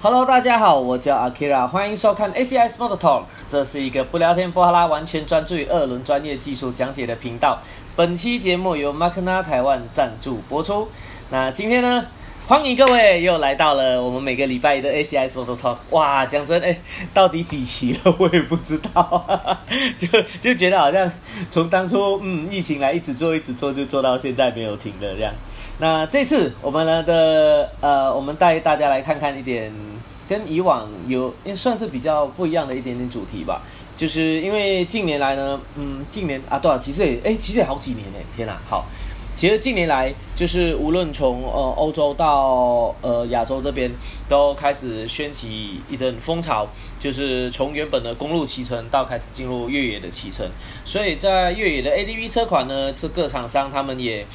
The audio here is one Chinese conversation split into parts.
Hello，大家好，我叫 Akira，欢迎收看 ACS Motor Talk。这是一个不聊天不哈拉，完全专注于二轮专业技术讲解的频道。本期节目由 Makna 台湾赞助播出。那今天呢，欢迎各位又来到了我们每个礼拜一的 ACS Motor Talk。哇，讲真，哎，到底几期了？我也不知道，就就觉得好像从当初嗯疫情来一直做一直做，就做到现在没有停的这样。那这次我们呢的呃，我们带大家来看看一点跟以往有也算是比较不一样的一点点主题吧。就是因为近年来呢，嗯，近年啊，多少？其实也哎，其实也好几年哎，天哪！好，其实近年来就是无论从呃欧洲到呃亚洲这边，都开始掀起一阵风潮，就是从原本的公路骑乘到开始进入越野的骑乘。所以在越野的 ADV 车款呢，这各厂商他们也。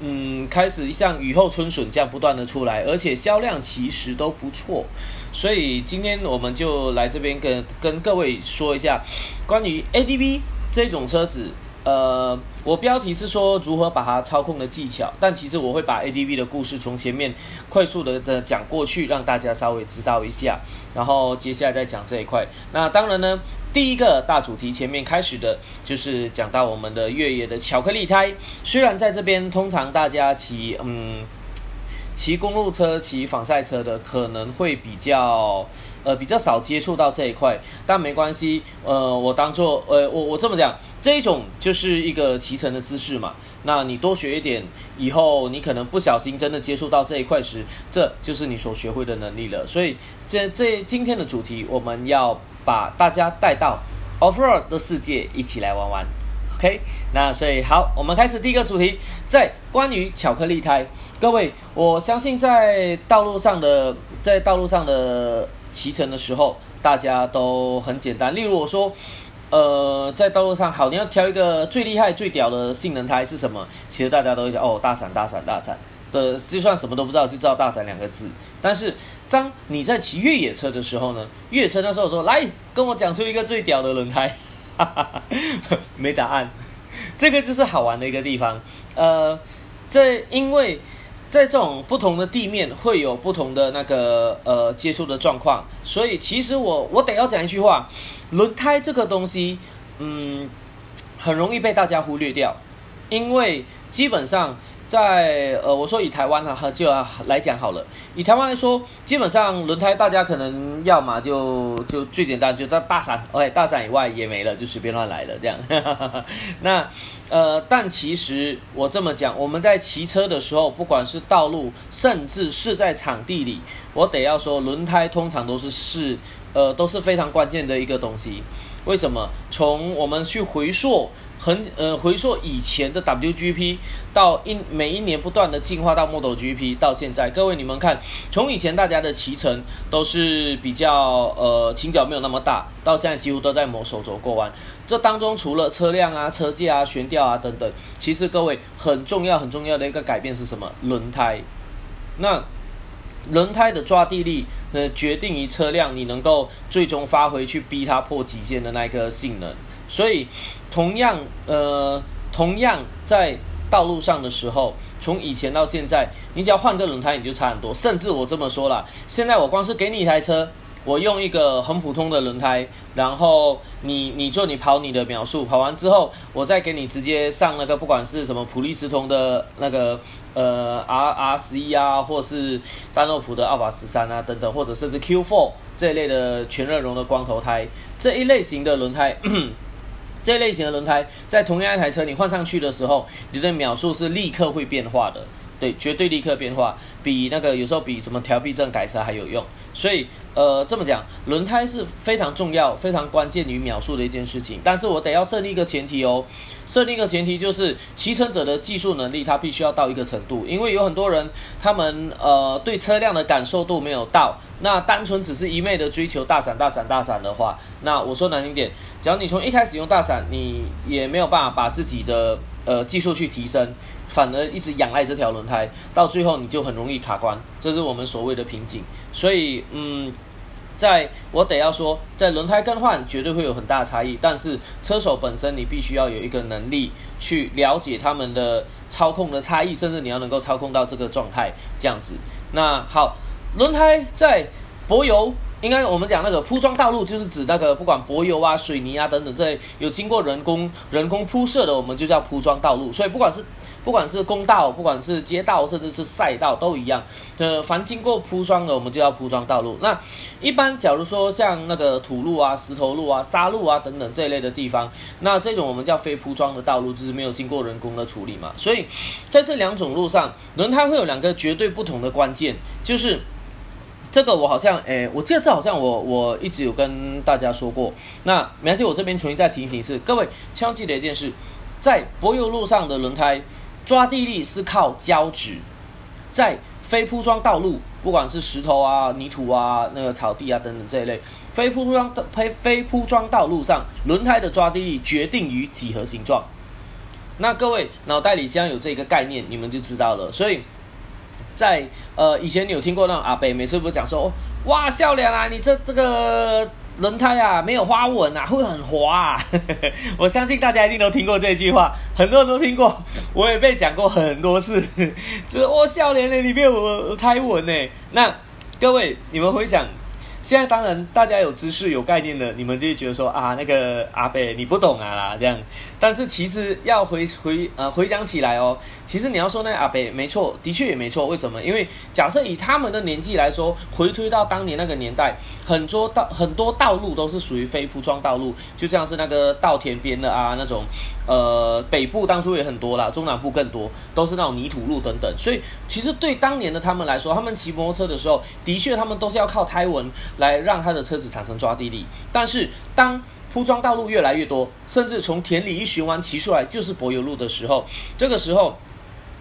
嗯，开始像雨后春笋这样不断的出来，而且销量其实都不错，所以今天我们就来这边跟跟各位说一下关于 ADV 这种车子。呃，我标题是说如何把它操控的技巧，但其实我会把 ADV 的故事从前面快速的的讲过去，让大家稍微知道一下，然后接下来再讲这一块。那当然呢。第一个大主题前面开始的就是讲到我们的越野的巧克力胎，虽然在这边通常大家骑嗯骑公路车、骑仿赛车的可能会比较呃比较少接触到这一块，但没关系，呃我当做呃我我这么讲，这一种就是一个骑乘的姿势嘛，那你多学一点，以后你可能不小心真的接触到这一块时，这就是你所学会的能力了。所以这这今天的主题我们要。把大家带到 off-road 的世界，一起来玩玩，OK？那所以好，我们开始第一个主题，在关于巧克力胎。各位，我相信在道路上的在道路上的骑乘的时候，大家都很简单。例如我说，呃，在道路上好，你要挑一个最厉害、最屌的性能胎是什么？其实大家都会想哦，大闪、大闪、大闪的，就算什么都不知道，就知道大闪两个字。但是当你在骑越野车的时候呢？越野车那时候说：“来跟我讲出一个最屌的轮胎。”没答案。这个就是好玩的一个地方。呃，这因为在这种不同的地面会有不同的那个呃接触的状况，所以其实我我得要讲一句话：轮胎这个东西，嗯，很容易被大家忽略掉，因为基本上。在呃，我说以台湾哈就来讲好了。以台湾来说，基本上轮胎大家可能要么就就最简单，就大大闪，OK，大闪以外也没了，就随便乱来了这样。那呃，但其实我这么讲，我们在骑车的时候，不管是道路，甚至是在场地里，我得要说，轮胎通常都是是呃都是非常关键的一个东西。为什么？从我们去回溯。很呃，回溯以前的 WGP 到一每一年不断的进化到 Model GP 到现在，各位你们看，从以前大家的骑乘都是比较呃倾角没有那么大，到现在几乎都在磨手肘过弯。这当中除了车辆啊、车架啊、悬吊啊等等，其实各位很重要很重要的一个改变是什么？轮胎。那轮胎的抓地力呃决定于车辆你能够最终发挥去逼它破极限的那一个性能。所以，同样，呃，同样在道路上的时候，从以前到现在，你只要换个轮胎，你就差很多。甚至我这么说了，现在我光是给你一台车，我用一个很普通的轮胎，然后你你做你跑你的秒数，跑完之后，我再给你直接上那个不管是什么普利司通的那个呃 R R 十一啊，或是丹洛普的奥法十三啊等等，或者甚至 Q Four 这一类的全热熔的光头胎这一类型的轮胎。这类型的轮胎，在同样一台车你换上去的时候，你的秒数是立刻会变化的，对，绝对立刻变化，比那个有时候比什么调避震改车还有用。所以，呃，这么讲，轮胎是非常重要、非常关键于秒数的一件事情。但是我得要设立一个前提哦，设立一个前提就是骑乘者的技术能力，他必须要到一个程度，因为有很多人，他们呃对车辆的感受度没有到。那单纯只是一昧的追求大闪大闪大闪的话，那我说难听点，只要你从一开始用大闪，你也没有办法把自己的呃技术去提升，反而一直仰赖这条轮胎，到最后你就很容易卡关，这是我们所谓的瓶颈。所以，嗯，在我得要说，在轮胎更换绝对会有很大差异，但是车手本身你必须要有一个能力去了解他们的操控的差异，甚至你要能够操控到这个状态这样子。那好。轮胎在柏油。应该我们讲那个铺装道路，就是指那个不管柏油啊、水泥啊等等这类有经过人工人工铺设的，我们就叫铺装道路。所以不管是 不管是公道，不管是街道，甚至是赛道都一样。呃，凡经过铺装的，我们就要铺装道路。那一般假如说像那个土路啊、石头路啊、沙路啊等等这一类的地方，那这种我们叫非铺装的道路，就是没有经过人工的处理嘛。所以在这两种路上，轮胎会有两个绝对不同的关键，就是。这个我好像，诶，我记得这好像我我一直有跟大家说过。那没关系，我这边重新再提醒一次，各位千万记得一件事，在柏油路上的轮胎抓地力是靠胶质，在非铺装道路，不管是石头啊、泥土啊、那个草地啊等等这一类非铺装的非非铺装道路上，轮胎的抓地力决定于几何形状。那各位脑袋里现在有这个概念，你们就知道了。所以。在呃，以前你有听过那种阿伯每次不是讲说，哇，笑脸啊，你这这个轮胎啊没有花纹啊，会很滑啊。我相信大家一定都听过这句话，很多人都听过，我也被讲过很多次。这我笑脸呢，你没有胎纹呢。那各位，你们回想。现在当然大家有知识有概念的，你们就会觉得说啊，那个阿北你不懂啊啦这样。但是其实要回回呃回想起来哦，其实你要说那阿北没错，的确也没错。为什么？因为假设以他们的年纪来说，回推到当年那个年代，很多道很多道路都是属于非铺装道路，就像是那个稻田边的啊那种，呃北部当初也很多啦，中南部更多，都是那种泥土路等等。所以其实对当年的他们来说，他们骑摩托车的时候，的确他们都是要靠胎纹。来让他的车子产生抓地力，但是当铺装道路越来越多，甚至从田里一循环骑出来就是柏油路的时候，这个时候。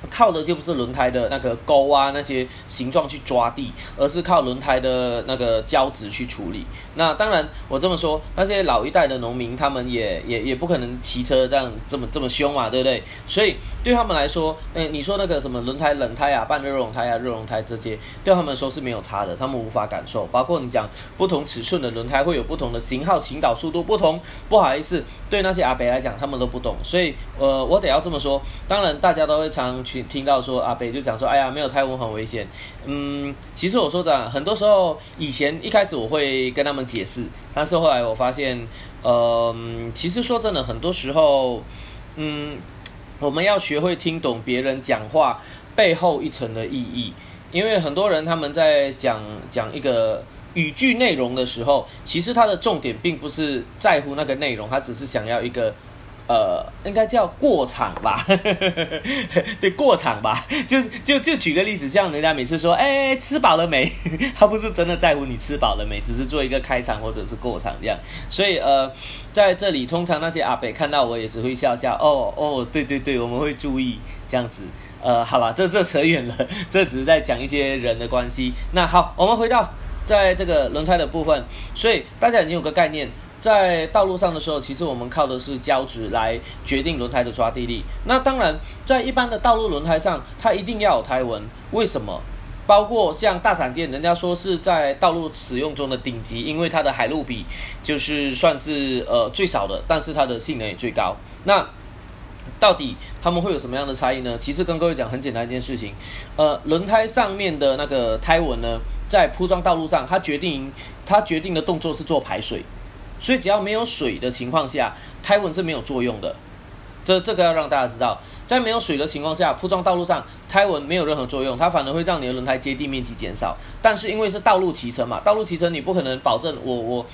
靠的就不是轮胎的那个钩啊那些形状去抓地，而是靠轮胎的那个胶质去处理。那当然，我这么说，那些老一代的农民他们也也也不可能骑车这样这么这么凶嘛，对不对？所以对他们来说，嗯，你说那个什么轮胎冷胎啊、半热熔胎啊、热熔胎这些，对他们说是没有差的，他们无法感受。包括你讲不同尺寸的轮胎会有不同的型号、倾倒速度不同，不好意思，对那些阿伯来讲，他们都不懂。所以，呃，我得要这么说。当然，大家都会常。去听到说阿北就讲说，哎呀，没有泰文很危险。嗯，其实我说的，很多时候以前一开始我会跟他们解释，但是后来我发现，呃，其实说真的，很多时候，嗯，我们要学会听懂别人讲话背后一层的意义，因为很多人他们在讲讲一个语句内容的时候，其实他的重点并不是在乎那个内容，他只是想要一个。呃，应该叫过场吧，对，过场吧，就是就就举个例子，像人家每次说，哎，吃饱了没？他不是真的在乎你吃饱了没，只是做一个开场或者是过场这样。所以呃，在这里，通常那些阿北看到我也只会笑笑，哦哦，对对对，我们会注意这样子。呃，好了，这这扯远了，这只是在讲一些人的关系。那好，我们回到在这个轮胎的部分，所以大家已经有个概念。在道路上的时候，其实我们靠的是胶质来决定轮胎的抓地力。那当然，在一般的道路轮胎上，它一定要有胎纹。为什么？包括像大闪电，人家说是在道路使用中的顶级，因为它的海陆比就是算是呃最少的，但是它的性能也最高。那到底他们会有什么样的差异呢？其实跟各位讲很简单一件事情，呃，轮胎上面的那个胎纹呢，在铺装道路上，它决定它决定的动作是做排水。所以只要没有水的情况下，胎纹是没有作用的。这这个要让大家知道，在没有水的情况下，铺装道路上胎纹没有任何作用，它反而会让你的轮胎接地面积减少。但是因为是道路骑车嘛，道路骑车你不可能保证我我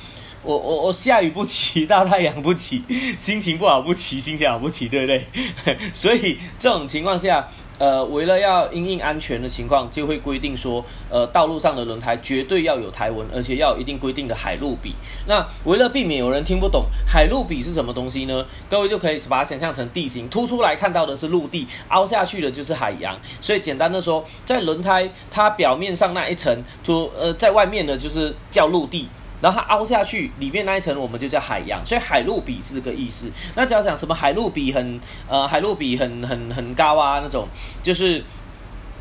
我我我下雨不骑，大太阳不骑，心情不好不骑，心情好不骑，对不对？所以这种情况下。呃，为了要因应安全的情况，就会规定说，呃，道路上的轮胎绝对要有胎纹，而且要有一定规定的海陆比。那为了避免有人听不懂海陆比是什么东西呢？各位就可以把它想象成地形，凸出来看到的是陆地，凹下去的就是海洋。所以简单的说，在轮胎它表面上那一层凸，呃，在外面的就是叫陆地。然后它凹下去，里面那一层我们就叫海洋，所以海陆比是这个意思。那只要讲什么海陆比很呃海陆比很很很高啊那种，就是。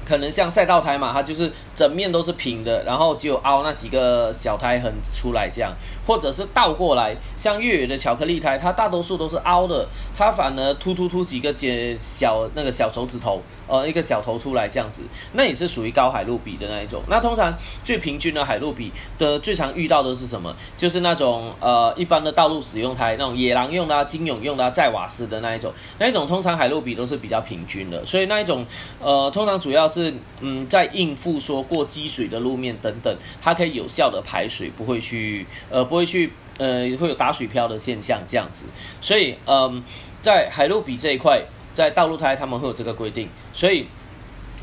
可可能像赛道胎嘛，它就是整面都是平的，然后就凹那几个小胎痕出来这样，或者是倒过来，像越野的巧克力胎，它大多数都是凹的，它反而突突突几个尖小那个小手指头，呃，一个小头出来这样子，那也是属于高海路比的那一种。那通常最平均的海路比的最常遇到的是什么？就是那种呃一般的道路使用胎，那种野狼用的、啊、金勇用的、啊、载瓦斯的那一种，那一种通常海路比都是比较平均的，所以那一种呃通常主要是嗯在应付说过积水的路面等等，它可以有效的排水，不会去呃不会去呃会有打水漂的现象这样子，所以嗯在海陆比这一块，在道路胎他们会有这个规定，所以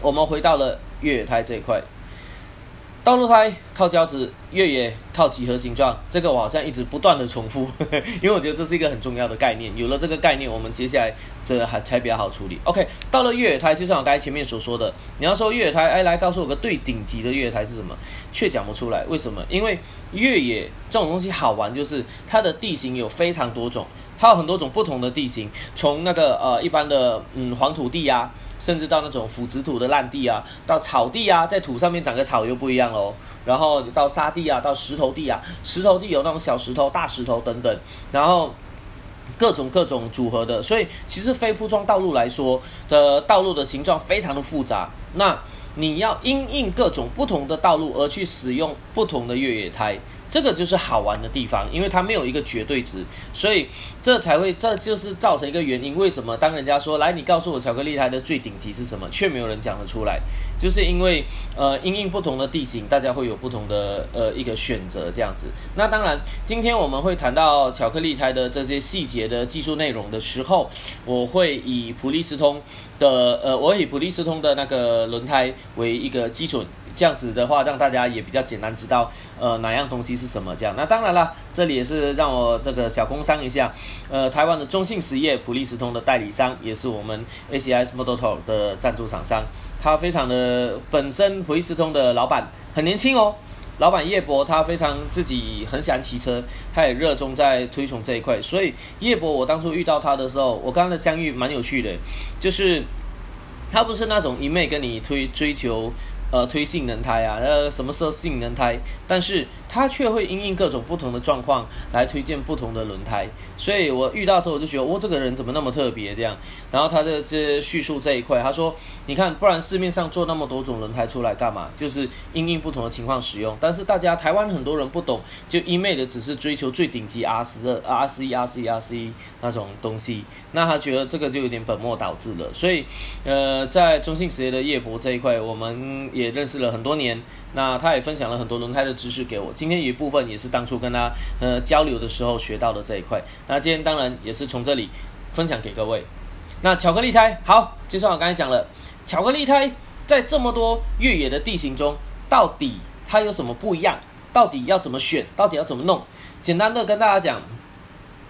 我们回到了越野胎这一块。道路胎靠胶质，越野靠几何形状，这个我好像一直不断的重复，因为我觉得这是一个很重要的概念。有了这个概念，我们接下来这还才比较好处理。OK，到了越野胎，就像我刚才前面所说的，你要说越野胎，哎，来告诉我个最顶级的越野胎是什么，却讲不出来。为什么？因为越野这种东西好玩，就是它的地形有非常多种，它有很多种不同的地形，从那个呃一般的嗯黄土地呀。甚至到那种腐殖土的烂地啊，到草地啊，在土上面长个草又不一样喽。然后到沙地啊，到石头地啊，石头地有那种小石头、大石头等等，然后各种各种组合的。所以其实非铺装道路来说的道路的形状非常的复杂。那你要因应各种不同的道路而去使用不同的越野胎。这个就是好玩的地方，因为它没有一个绝对值，所以这才会，这就是造成一个原因。为什么当人家说来，你告诉我巧克力胎的最顶级是什么，却没有人讲得出来？就是因为呃，因应不同的地形，大家会有不同的呃一个选择这样子。那当然，今天我们会谈到巧克力胎的这些细节的技术内容的时候，我会以普利司通的呃，我以普利司通的那个轮胎为一个基准。这样子的话，让大家也比较简单知道，呃，哪样东西是什么这样。那当然了，这里也是让我这个小工商一下，呃，台湾的中信实业普利司通的代理商，也是我们 ACS Motor 的赞助厂商。他非常的本身普利司通的老板很年轻哦，老板叶博他非常自己很喜欢骑车，他也热衷在推崇这一块。所以叶博我当初遇到他的时候，我跟他的相遇蛮有趣的，就是他不是那种一昧跟你推追求。呃，推性能胎啊，呃，什么时候性能胎？但是它却会因应各种不同的状况来推荐不同的轮胎。所以我遇到的时候，我就觉得，哦，这个人怎么那么特别这样？然后他的这叙述这一块，他说，你看，不然市面上做那么多种轮胎出来干嘛？就是因应不同的情况使用。但是大家台湾很多人不懂，就一昧的只是追求最顶级 R 十的 R 十一、R 十一、R 十一那种东西，那他觉得这个就有点本末倒置了。所以，呃，在中信实业的叶博这一块，我们。也认识了很多年，那他也分享了很多轮胎的知识给我。今天有一部分也是当初跟他呃交流的时候学到的这一块。那今天当然也是从这里分享给各位。那巧克力胎好，就像我刚才讲了，巧克力胎在这么多越野的地形中，到底它有什么不一样？到底要怎么选？到底要怎么弄？简单的跟大家讲，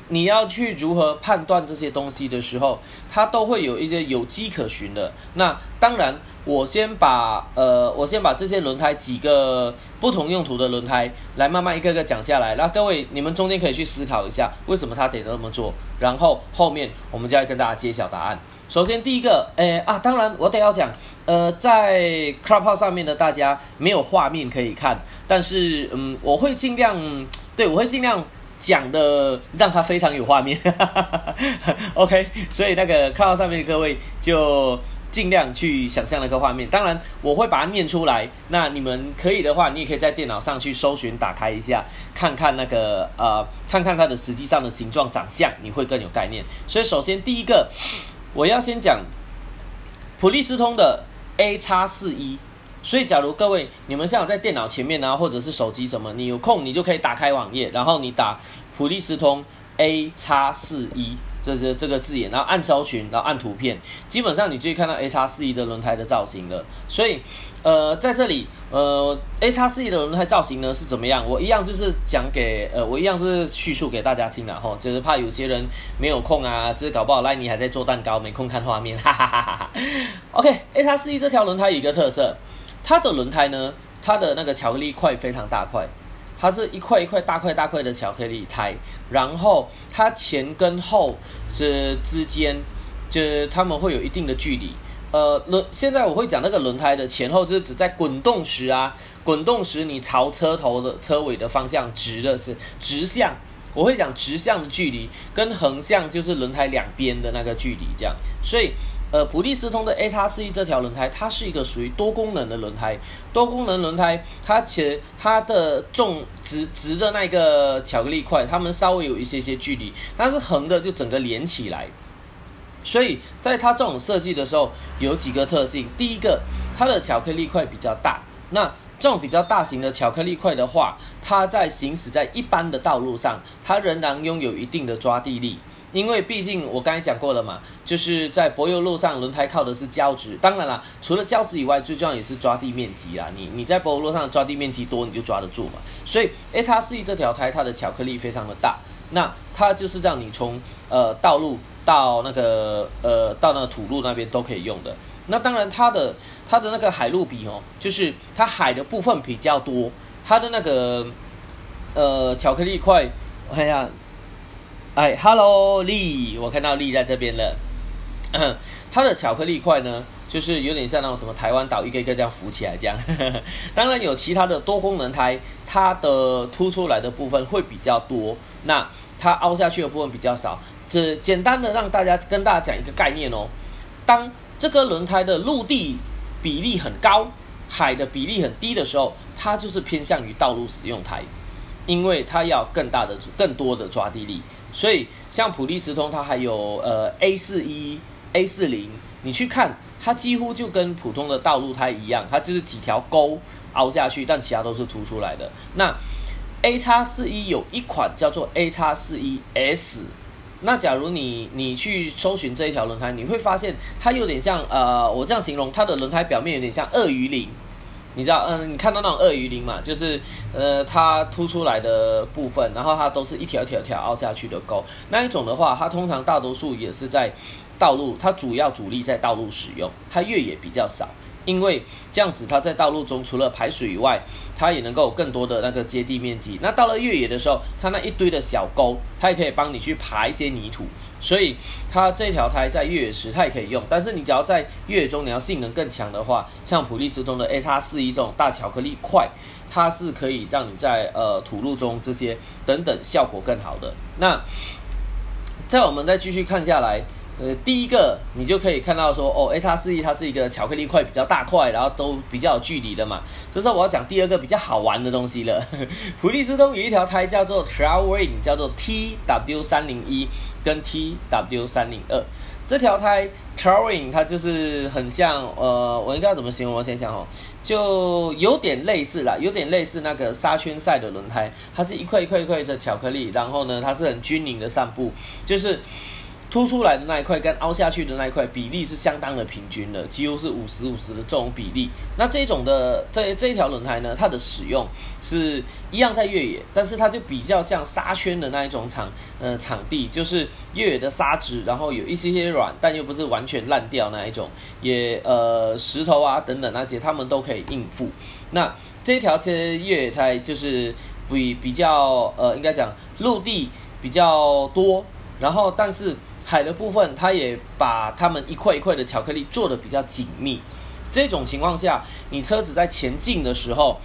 你要去如何判断这些东西的时候，它都会有一些有迹可循的。那当然。我先把呃，我先把这些轮胎几个不同用途的轮胎来慢慢一个个讲下来，那各位你们中间可以去思考一下，为什么他得那么做，然后后面我们就要跟大家揭晓答案。首先第一个，诶啊，当然我得要讲，呃，在 Clubhouse 上面的大家没有画面可以看，但是嗯，我会尽量，对我会尽量讲的让他非常有画面，OK，所以那个看到上面的各位就。尽量去想象那个画面，当然我会把它念出来。那你们可以的话，你也可以在电脑上去搜寻，打开一下，看看那个呃，看看它的实际上的形状、长相，你会更有概念。所以首先第一个，我要先讲普利司通的 A 叉四一。所以假如各位你们像在电脑前面啊，或者是手机什么，你有空你就可以打开网页，然后你打普利司通 A 叉四一。这是这个字眼，然后按搜寻，然后按图片，基本上你就会看到 A 叉四一的轮胎的造型了。所以，呃，在这里，呃，A 叉四一的轮胎造型呢是怎么样？我一样就是讲给，呃，我一样是叙述给大家听的哈，就是怕有些人没有空啊，就是搞不好赖尼还在做蛋糕，没空看画面，哈哈哈哈哈。OK，A 叉四一这条轮胎有一个特色，它的轮胎呢，它的那个巧克力块非常大块。它是一块一块大块大块的巧克力胎，然后它前跟后这之间，就是它们会有一定的距离。呃轮现在我会讲那个轮胎的前后，就是指在滚动时啊，滚动时你朝车头的车尾的方向直的是直向，我会讲直向的距离跟横向就是轮胎两边的那个距离这样，所以。呃，普利司通的 A 叉四一这条轮胎，它是一个属于多功能的轮胎。多功能轮胎，它其实它的重直直的那个巧克力块，它们稍微有一些些距离，但是横的就整个连起来。所以在它这种设计的时候，有几个特性。第一个，它的巧克力块比较大。那这种比较大型的巧克力块的话，它在行驶在一般的道路上，它仍然拥有一定的抓地力。因为毕竟我刚才讲过了嘛，就是在柏油路上，轮胎靠的是胶质。当然啦，除了胶质以外，最重要也是抓地面积啦。你你在柏油路上抓地面积多，你就抓得住嘛。所以 A 叉四 E 这条胎，它的巧克力非常的大。那它就是让你从呃道路到那个呃到那个土路那边都可以用的。那当然它的它的那个海路比哦，就是它海的部分比较多，它的那个呃巧克力块，我看一下。哎，Hello，丽，我看到丽在这边了。它的巧克力块呢，就是有点像那种什么台湾岛一个一个这样浮起来这样。当然有其他的多功能胎，它的凸出来的部分会比较多，那它凹下去的部分比较少。这简单的让大家跟大家讲一个概念哦。当这个轮胎的陆地比例很高，海的比例很低的时候，它就是偏向于道路使用胎，因为它要更大的、更多的抓地力。所以，像普利司通，它还有呃 A 四一、A 四零，你去看，它几乎就跟普通的道路胎一样，它就是几条沟凹下去，但其他都是凸出来的。那 A 叉四一有一款叫做 A 叉四一 S，那假如你你去搜寻这一条轮胎，你会发现它有点像呃，我这样形容，它的轮胎表面有点像鳄鱼鳞。你知道，嗯，你看到那种鳄鱼鳞嘛？就是，呃，它凸出来的部分，然后它都是一条一条条凹下去的沟。那一种的话，它通常大多数也是在道路，它主要主力在道路使用，它越野比较少。因为这样子，它在道路中除了排水以外，它也能够有更多的那个接地面积。那到了越野的时候，它那一堆的小沟，它也可以帮你去爬一些泥土。所以它这条胎在越野时它也可以用。但是你只要在越野中你要性能更强的话，像普利司通的 A 叉四一这种大巧克力块，它是可以让你在呃土路中这些等等效果更好的。那在我们再继续看下来。呃，第一个你就可以看到说，哦，H R 四 E 它是一个巧克力块比较大块，然后都比较有距离的嘛。这时候我要讲第二个比较好玩的东西了。普利司通有一条胎叫做 Trailwing，叫做 T W 三零一跟 T W 三零二。这条胎 Trailwing 它就是很像，呃，我应该要怎么形容？我想想哦，就有点类似啦，有点类似那个沙圈赛的轮胎，它是一块一块一块的巧克力，然后呢，它是很均匀的散布，就是。凸出来的那一块跟凹下去的那一块比例是相当的平均的，几乎是五十五十的这种比例。那这种的这这一条轮胎呢，它的使用是一样在越野，但是它就比较像沙圈的那一种场呃场地，就是越野的沙质，然后有一些些软，但又不是完全烂掉那一种，也呃石头啊等等那些，他们都可以应付。那这条这越野胎就是比比较呃应该讲陆地比较多，然后但是。海的部分，它也把它们一块一块的巧克力做的比较紧密。这种情况下，你车子在前进的时候，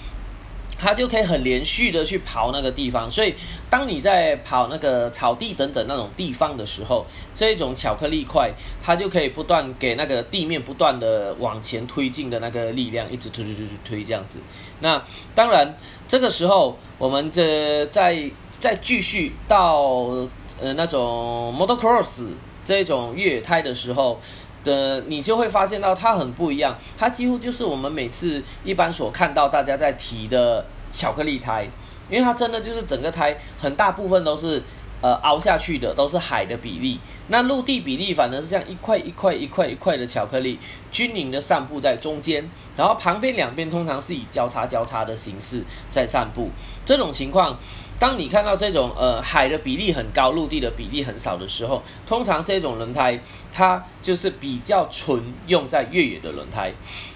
它就可以很连续的去跑那个地方。所以，当你在跑那个草地等等那种地方的时候，这种巧克力块，它就可以不断给那个地面不断的往前推进的那个力量，一直推推推推推这样子。那当然，这个时候我们这再再继续到。呃，那种 motocross 这种越野胎的时候的，你就会发现到它很不一样，它几乎就是我们每次一般所看到大家在提的巧克力胎，因为它真的就是整个胎很大部分都是呃凹下去的，都是海的比例，那陆地比例反而是这样一块一块一块一块的巧克力均匀的散布在中间，然后旁边两边通常是以交叉交叉的形式在散布，这种情况。当你看到这种呃海的比例很高，陆地的比例很少的时候，通常这种轮胎它就是比较纯用在越野的轮胎。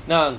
那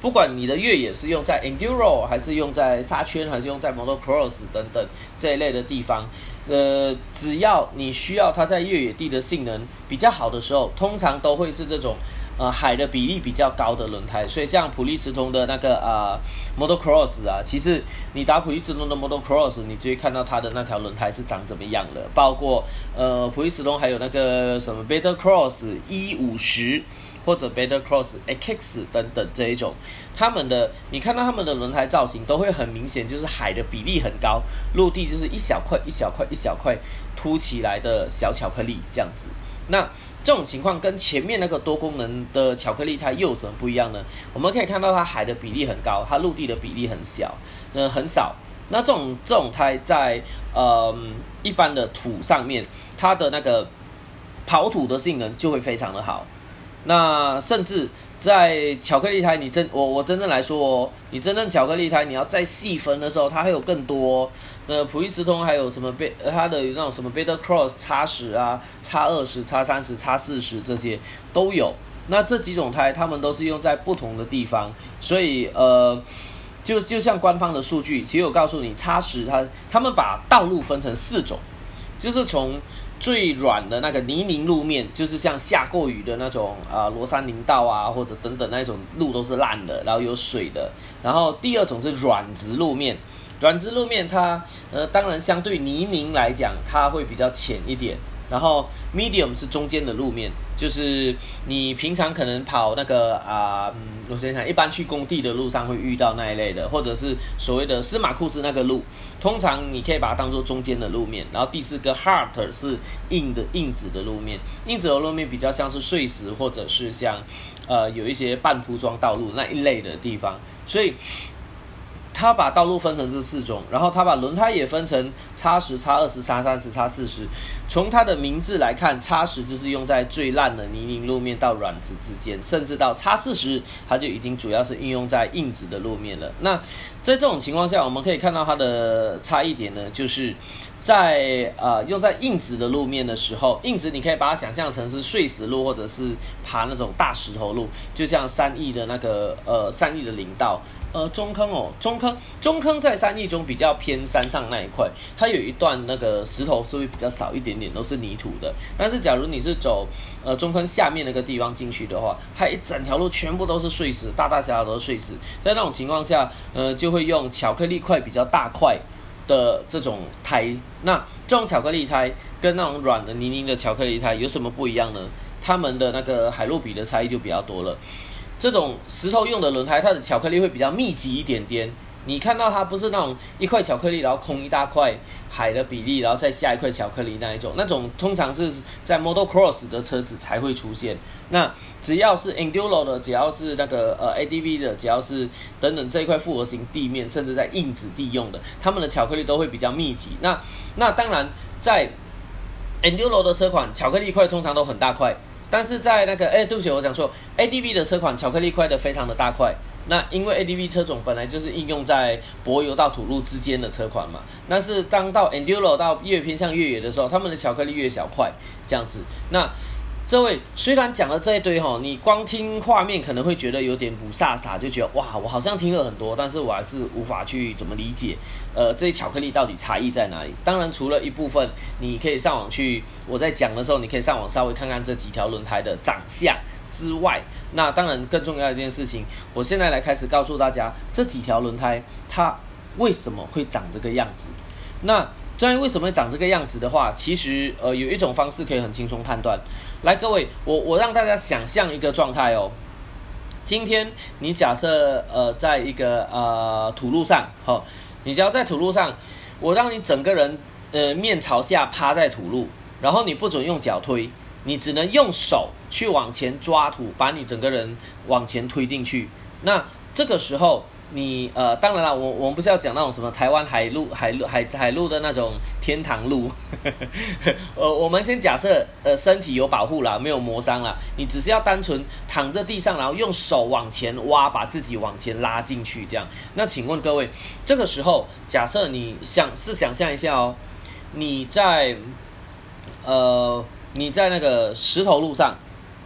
不管你的越野是用在 enduro 还是用在沙圈还是用在 motocross 等等这一类的地方，呃，只要你需要它在越野地的性能比较好的时候，通常都会是这种呃海的比例比较高的轮胎，所以像普利司通的那个呃 Model Cross 啊，其实你打普利司通的 Model Cross，你就会看到它的那条轮胎是长怎么样的，包括呃普利司通还有那个什么 Better Cross 一五十或者 Better Cross X 等等这一种，他们的你看到他们的轮胎造型都会很明显，就是海的比例很高，陆地就是一小块一小块一小块凸起来的小巧克力这样子，那。这种情况跟前面那个多功能的巧克力胎又有什么不一样呢？我们可以看到它海的比例很高，它陆地的比例很小，呃很少。那这种这种胎在嗯一般的土上面，它的那个刨土的性能就会非常的好。那甚至。在巧克力胎，你真我我真正来说哦，你真正巧克力胎，你要再细分的时候，它还有更多。呃，普利司通还有什么贝，它的那种什么贝德 cross 叉十啊、叉二十、叉三十、叉四十这些都有。那这几种胎，它们都是用在不同的地方，所以呃，就就像官方的数据，其实我告诉你，叉十它他们把道路分成四种，就是从。最软的那个泥泞路面，就是像下过雨的那种啊，罗山林道啊，或者等等那种路都是烂的，然后有水的。然后第二种是软质路面，软质路面它呃，当然相对泥泞来讲，它会比较浅一点。然后 medium 是中间的路面，就是你平常可能跑那个啊，我想想，一般去工地的路上会遇到那一类的，或者是所谓的司马库斯那个路，通常你可以把它当做中间的路面。然后第四个 hard 是硬的硬质的路面，硬质的路面比较像是碎石或者是像呃有一些半铺装道路那一类的地方，所以。他把道路分成这四种，然后他把轮胎也分成叉十、叉二十、叉三十、叉四十。从它的名字来看，叉十就是用在最烂的泥泞路面到软质之间，甚至到叉四十，它就已经主要是应用在硬质的路面了。那在这种情况下，我们可以看到它的差异点呢，就是在呃用在硬质的路面的时候，硬质你可以把它想象成是碎石路或者是爬那种大石头路，就像三义的那个呃三义的林道。呃，中坑哦，中坑，中坑在山地中比较偏山上那一块，它有一段那个石头是会比较少一点点，都是泥土的。但是假如你是走呃中坑下面那个地方进去的话，它一整条路全部都是碎石，大大小小都是碎石。在那种情况下，呃，就会用巧克力块比较大块的这种胎。那这种巧克力胎跟那种软的泥泞的巧克力胎有什么不一样呢？它们的那个海洛比的差异就比较多了。这种石头用的轮胎，它的巧克力会比较密集一点点。你看到它不是那种一块巧克力，然后空一大块海的比例，然后再下一块巧克力那一种。那种通常是在 Model Cross 的车子才会出现。那只要是 Enduro 的，只要是那个呃 ADV 的，只要是等等这一块复合型地面，甚至在硬质地用的，他们的巧克力都会比较密集。那那当然在 Enduro 的车款，巧克力块通常都很大块。但是在那个，哎，对不起，我想说，ADV 的车款巧克力块的非常的大块。那因为 ADV 车种本来就是应用在柏油到土路之间的车款嘛。但是当到 Enduro 到越偏向越野的时候，他们的巧克力越小块，这样子。那这位虽然讲了这一堆哈，你光听画面可能会觉得有点不飒飒，就觉得哇，我好像听了很多，但是我还是无法去怎么理解，呃，这些巧克力到底差异在哪里？当然，除了一部分，你可以上网去，我在讲的时候，你可以上网稍微看看这几条轮胎的长相之外，那当然更重要一件事情，我现在来开始告诉大家这几条轮胎它为什么会长这个样子。那至于为什么会长这个样子的话，其实呃有一种方式可以很轻松判断。来，各位，我我让大家想象一个状态哦。今天你假设呃，在一个呃土路上，好，你只要在土路上，我让你整个人呃面朝下趴在土路，然后你不准用脚推，你只能用手去往前抓土，把你整个人往前推进去。那这个时候。你呃，当然了，我我们不是要讲那种什么台湾海路 海路海海路的那种天堂路，呃，我们先假设呃身体有保护啦，没有磨伤啦，你只是要单纯躺在地上，然后用手往前挖，把自己往前拉进去这样。那请问各位，这个时候假设你想是想象一下哦，你在呃你在那个石头路上。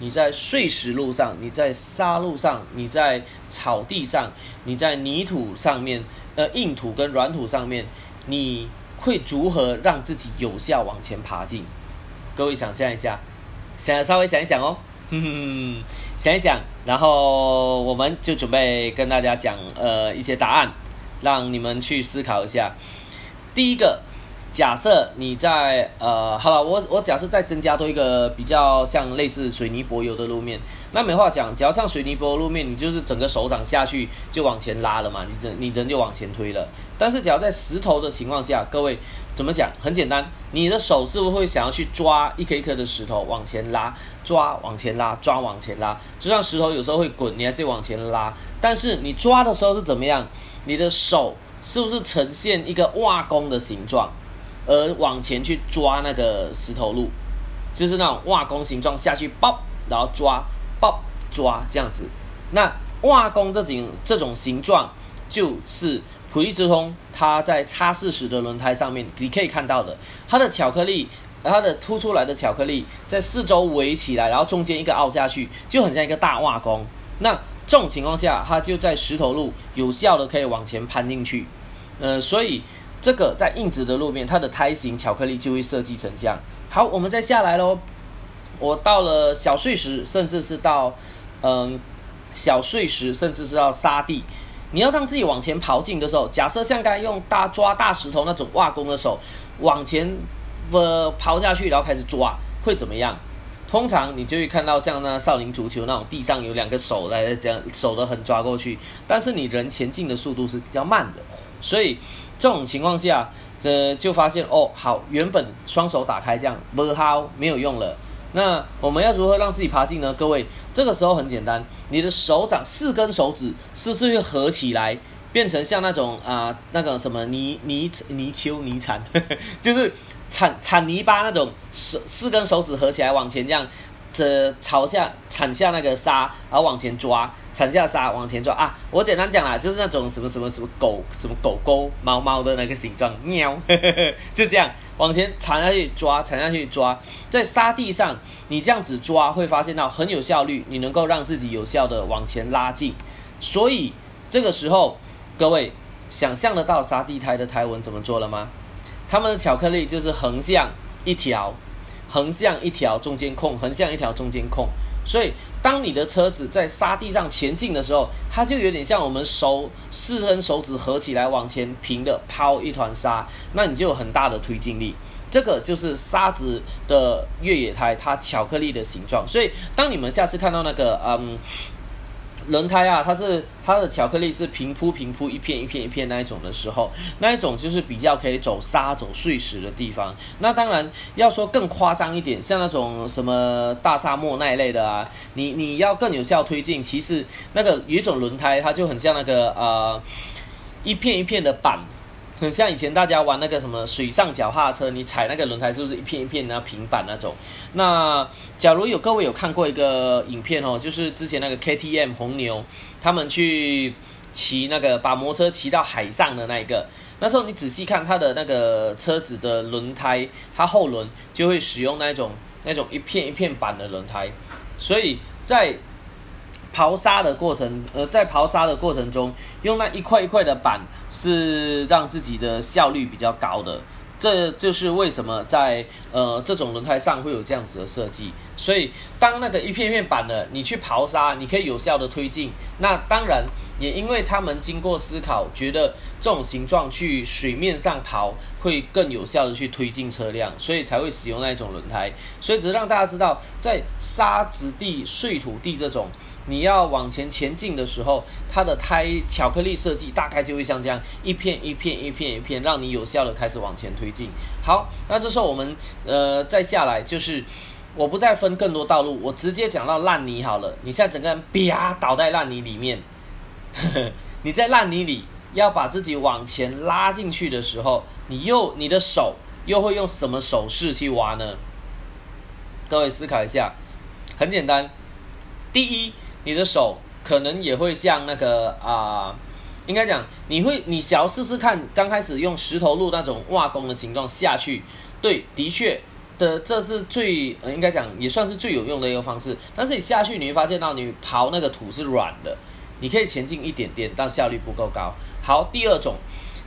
你在碎石路上，你在沙路上，你在草地上，你在泥土上面，呃，硬土跟软土上面，你会如何让自己有效往前爬进？各位想象一下，想稍微想一想哦。哼哼，想一想，然后我们就准备跟大家讲呃一些答案，让你们去思考一下。第一个。假设你在呃，好了，我我假设再增加多一个比较像类似水泥柏油的路面，那没话讲，只要上水泥柏油路面，你就是整个手掌下去就往前拉了嘛，你人你人就往前推了。但是只要在石头的情况下，各位怎么讲？很简单，你的手是不是会想要去抓一颗一颗的石头往前拉，抓往前拉，抓往前拉？就像石头有时候会滚，你还是往前拉。但是你抓的时候是怎么样？你的手是不是呈现一个挖弓的形状？而往前去抓那个石头路，就是那种挖弓形状下去，爆，然后抓，爆，抓这样子。那挖弓这种这种形状，就是普利司通它在擦拭时的轮胎上面你可以看到的，它的巧克力，它的凸出来的巧克力在四周围起来，然后中间一个凹下去，就很像一个大挖弓。那这种情况下，它就在石头路有效的可以往前攀进去。呃，所以。这个在硬质的路面，它的胎型巧克力就会设计成这样。好，我们再下来喽。我到了小碎石，甚至是到嗯小碎石，甚至是到沙地。你要让自己往前跑进的时候，假设像刚用大抓大石头那种挖工的手往前呃跑下去，然后开始抓，会怎么样？通常你就会看到像那少林足球那种地上有两个手来这样手的很抓过去，但是你人前进的速度是比较慢的，所以。这种情况下，呃，就发现哦，好，原本双手打开这样不好，没有用了。那我们要如何让自己爬进呢？各位，这个时候很简单，你的手掌四根手指是不是合起来，变成像那种啊，那个什么泥泥泥鳅泥铲，就是铲铲泥巴那种，四四根手指合起来往前这样，这朝下铲下那个沙，然后往前抓。铲下沙往前抓啊！我简单讲啦，就是那种什么什么什么狗什么狗狗猫猫的那个形状，喵，就这样往前铲下去抓，铲下去抓，在沙地上你这样子抓，会发现到很有效率，你能够让自己有效的往前拉近。所以这个时候，各位想象得到沙地胎的胎纹怎么做了吗？他们的巧克力就是横向一条，横向一条中间空，横向一条中间空。所以，当你的车子在沙地上前进的时候，它就有点像我们手四根手指合起来往前平的抛一团沙，那你就有很大的推进力。这个就是沙子的越野胎，它巧克力的形状。所以，当你们下次看到那个，嗯。轮胎啊，它是它的巧克力是平铺平铺一片一片一片那一种的时候，那一种就是比较可以走沙走碎石的地方。那当然要说更夸张一点，像那种什么大沙漠那一类的啊，你你要更有效推进，其实那个有一种轮胎，它就很像那个呃一片一片的板。很像以前大家玩那个什么水上脚踏车，你踩那个轮胎是不是一片一片的平板那种？那假如有各位有看过一个影片哦，就是之前那个 KTM 红牛他们去骑那个把摩托车骑到海上的那一个，那时候你仔细看它的那个车子的轮胎，它后轮就会使用那种那种一片一片板的轮胎，所以在刨沙的过程，呃，在刨沙的过程中用那一块一块的板。是让自己的效率比较高的，这就是为什么在呃这种轮胎上会有这样子的设计。所以当那个一片片板的你去刨沙，你可以有效的推进。那当然也因为他们经过思考，觉得这种形状去水面上刨会更有效的去推进车辆，所以才会使用那一种轮胎。所以只是让大家知道，在沙子地、碎土地这种。你要往前前进的时候，它的胎巧克力设计大概就会像这样一片一片一片一片，让你有效的开始往前推进。好，那这时候我们呃再下来就是，我不再分更多道路，我直接讲到烂泥好了。你现在整个人啪倒在烂泥里面，你在烂泥里要把自己往前拉进去的时候，你又你的手又会用什么手势去挖呢？各位思考一下，很简单，第一。你的手可能也会像那个啊，应该讲，你会，你想要试试看，刚开始用石头路那种挖工的形状下去，对，的确的，这是最应该讲也算是最有用的一个方式。但是你下去，你会发现到你刨那个土是软的，你可以前进一点点，但效率不够高。好，第二种，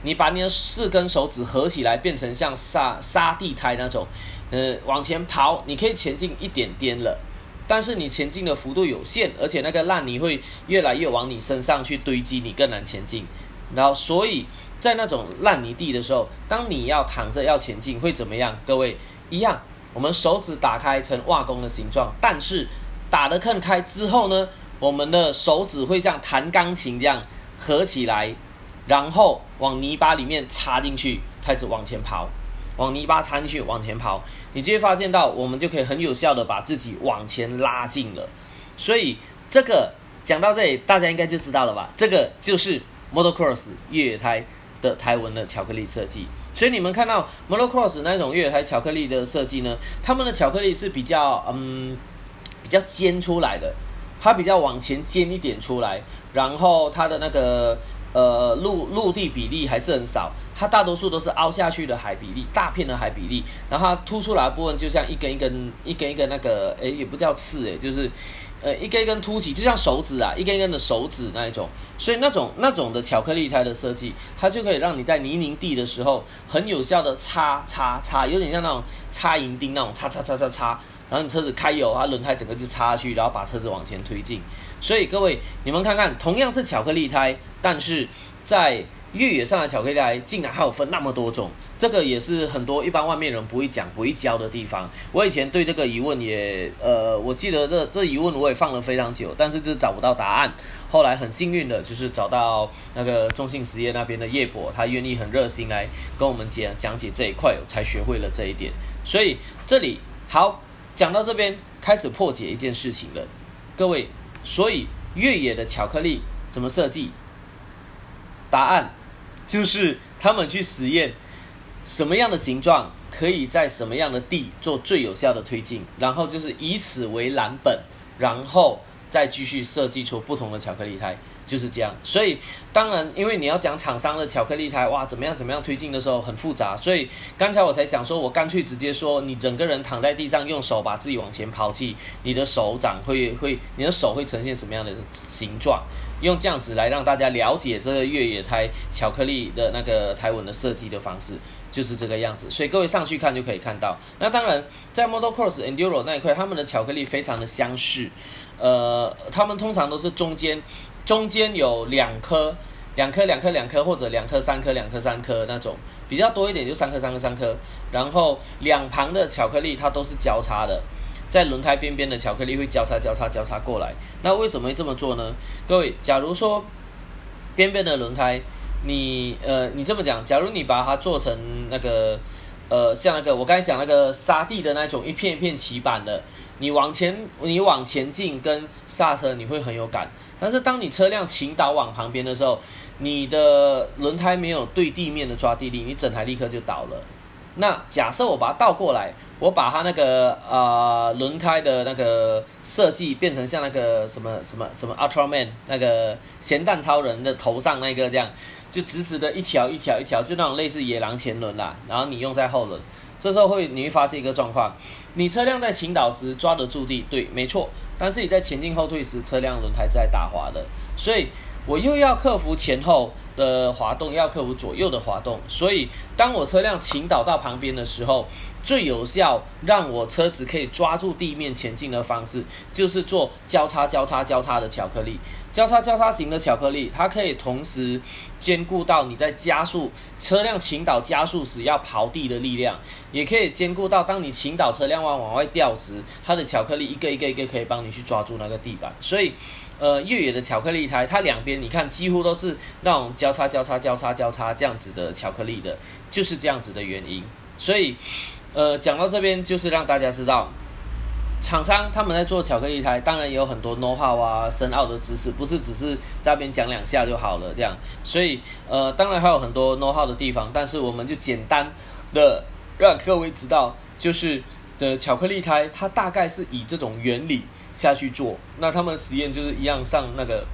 你把你的四根手指合起来，变成像沙沙地胎那种，呃，往前刨，你可以前进一点点了。但是你前进的幅度有限，而且那个烂泥会越来越往你身上去堆积，你更难前进。然后，所以在那种烂泥地的时候，当你要躺着要前进，会怎么样？各位一样，我们手指打开成瓦弓的形状，但是打得更开之后呢，我们的手指会像弹钢琴这样合起来，然后往泥巴里面插进去，开始往前跑。往泥巴插进去，往前跑，你就会发现到，我们就可以很有效的把自己往前拉近了。所以这个讲到这里，大家应该就知道了吧？这个就是 Motocross 越野胎的台纹的巧克力设计。所以你们看到 Motocross 那种越野胎巧克力的设计呢，他们的巧克力是比较嗯比较尖出来的，它比较往前尖一点出来，然后它的那个呃陆陆地比例还是很少。它大多数都是凹下去的海比例，大片的海比例，然后它凸出来的部分就像一根一根、一根一根那个，诶，也不叫刺，诶，就是，呃，一根一根凸起，就像手指啊，一根一根的手指那一种。所以那种那种的巧克力胎的设计，它就可以让你在泥泞地的时候很有效的擦擦擦，有点像那种擦银钉那种擦擦擦擦擦，然后你车子开油，它轮胎整个就插下去，然后把车子往前推进。所以各位，你们看看，同样是巧克力胎，但是在越野上的巧克力竟然还有分那么多种，这个也是很多一般外面人不会讲、不会教的地方。我以前对这个疑问也，呃，我记得这这疑问我也放了非常久，但是就是找不到答案。后来很幸运的就是找到那个中信实业那边的叶博，他愿意很热心来跟我们讲讲解这一块，才学会了这一点。所以这里好讲到这边，开始破解一件事情了，各位。所以越野的巧克力怎么设计？答案。就是他们去实验什么样的形状可以在什么样的地做最有效的推进，然后就是以此为蓝本，然后再继续设计出不同的巧克力胎，就是这样。所以当然，因为你要讲厂商的巧克力胎，哇，怎么样怎么样推进的时候很复杂，所以刚才我才想说，我干脆直接说，你整个人躺在地上，用手把自己往前抛弃，你的手掌会会，你的手会呈现什么样的形状？用这样子来让大家了解这个越野胎巧克力的那个胎纹的设计的方式，就是这个样子。所以各位上去看就可以看到。那当然，在 Model Cross Enduro 那一块，他们的巧克力非常的相似。呃，他们通常都是中间中间有两颗、两颗、两颗、两颗，或者两颗、三颗、两颗、三颗那种，比较多一点就三颗、三颗、三颗。然后两旁的巧克力它都是交叉的。在轮胎边边的巧克力会交叉、交叉、交叉过来。那为什么会这么做呢？各位，假如说边边的轮胎，你呃，你这么讲，假如你把它做成那个呃，像那个我刚才讲那个沙地的那种一片一片起板的，你往前你往前进跟刹车你会很有感。但是当你车辆倾倒往旁边的时候，你的轮胎没有对地面的抓地力，你整台立刻就倒了。那假设我把它倒过来。我把它那个呃轮胎的那个设计变成像那个什么什么什么 Ultraman 那个咸蛋超人的头上那个这样，就直直的一条一条一条，就那种类似野狼前轮啦。然后你用在后轮，这时候会你会发现一个状况，你车辆在倾倒时抓得住地，对，没错。但是你在前进后退时，车辆轮胎是在打滑的，所以我又要克服前后的滑动，要克服左右的滑动。所以当我车辆倾倒到旁边的时候。最有效让我车子可以抓住地面前进的方式，就是做交叉、交叉、交叉的巧克力。交叉、交叉型的巧克力，它可以同时兼顾到你在加速车辆倾倒加速时要刨地的力量，也可以兼顾到当你倾倒车辆往往外掉时，它的巧克力一个一个一个可以帮你去抓住那个地板。所以，呃，越野的巧克力胎，它两边你看几乎都是那种交叉、交叉、交叉、交叉这样子的巧克力的，就是这样子的原因。所以。呃，讲到这边就是让大家知道，厂商他们在做巧克力胎，当然也有很多 know how 啊、深奥的知识，不是只是在那边讲两下就好了这样。所以，呃，当然还有很多 know how 的地方，但是我们就简单的让各位知道，就是的巧克力胎它大概是以这种原理下去做。那他们实验就是一样上那个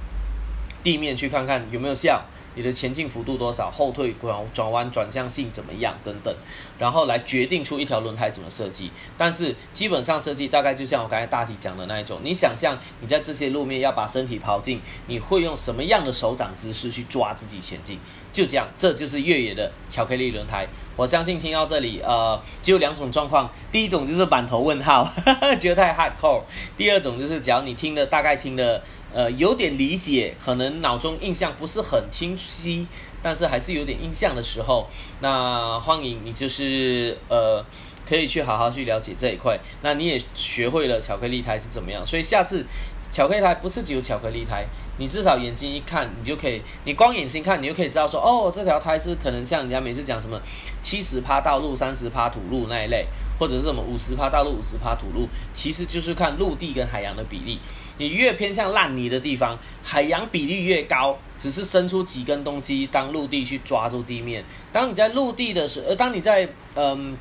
地面去看看有没有效。你的前进幅度多少，后退转转弯转向性怎么样等等，然后来决定出一条轮胎怎么设计。但是基本上设计大概就像我刚才大体讲的那一种，你想象你在这些路面要把身体抛进，你会用什么样的手掌姿势去抓自己前进？就这样，这就是越野的巧克力轮胎。我相信听到这里，呃，只有两种状况，第一种就是满头问号，觉得太 hardcore；第二种就是只要你听的大概听的。呃，有点理解，可能脑中印象不是很清晰，但是还是有点印象的时候，那欢迎你就是呃，可以去好好去了解这一块。那你也学会了巧克力胎是怎么样，所以下次巧克力胎不是只有巧克力胎，你至少眼睛一看，你就可以，你光眼睛看，你就可以知道说，哦，这条胎是可能像人家每次讲什么七十趴道路，三十趴土路那一类。或者是什么五十趴道路五十趴土路，其实就是看陆地跟海洋的比例。你越偏向烂泥的地方，海洋比例越高，只是伸出几根东西当陆地去抓住地面。当你在陆地的时，呃，当你在嗯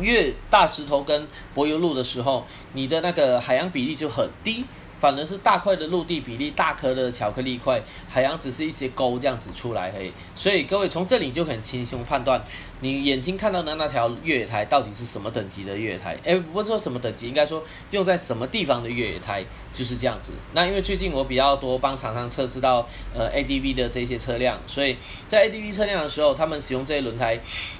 越大石头跟柏油路的时候，你的那个海洋比例就很低。反而是大块的陆地比例，大颗的巧克力块，海洋只是一些沟这样子出来嘿。所以各位从这里就很轻松判断，你眼睛看到的那条越野胎到底是什么等级的越野胎？哎，不是说什么等级，应该说用在什么地方的越野胎就是这样子。那因为最近我比较多帮厂商测试到呃 ADV 的这些车辆，所以在 ADV 车辆的时候，他们使用这些轮胎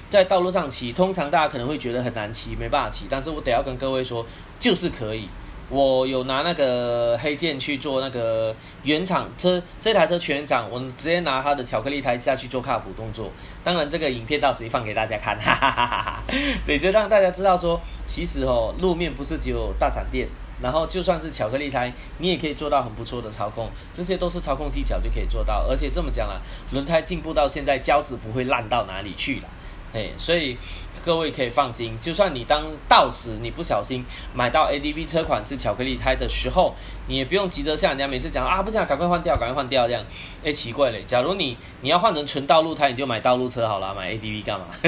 在道路上骑，通常大家可能会觉得很难骑，没办法骑。但是我得要跟各位说，就是可以。我有拿那个黑剑去做那个原厂车，这台车全厂，我直接拿它的巧克力胎下去做卡普动作。当然，这个影片到时放给大家看，哈哈哈哈哈对，就让大家知道说，其实哦，路面不是只有大闪电，然后就算是巧克力胎，你也可以做到很不错的操控，这些都是操控技巧就可以做到。而且这么讲啊，轮胎进步到现在，胶质不会烂到哪里去了。哎，所以各位可以放心，就算你当到时你不小心买到 ADV 车款是巧克力胎的时候，你也不用急着像人家每次讲啊，不想赶快换掉，赶快换掉这样。哎，奇怪嘞，假如你你要换成纯道路胎，你就买道路车好了，买 ADV 干嘛？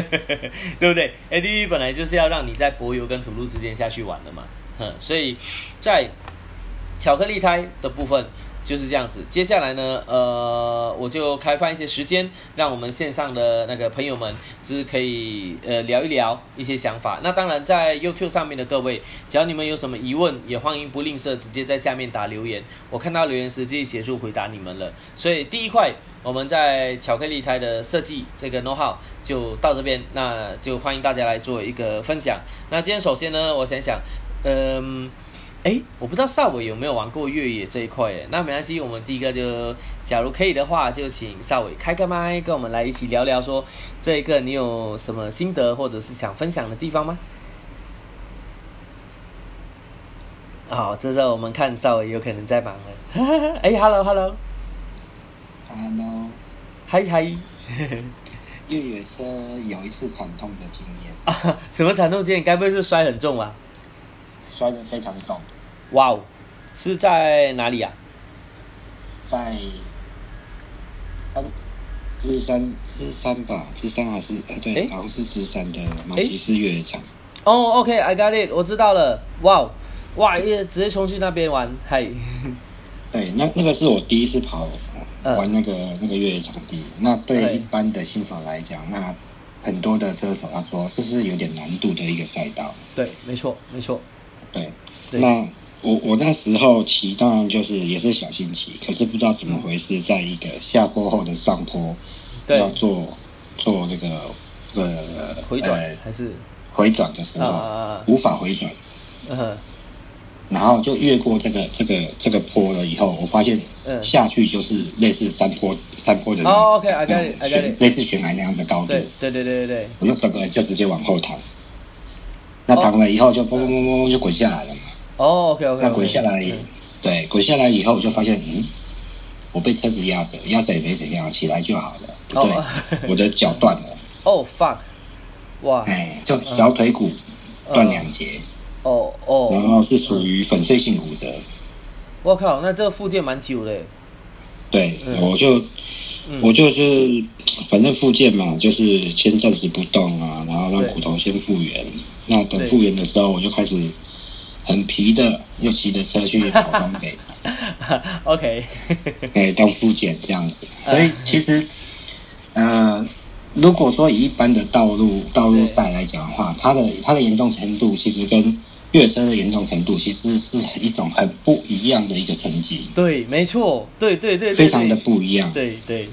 对不对？ADV 本来就是要让你在柏油跟土路之间下去玩的嘛。哼，所以在巧克力胎的部分。就是这样子，接下来呢，呃，我就开放一些时间，让我们线上的那个朋友们，就是可以呃聊一聊一些想法。那当然，在 YouTube 上面的各位，只要你们有什么疑问，也欢迎不吝啬直接在下面打留言，我看到留言时就协助回答你们了。所以第一块，我们在巧克力胎的设计这个 know how 就到这边，那就欢迎大家来做一个分享。那今天首先呢，我想想，嗯。哎，我不知道少伟有没有玩过越野这一块诶，那没关系，我们第一个就，假如可以的话，就请少伟开个麦，跟我们来一起聊聊，说这一个你有什么心得或者是想分享的地方吗？好，这时候我们看少伟有可能在忙了。哎，Hello，Hello，Hello，嗨嗨，越野车有一次惨痛的经验啊？什么惨痛经验？该不会是摔很重吧？摔得非常重。哇哦，是在哪里啊？在，芝山，芝山吧，芝山还是呃对，好像是芝山的马吉斯越野场。哦，OK，I got it，我知道了。哇哦，哇，也直接冲去那边玩，嗨。对，那那个是我第一次跑玩那个那个越野场地。那对一般的新手来讲，那很多的车手他说这是有点难度的一个赛道。对，没错，没错。对。那我我那时候骑当然就是也是小心骑，可是不知道怎么回事，在一个下坡后的上坡，要做做那个呃回转还是回转的时候无法回转，嗯然后就越过这个这个这个坡了以后，我发现下去就是类似山坡山坡的哦，OK，I got it，I got it，类似悬崖那样的高度，对对对对对，我就整个人就直接往后躺，那躺了以后就嘣嘣嘣嘣就滚下来了嘛。哦，OK OK。那滚下来，对，滚下来以后我就发现，嗯，我被车子压着，压着也没怎样，起来就好了。对，我的脚断了。哦，fuck！哇，哎，就小腿骨断两节。哦哦。然后是属于粉碎性骨折。我靠，那这个复健蛮久的。对，我就我就是反正复健嘛，就是先暂时不动啊，然后让骨头先复原。那等复原的时候，我就开始。很皮的，又骑着车去跑东北。OK，对，到复检这样子。所以其实，呃，如果说以一般的道路道路赛来讲的话，它的它的严重程度其实跟越野车的严重程度其实是一种很不一样的一个层级。对，没错，对对对，非常的不一样。对对。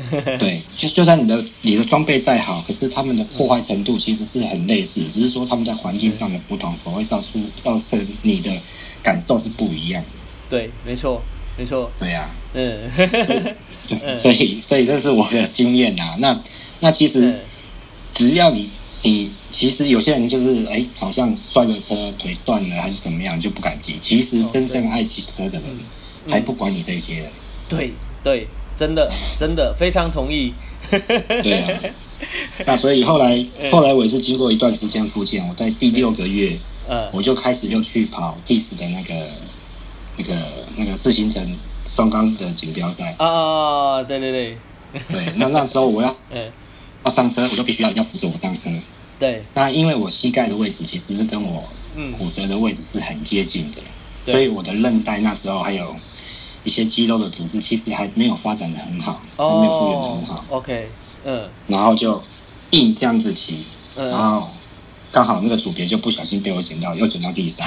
对，就就算你的你的装备再好，可是他们的破坏程度其实是很类似，只是说他们在环境上的不同，所会造出造成你的感受是不一样。对，没错，没错。对呀，嗯，所以所以这是我的经验呐。那那其实只要你你其实有些人就是哎，好像摔了车腿断了还是怎么样就不敢骑。其实真正爱骑车的人才不管你这些。对对。真的，真的非常同意。对啊，那所以后来，后来我也是经过一段时间复健，我在第六个月，嗯，我就开始又去跑第十的那个、那个、那个四行程双缸的锦标赛。啊，对对对，对。那那时候我要，嗯，要上车，我就必须要要扶着我上车。对。那因为我膝盖的位置其实是跟我骨折的位置是很接近的，所以我的韧带那时候还有。一些肌肉的组织其实还没有发展的很好，还没有复原很好。OK，嗯，然后就硬这样子骑，然后刚好那个组别就不小心被我捡到，又捡到第三，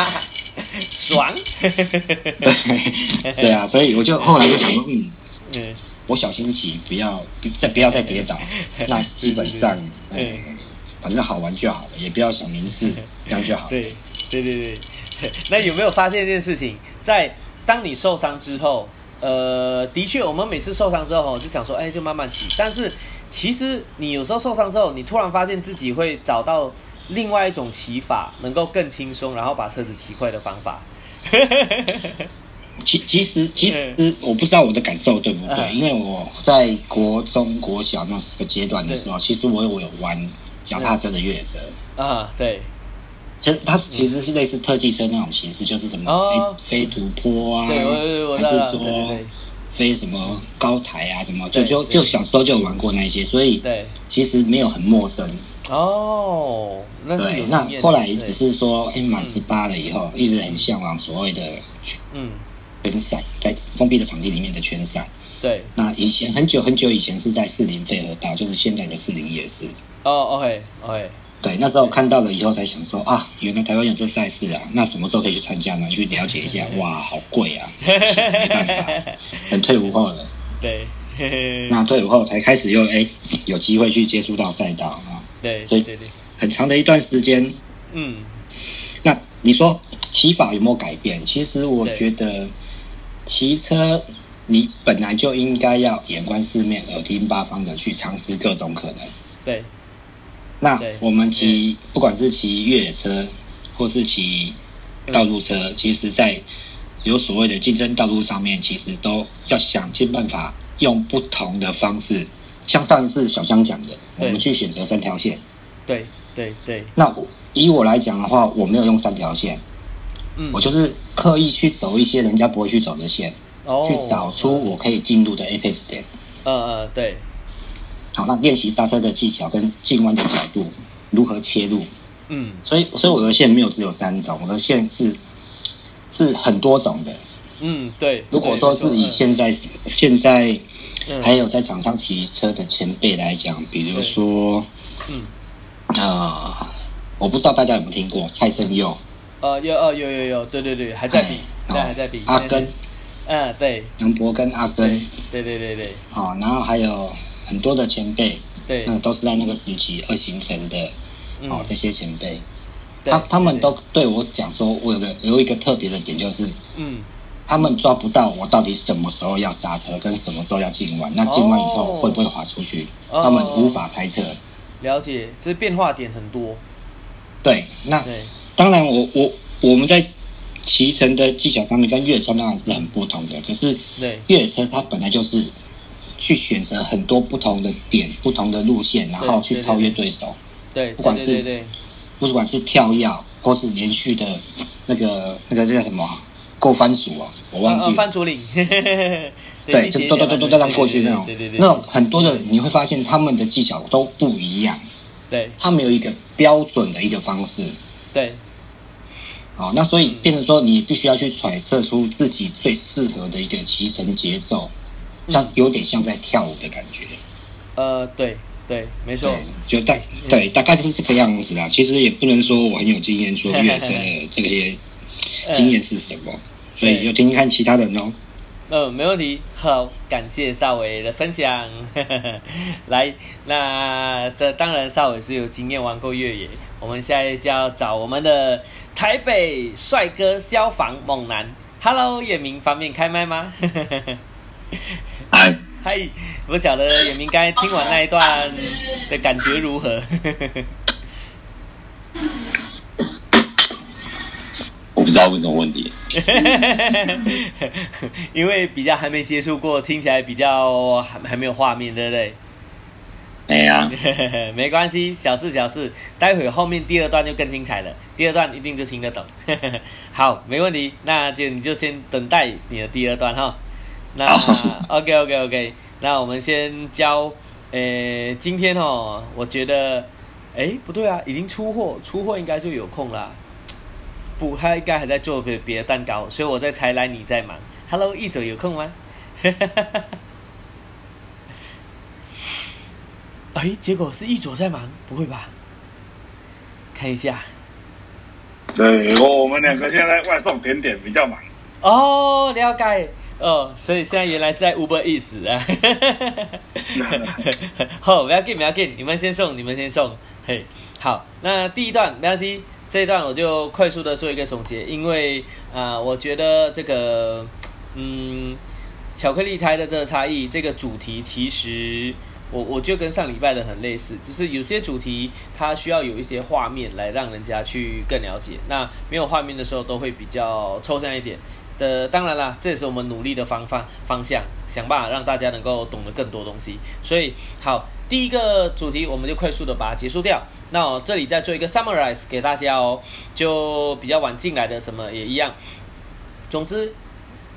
爽。对对啊，所以我就后来就想说，嗯，我小心骑，不要再不要再跌倒。那基本上，嗯，反正好玩就好了，也不要想名次，这样就好。对对对对，那有没有发现一件事情，在？当你受伤之后，呃，的确，我们每次受伤之后，就想说，哎，就慢慢骑。但是，其实你有时候受伤之后，你突然发现自己会找到另外一种骑法，能够更轻松，然后把车子骑快的方法。其其实其实我不知道我的感受对不对，因为我在国中国小那个阶段的时候，其实我我有玩脚踏车的越野车啊，对。其实它其实是类似特技车那种形式，就是什么飞飞土坡啊，还是说飞什么高台啊，什么就就就小时候就玩过那些，所以对，其实没有很陌生哦。那对，那后来只是说，哎，满十八了以后，一直很向往所谓的嗯圈赛，在封闭的场地里面的圈赛。对，那以前很久很久以前是在四零配合道，就是现在的四零夜市。哦，OK OK。对，那时候看到了以后才想说啊，原来台湾有这赛事啊，那什么时候可以去参加呢？去了解一下。哇，好贵啊，没办法，等退伍后了。对，那退伍后才开始又哎有机会去接触到赛道啊。对，所以很长的一段时间，嗯，那你说骑法有没有改变？其实我觉得骑车你本来就应该要眼观四面，耳听八方的去尝试各种可能。对。那我们骑，不管是骑越野车，或是骑道路车，其实，在有所谓的竞争道路上面，其实都要想尽办法用不同的方式。像上一次小江讲的，我们去选择三条线。对对对。那以我来讲的话，我没有用三条线，嗯，我就是刻意去走一些人家不会去走的线，哦，去找出我可以进入的 apex 点。呃呃，对。好，那练习刹车的技巧跟进弯的角度如何切入？嗯，所以所以我的线没有只有三种，我的线是是很多种的。嗯，对。如果说是以现在现在还有在场上骑车的前辈来讲，比如说，嗯啊，我不知道大家有没有听过蔡胜佑？呃，有呃有有有，对对对，还在比，现在还在比。阿根，嗯，对，杨博跟阿根，对对对对。好，然后还有。很多的前辈，对，那都是在那个时期而形成的。哦，这些前辈，他他们都对我讲说，我有个有一个特别的点，就是，嗯，他们抓不到我到底什么时候要刹车，跟什么时候要进弯，那进弯以后会不会滑出去，他们无法猜测。了解，这变化点很多。对，那当然，我我我们在骑乘的技巧上面跟越野车当然是很不同的，可是，对，越野车它本来就是。去选择很多不同的点、不同的路线，然后去超越对手。对，不管是不管是跳跃或是连续的那个那个叫什么过番薯啊，我忘记番薯岭。对，就都都都都这样过去那种。对对对，那种很多的你会发现他们的技巧都不一样。对，他们有一个标准的一个方式。对，好，那所以变成说你必须要去揣测出自己最适合的一个骑乘节奏，像有点像在跳舞的感觉。呃，对对，没错，就大对大概就是这个样子啊。其实也不能说我很有经验，说越车的这些经验是什么，所以就听听看其他人哦。嗯，没问题。好，感谢少伟的分享。来，那这当然少伟是有经验玩过越野。我们现在就要找我们的台北帅哥消防猛男。Hello，叶明，方便开麦吗？嗨。嗨，不晓得也明该听完那一段的感觉如何？我不知道为什么问题。因为比较还没接触过，听起来比较还还没有画面，对不对？没啊，没关系，小事小事。待会后面第二段就更精彩了，第二段一定就听得懂。好，没问题，那就你就先等待你的第二段哈。那 OK OK OK，那我们先教，呃，今天哦，我觉得，哎，不对啊，已经出货，出货应该就有空啦。不，他应该还在做别别的蛋糕，所以我在猜来你在忙。Hello，一走有空吗？哎，结果是一左在忙，不会吧？看一下。对，我们两个现在外送甜点比较忙。哦，了解。哦，所以现在原来是在 Uber Eats 啊，好，不要紧，不要紧，你们先送，你们先送，嘿，好，那第一段没关系，这一段我就快速的做一个总结，因为啊，我觉得这个，嗯，巧克力胎的这个差异，这个主题其实我我就跟上礼拜的很类似，就是有些主题它需要有一些画面来让人家去更了解，那没有画面的时候都会比较抽象一点。呃，当然啦，这也是我们努力的方方方向，想办法让大家能够懂得更多东西。所以，好，第一个主题我们就快速的把它结束掉。那我这里再做一个 summarize 给大家哦，就比较晚进来的什么也一样。总之，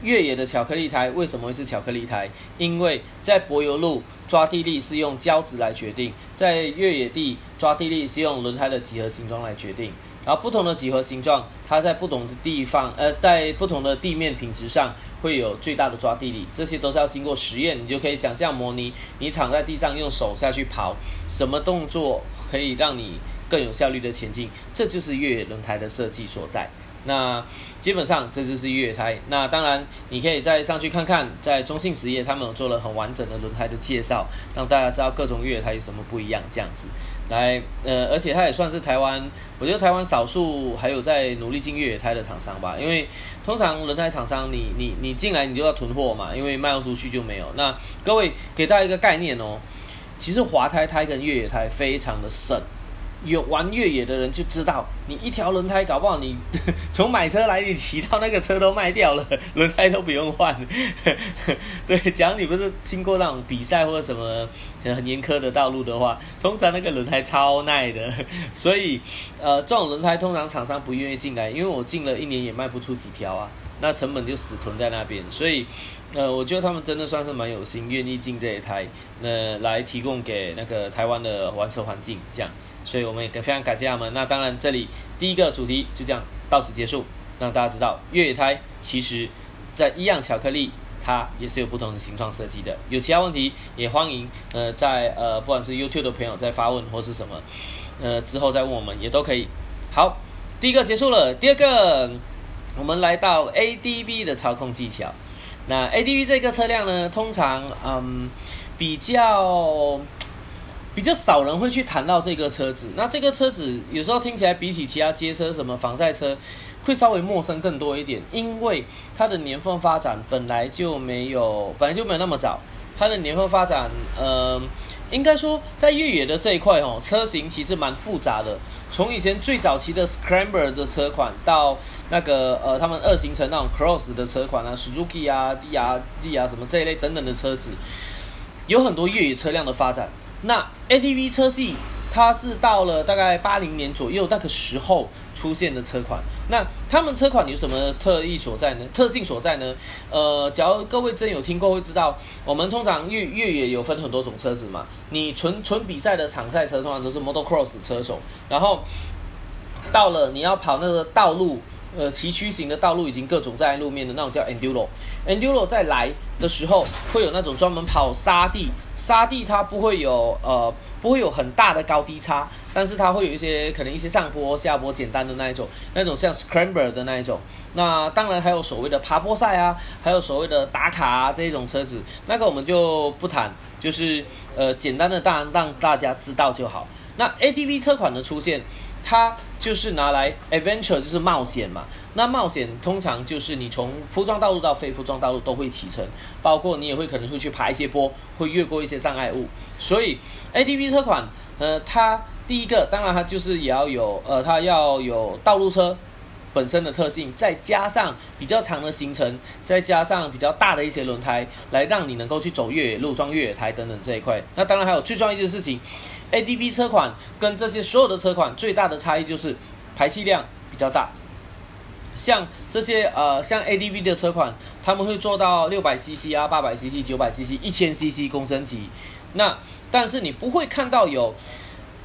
越野的巧克力胎为什么会是巧克力胎？因为在柏油路抓地力是用胶质来决定，在越野地抓地力是用轮胎的几何形状来决定。然后不同的几何形状，它在不同的地方，呃，在不同的地面品质上会有最大的抓地力，这些都是要经过实验，你就可以想象模拟你躺在地上用手下去刨，什么动作可以让你更有效率的前进，这就是越野轮胎的设计所在。那基本上这就是越野胎。那当然，你可以再上去看看，在中信实业他们有做了很完整的轮胎的介绍，让大家知道各种越野胎有什么不一样。这样子，来，呃，而且它也算是台湾，我觉得台湾少数还有在努力进越野胎的厂商吧。因为通常轮胎厂商，你你你进来你就要囤货嘛，因为卖不出去就没有。那各位给大家一个概念哦，其实滑胎胎跟越野胎非常的省。有玩越野的人就知道，你一条轮胎搞不好，你 从买车来，你骑到那个车都卖掉了，轮胎都不用换。对，假如你不是经过那种比赛或者什么很严苛的道路的话，通常那个轮胎超耐的。所以，呃，这种轮胎通常厂商不愿意进来，因为我进了一年也卖不出几条啊，那成本就死囤在那边。所以，呃，我觉得他们真的算是蛮有心，愿意进这一台，那来提供给那个台湾的玩车环境这样。所以我们也非常感谢他们。那当然，这里第一个主题就这样到此结束，让大家知道越野胎其实，在一样巧克力，它也是有不同的形状设计的。有其他问题也欢迎呃在呃不管是 YouTube 的朋友在发问或是什么，呃之后再问我们也都可以。好，第一个结束了，第二个我们来到 ADV 的操控技巧。那 ADV 这个车辆呢，通常嗯比较。比较少人会去谈到这个车子，那这个车子有时候听起来比起其他街车什么防晒车，会稍微陌生更多一点，因为它的年份发展本来就没有，本来就没有那么早。它的年份发展，呃，应该说在越野的这一块哦，车型其实蛮复杂的。从以前最早期的 Scrambler 的车款，到那个呃他们二行程那种 Cross 的车款啊，Suzuki 啊、D R G 啊什么这一类等等的车子，有很多越野车辆的发展。那 ATV 车系，它是到了大概八零年左右那个时候出现的车款。那他们车款有什么特异所在呢？特性所在呢？呃，假如各位真有听过，会知道我们通常越越野有分很多种车子嘛。你纯纯比赛的场赛车通常都是 Motocross 车手，然后到了你要跑那个道路。呃崎岖型的道路，已经各种障碍路面的那种叫 enduro。enduro 在来的时候会有那种专门跑沙地，沙地它不会有呃不会有很大的高低差，但是它会有一些可能一些上坡下坡简单的那一种，那种像 scramble 的那一种。那当然还有所谓的爬坡赛啊，还有所谓的打卡啊这种车子，那个我们就不谈，就是呃简单的让让大家知道就好。那 ADV 车款的出现。它就是拿来 adventure，就是冒险嘛。那冒险通常就是你从铺装道路到非铺装道路都会启程，包括你也会可能会去爬一些坡，会越过一些障碍物。所以 ADV 车款，呃，它第一个当然它就是也要有，呃，它要有道路车本身的特性，再加上比较长的行程，再加上比较大的一些轮胎，来让你能够去走越野路、装越野胎等等这一块。那当然还有最重要一件事情。ADV 车款跟这些所有的车款最大的差异就是排气量比较大。像这些呃，像 ADV 的车款，他们会做到六百 CC 啊、八百 CC、九百 CC、一千 CC 公升级。那但是你不会看到有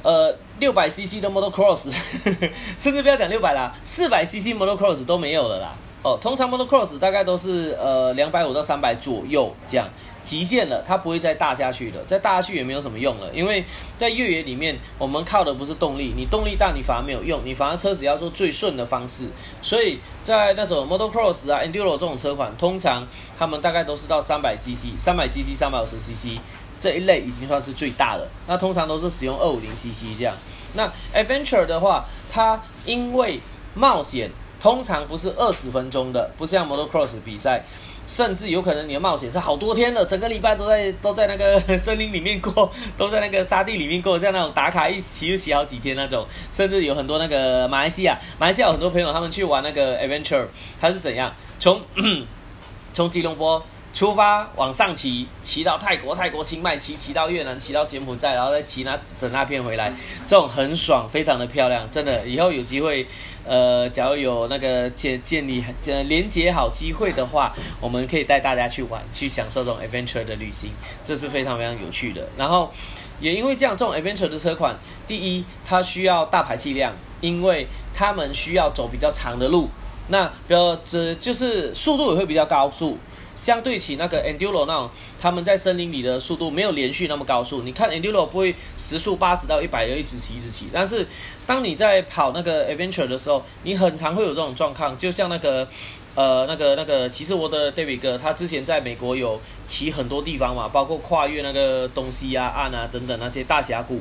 呃六百 CC 的 Model Cross，甚至不要讲六百啦，四百 CC Model Cross 都没有了啦。哦，通常 Model Cross 大概都是呃两百五到三百左右这样。极限了，它不会再大下去了，再大下去也没有什么用了，因为在越野里面，我们靠的不是动力，你动力大，你反而没有用，你反而车子要做最顺的方式，所以在那种 Model Cross 啊、Enduro 这种车款，通常他们大概都是到三百 CC、三百 CC、三百五十 CC 这一类已经算是最大的，那通常都是使用二五零 CC 这样。那 Adventure 的话，它因为冒险，通常不是二十分钟的，不像 motocross 比赛。甚至有可能你的冒险是好多天的，整个礼拜都在 都在那个森林里面过，都在那个沙地里面过，像那种打卡一骑就骑好几天那种。甚至有很多那个马来西亚，马来西亚有很多朋友他们去玩那个 adventure，他是怎样从 从吉隆坡。出发往上骑，骑到泰国，泰国清迈，骑骑到越南，骑到柬埔寨，然后再骑那整那片回来，这种很爽，非常的漂亮，真的。以后有机会，呃，假如有那个建建立呃连接好机会的话，我们可以带大家去玩，去享受这种 adventure 的旅行，这是非常非常有趣的。然后也因为这样，这种 adventure 的车款，第一它需要大排气量，因为他们需要走比较长的路，那比较这就是速度也会比较高速。相对起那个 enduro 那种，他们在森林里的速度没有连续那么高速。你看 enduro 不会时速八十到一百，一直骑一直骑。但是当你在跑那个 adventure 的时候，你很常会有这种状况。就像那个呃那个那个骑士我的 David 哥，他之前在美国有骑很多地方嘛，包括跨越那个东西啊、岸啊等等那些大峡谷。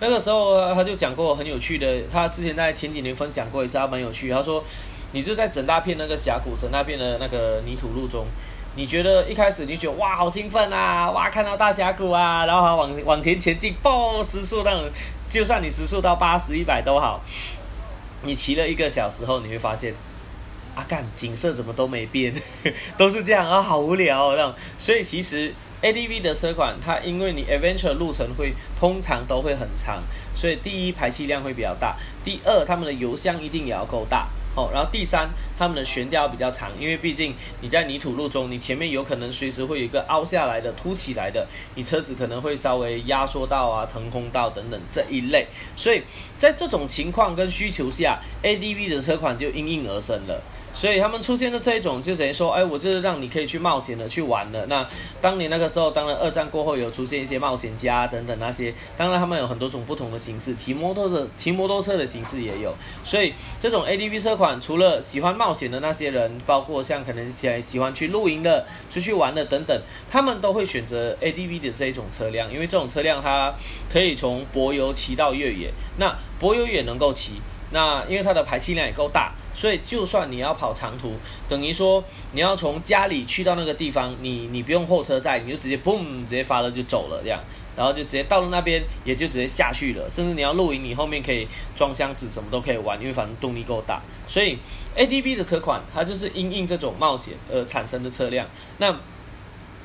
那个时候他就讲过很有趣的，他之前在前几年分享过一次，他蛮有趣。他说，你就在整大片那个峡谷、整大片的那个泥土路中。你觉得一开始你觉得哇好兴奋啊，哇看到大峡谷啊，然后还往往前前进，爆时速那种，就算你时速到八十一百都好，你骑了一个小时后，你会发现，啊干景色怎么都没变，都是这样啊，好无聊那种。所以其实 ADV 的车款，它因为你 Adventure 路程会通常都会很长，所以第一排气量会比较大，第二他们的油箱一定也要够大。哦，然后第三，他们的悬吊比较长，因为毕竟你在泥土路中，你前面有可能随时会有一个凹下来的、凸起来的，你车子可能会稍微压缩到啊、腾空到等等这一类，所以在这种情况跟需求下，ADV 的车款就应运而生了。所以他们出现的这一种，就等于说，哎，我就是让你可以去冒险的去玩的。那当年那个时候，当然二战过后有出现一些冒险家等等那些，当然他们有很多种不同的形式，骑摩托车、骑摩托车的形式也有。所以这种 ADV 车款，除了喜欢冒险的那些人，包括像可能喜喜欢去露营的、出去玩的等等，他们都会选择 ADV 的这一种车辆，因为这种车辆它可以从柏油骑到越野，那柏油也能够骑，那因为它的排气量也够大。所以，就算你要跑长途，等于说你要从家里去到那个地方，你你不用货车载，你就直接嘣直接发了就走了这样，然后就直接到了那边，也就直接下去了。甚至你要露营，你后面可以装箱子，什么都可以玩，因为反正动力够大。所以，ADV 的车款它就是因应这种冒险而产生的车辆。那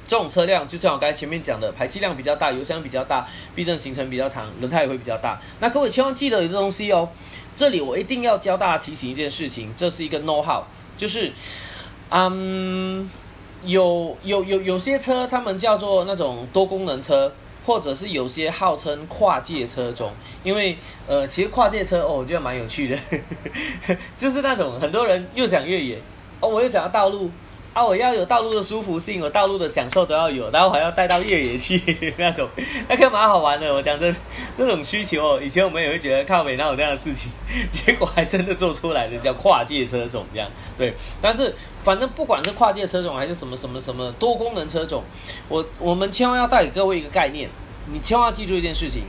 这种车辆就像我刚才前面讲的，排气量比较大，油箱比较大，避震行程比较长，轮胎也会比较大。那各位千万记得有这东西哦。这里我一定要教大家提醒一件事情，这是一个 know how，就是，嗯，有有有有些车，他们叫做那种多功能车，或者是有些号称跨界车种，因为呃，其实跨界车哦，我觉得蛮有趣的，就是那种很多人又想越野哦，我又想要道路。啊，我要有道路的舒服性，我道路的享受都要有，然后还要带到越野去 那种，那个蛮好玩的。我讲真，这种需求哦，以前我们也会觉得靠北那有这样的事情，结果还真的做出来的叫跨界车种这样。对，但是反正不管是跨界车种还是什么什么什么多功能车种，我我们千万要带给各位一个概念，你千万要记住一件事情：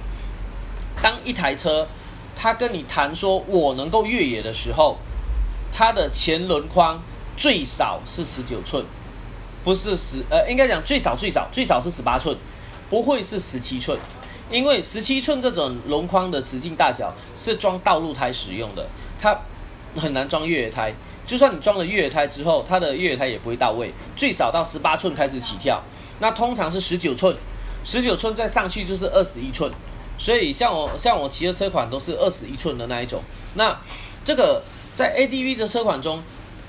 当一台车它跟你谈说我能够越野的时候，它的前轮框。最少是十九寸，不是十呃，应该讲最少最少最少是十八寸，不会是十七寸，因为十七寸这种轮框的直径大小是装道路胎使用的，它很难装越野胎。就算你装了越野胎之后，它的越野胎也不会到位。最少到十八寸开始起跳，那通常是十九寸，十九寸再上去就是二十一寸。所以像我像我骑的车款都是二十一寸的那一种。那这个在 ADV 的车款中。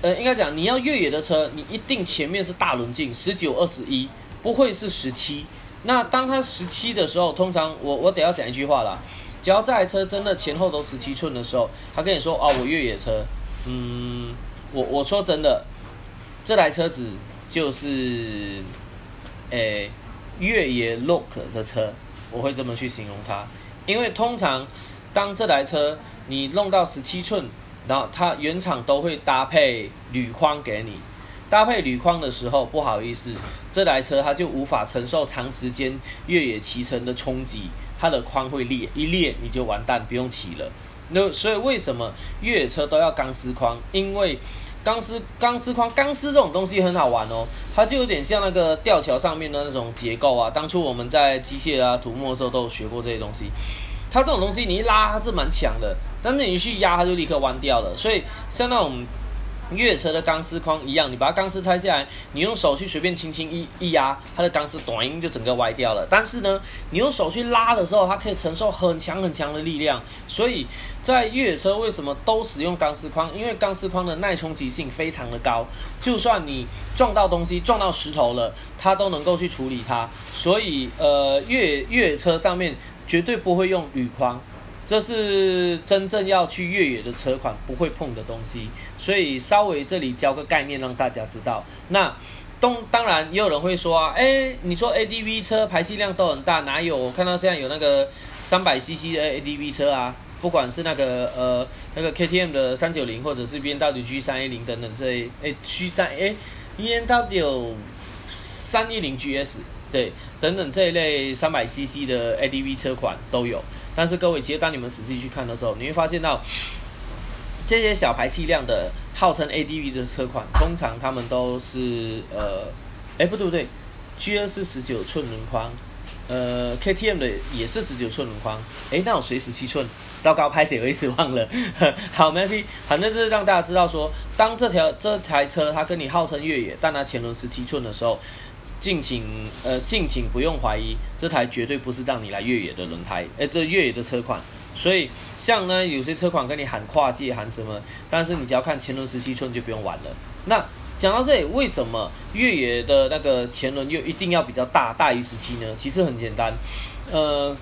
呃，应该讲你要越野的车，你一定前面是大轮径，十九、二十一，不会是十七。那当它十七的时候，通常我我得要讲一句话啦，只要这台车真的前后都十七寸的时候，他跟你说哦，我越野车，嗯，我我说真的，这台车子就是，诶，越野 look 的车，我会这么去形容它，因为通常当这台车你弄到十七寸。然后它原厂都会搭配铝框给你，搭配铝框的时候，不好意思，这台车它就无法承受长时间越野骑乘的冲击，它的框会裂，一裂你就完蛋，不用骑了。那所以为什么越野车都要钢丝框？因为钢丝钢丝框钢丝这种东西很好玩哦，它就有点像那个吊桥上面的那种结构啊。当初我们在机械啊土木的时候都有学过这些东西。它这种东西你一拉它是蛮强的，但是你去压它就立刻弯掉了。所以像那种越野车的钢丝框一样，你把它钢丝拆下来，你用手去随便轻轻一一压，它的钢丝短就整个歪掉了。但是呢，你用手去拉的时候，它可以承受很强很强的力量。所以在越野车为什么都使用钢丝框？因为钢丝框的耐冲击性非常的高，就算你撞到东西、撞到石头了，它都能够去处理它。所以呃，越越野车上面。绝对不会用铝框，这是真正要去越野的车款不会碰的东西。所以稍微这里教个概念让大家知道。那东当然也有人会说啊，哎，你说 ADV 车排气量都很大，哪有？我看到现在有那个三百 CC 的 ADV 车啊，不管是那个呃那个 KTM 的三九零，或者是 BMW G 三 A 零等等这哎 G 三哎 BMW 三一零 GS。对，等等这一类三百 CC 的 ADV 车款都有，但是各位，其实当你们仔细去看的时候，你会发现到这些小排气量的号称 ADV 的车款，通常他们都是呃，哎，不对不对，G2 是十九寸轮框，呃，KTM 的也是十九寸轮框，哎，那我谁十七寸？糟糕，拍谁我一时忘了。好，没关系，反正就是让大家知道说，当这条这台车它跟你号称越野，但它前轮十七寸的时候。敬请呃，敬请不用怀疑，这台绝对不是让你来越野的轮胎，哎，这越野的车款。所以像呢，有些车款跟你喊跨界喊什么，但是你只要看前轮十七寸就不用玩了。那讲到这里，为什么越野的那个前轮又一定要比较大，大于十七呢？其实很简单，呃。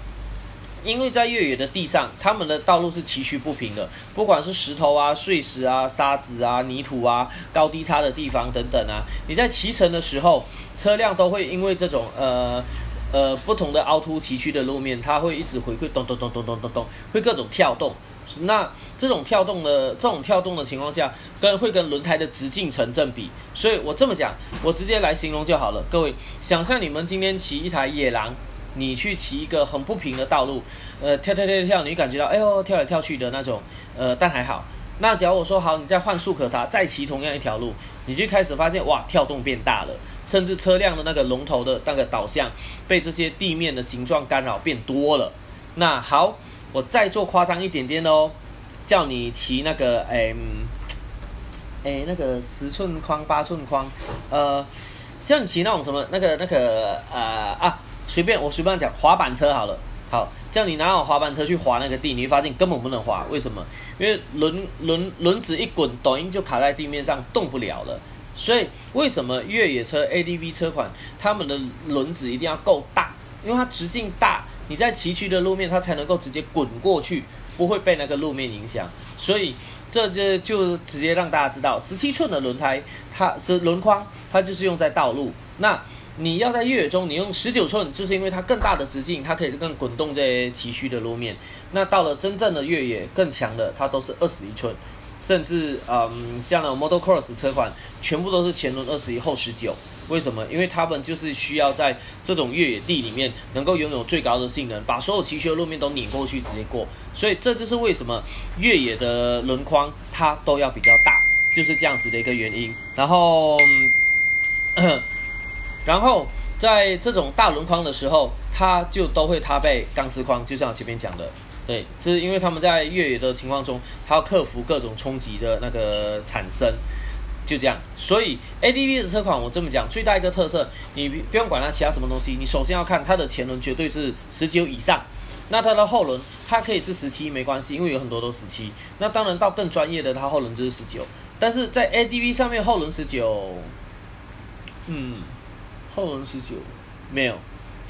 因为在越野的地上，他们的道路是崎岖不平的，不管是石头啊、碎石啊、沙子啊、泥土啊、高低差的地方等等啊，你在骑乘的时候，车辆都会因为这种呃呃不同的凹凸崎岖的路面，它会一直回馈咚咚咚咚咚咚咚，会各种跳动。那这种跳动的这种跳动的情况下，跟会跟轮胎的直径成正比。所以我这么讲，我直接来形容就好了。各位，想象你们今天骑一台野狼。你去骑一个很不平的道路，呃，跳跳跳跳，你感觉到哎呦跳来跳去的那种，呃，但还好。那假如我说好，你再换速可达，再骑同样一条路，你就开始发现哇，跳动变大了，甚至车辆的那个龙头的那个导向被这些地面的形状干扰变多了。那好，我再做夸张一点点哦，叫你骑那个哎，哎那个十寸框八寸框，呃，叫你骑那种什么那个那个呃啊。随便我随便讲滑板车好了，好，叫你拿好滑板车去滑那个地，你会发现根本不能滑。为什么？因为轮轮轮子一滚，抖音就卡在地面上动不了了。所以为什么越野车 ADV 车款他们的轮子一定要够大，因为它直径大，你在崎岖的路面它才能够直接滚过去，不会被那个路面影响。所以这就就直接让大家知道，十七寸的轮胎它是轮框，它就是用在道路。那你要在越野中，你用十九寸，就是因为它更大的直径，它可以更滚动这些崎岖的路面。那到了真正的越野更强的，它都是二十一寸，甚至嗯，像那 Model Cross 车款，全部都是前轮二十一，后十九。为什么？因为他们就是需要在这种越野地里面，能够拥有最高的性能，把所有崎岖的路面都碾过去，直接过。所以这就是为什么越野的轮框它都要比较大，就是这样子的一个原因。然后。然后在这种大轮框的时候，它就都会搭配钢丝框，就像我前面讲的，对，这是因为他们在越野的情况中，它要克服各种冲击的那个产生，就这样。所以 ADV 的车款，我这么讲，最大一个特色，你不用管它其他什么东西，你首先要看它的前轮绝对是十九以上，那它的后轮它可以是十七没关系，因为有很多都十七。那当然到更专业的，它后轮就是十九，但是在 ADV 上面后轮十九，嗯。后轮十九，没有，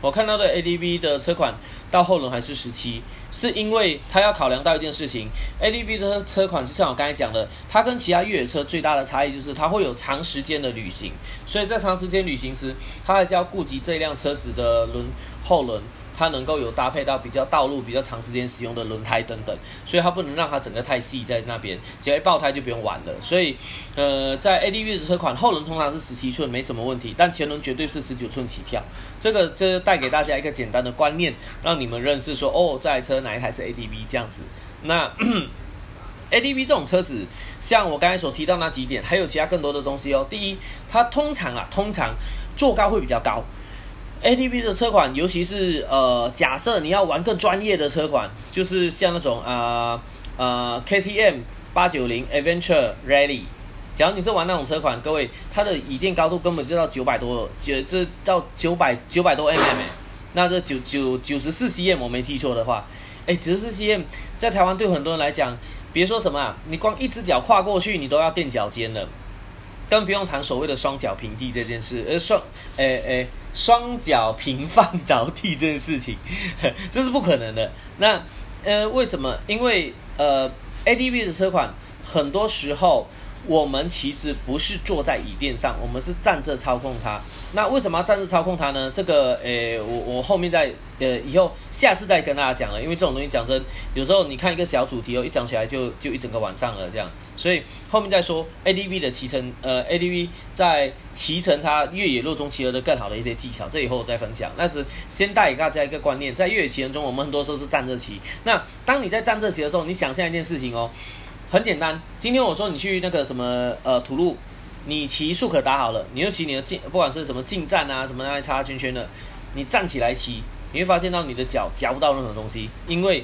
我看到的 ADV 的车款到后轮还是十七，是因为他要考量到一件事情，ADV 的车款就像我刚才讲的，它跟其他越野车最大的差异就是它会有长时间的旅行，所以在长时间旅行时，它还是要顾及这辆车子的轮后轮。它能够有搭配到比较道路比较长时间使用的轮胎等等，所以它不能让它整个太细在那边，只要一爆胎就不用玩了。所以，呃，在 ADV 的车款后轮通常是十七寸，没什么问题，但前轮绝对是十九寸起跳。这个这带给大家一个简单的观念，让你们认识说，哦，这台车哪一台是 ADV 这样子。那 ADV 这种车子，像我刚才所提到那几点，还有其他更多的东西哦。第一，它通常啊，通常坐高会比较高。ATV 的车款，尤其是呃，假设你要玩更专业的车款，就是像那种啊呃 KTM 八九零 Adventure Rally，假如你是玩那种车款，各位它的椅垫高度根本就到九百多，九这到九百九百多 mm，那这九九九十四 cm 我没记错的话，哎九十四 cm 在台湾对很多人来讲，别说什么啊，你光一只脚跨过去，你都要垫脚尖了，更不用谈所谓的双脚平地这件事，呃双诶诶。双脚平放着地这件事情，这是不可能的。那呃，为什么？因为呃，A D B 的车款很多时候。我们其实不是坐在椅垫上，我们是站着操控它。那为什么要站着操控它呢？这个，诶，我我后面再，呃，以后下次再跟大家讲了。因为这种东西讲真，有时候你看一个小主题哦，一讲起来就就一整个晚上了这样。所以后面再说 ADV 的骑乘，呃，ADV 在骑乘它越野路中骑的更好的一些技巧，这以后我再分享。那是先带给大家一个观念，在越野骑乘中，我们很多时候是站着骑。那当你在站着骑的时候，你想象一件事情哦。很简单，今天我说你去那个什么呃土路，你骑速可达好了，你就骑你的进，不管是什么进站啊什么那叉叉圈圈的，你站起来骑，你会发现到你的脚夹不到任何东西，因为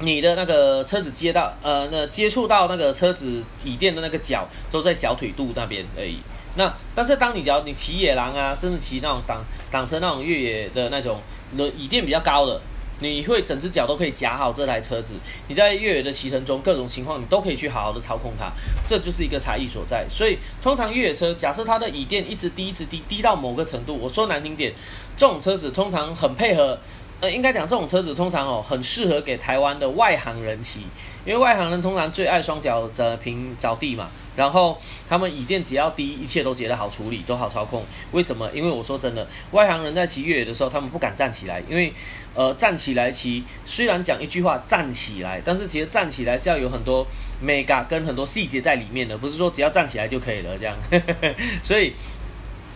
你的那个车子接到呃那接触到那个车子椅垫的那个脚都在小腿肚那边而已。那但是当你只要你骑野狼啊，甚至骑那种挡挡车那种越野的那种轮椅垫比较高的。你会整只脚都可以夹好这台车子，你在越野的骑乘中，各种情况你都可以去好好的操控它，这就是一个差异所在。所以通常越野车，假设它的椅垫一直低，一直低，低到某个程度，我说难听点，这种车子通常很配合。呃，应该讲这种车子通常哦，很适合给台湾的外行人骑，因为外行人通常最爱双脚着平着地嘛。然后他们椅垫只要低，一切都觉得好处理，都好操控。为什么？因为我说真的，外行人在骑越野的时候，他们不敢站起来，因为呃站起来骑，虽然讲一句话站起来，但是其实站起来是要有很多 mega 跟很多细节在里面的，不是说只要站起来就可以了这样。所以。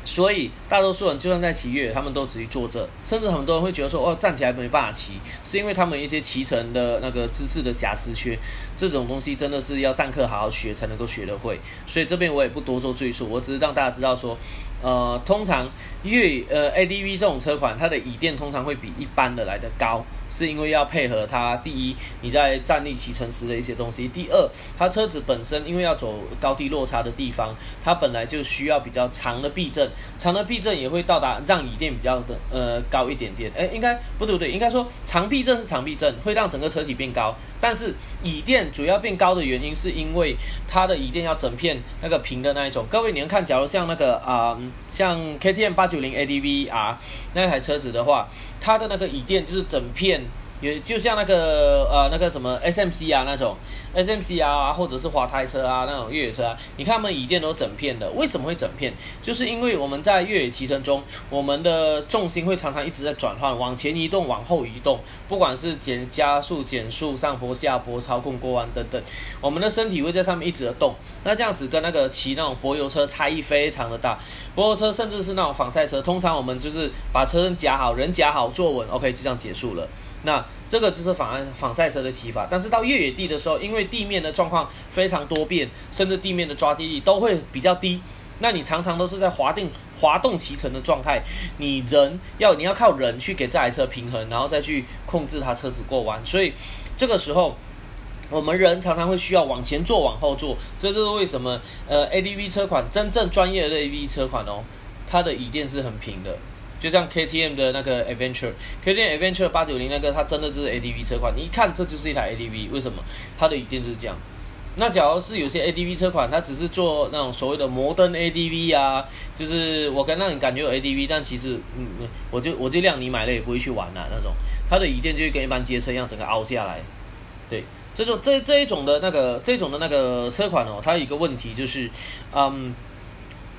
所以大多数人就算在骑越野，他们都只是坐着，甚至很多人会觉得说，哦，站起来没办法骑，是因为他们一些骑乘的那个姿势的瑕疵缺。这种东西真的是要上课好好学才能够学得会。所以这边我也不多做赘述，我只是让大家知道说，呃，通常越呃 ADV 这种车款，它的椅垫通常会比一般的来的高。是因为要配合它，第一，你在站立骑乘时的一些东西；第二，它车子本身因为要走高低落差的地方，它本来就需要比较长的避震，长的避震也会到达让椅垫比较的呃高一点点。哎，应该不对不对，应该说长避震是长避震，会让整个车体变高。但是椅垫主要变高的原因，是因为它的椅垫要整片那个平的那一种。各位，你们看，假如像那个啊，像 KTM 八 九零 ADV R 那台车子的话。它的那个椅垫就是整片。也就像那个呃那个什么 S M C 啊那种 S M C 啊或者是滑胎车啊那种越野车啊，你看他们椅垫都整片的，为什么会整片？就是因为我们在越野骑乘中，我们的重心会常常一直在转换，往前移动，往后移动，不管是减加速、减速、上坡、下坡、操控、过弯等等，我们的身体会在上面一直的动。那这样子跟那个骑那种柏油车差异非常的大，柏油车甚至是那种仿赛车，通常我们就是把车身夹好，人夹好，坐稳，OK 就这样结束了。那这个就是仿仿赛车的骑法，但是到越野地的时候，因为地面的状况非常多变，甚至地面的抓地力都会比较低，那你常常都是在滑定滑动骑乘的状态，你人要你要靠人去给这台车平衡，然后再去控制它车子过弯，所以这个时候我们人常常会需要往前坐、往后坐，这就是为什么呃 ADV 车款真正专业的 ADV 车款哦，它的椅垫是很平的。就像 KTM 的那个 Adventure，KTM Adventure 八九零那个，它真的就是 ADV 车款，你一看这就是一台 ADV，为什么？它的椅垫就是这样。那假如是有些 ADV 车款，它只是做那种所谓的摩登 ADV 啊，就是我刚让你感觉有 ADV，但其实嗯，我就我就量你买了也不会去玩啊那种，它的椅垫就跟一般街车一样，整个凹下来。对，这种这这一种的那个这种的那个车款哦，它有一个问题就是，嗯。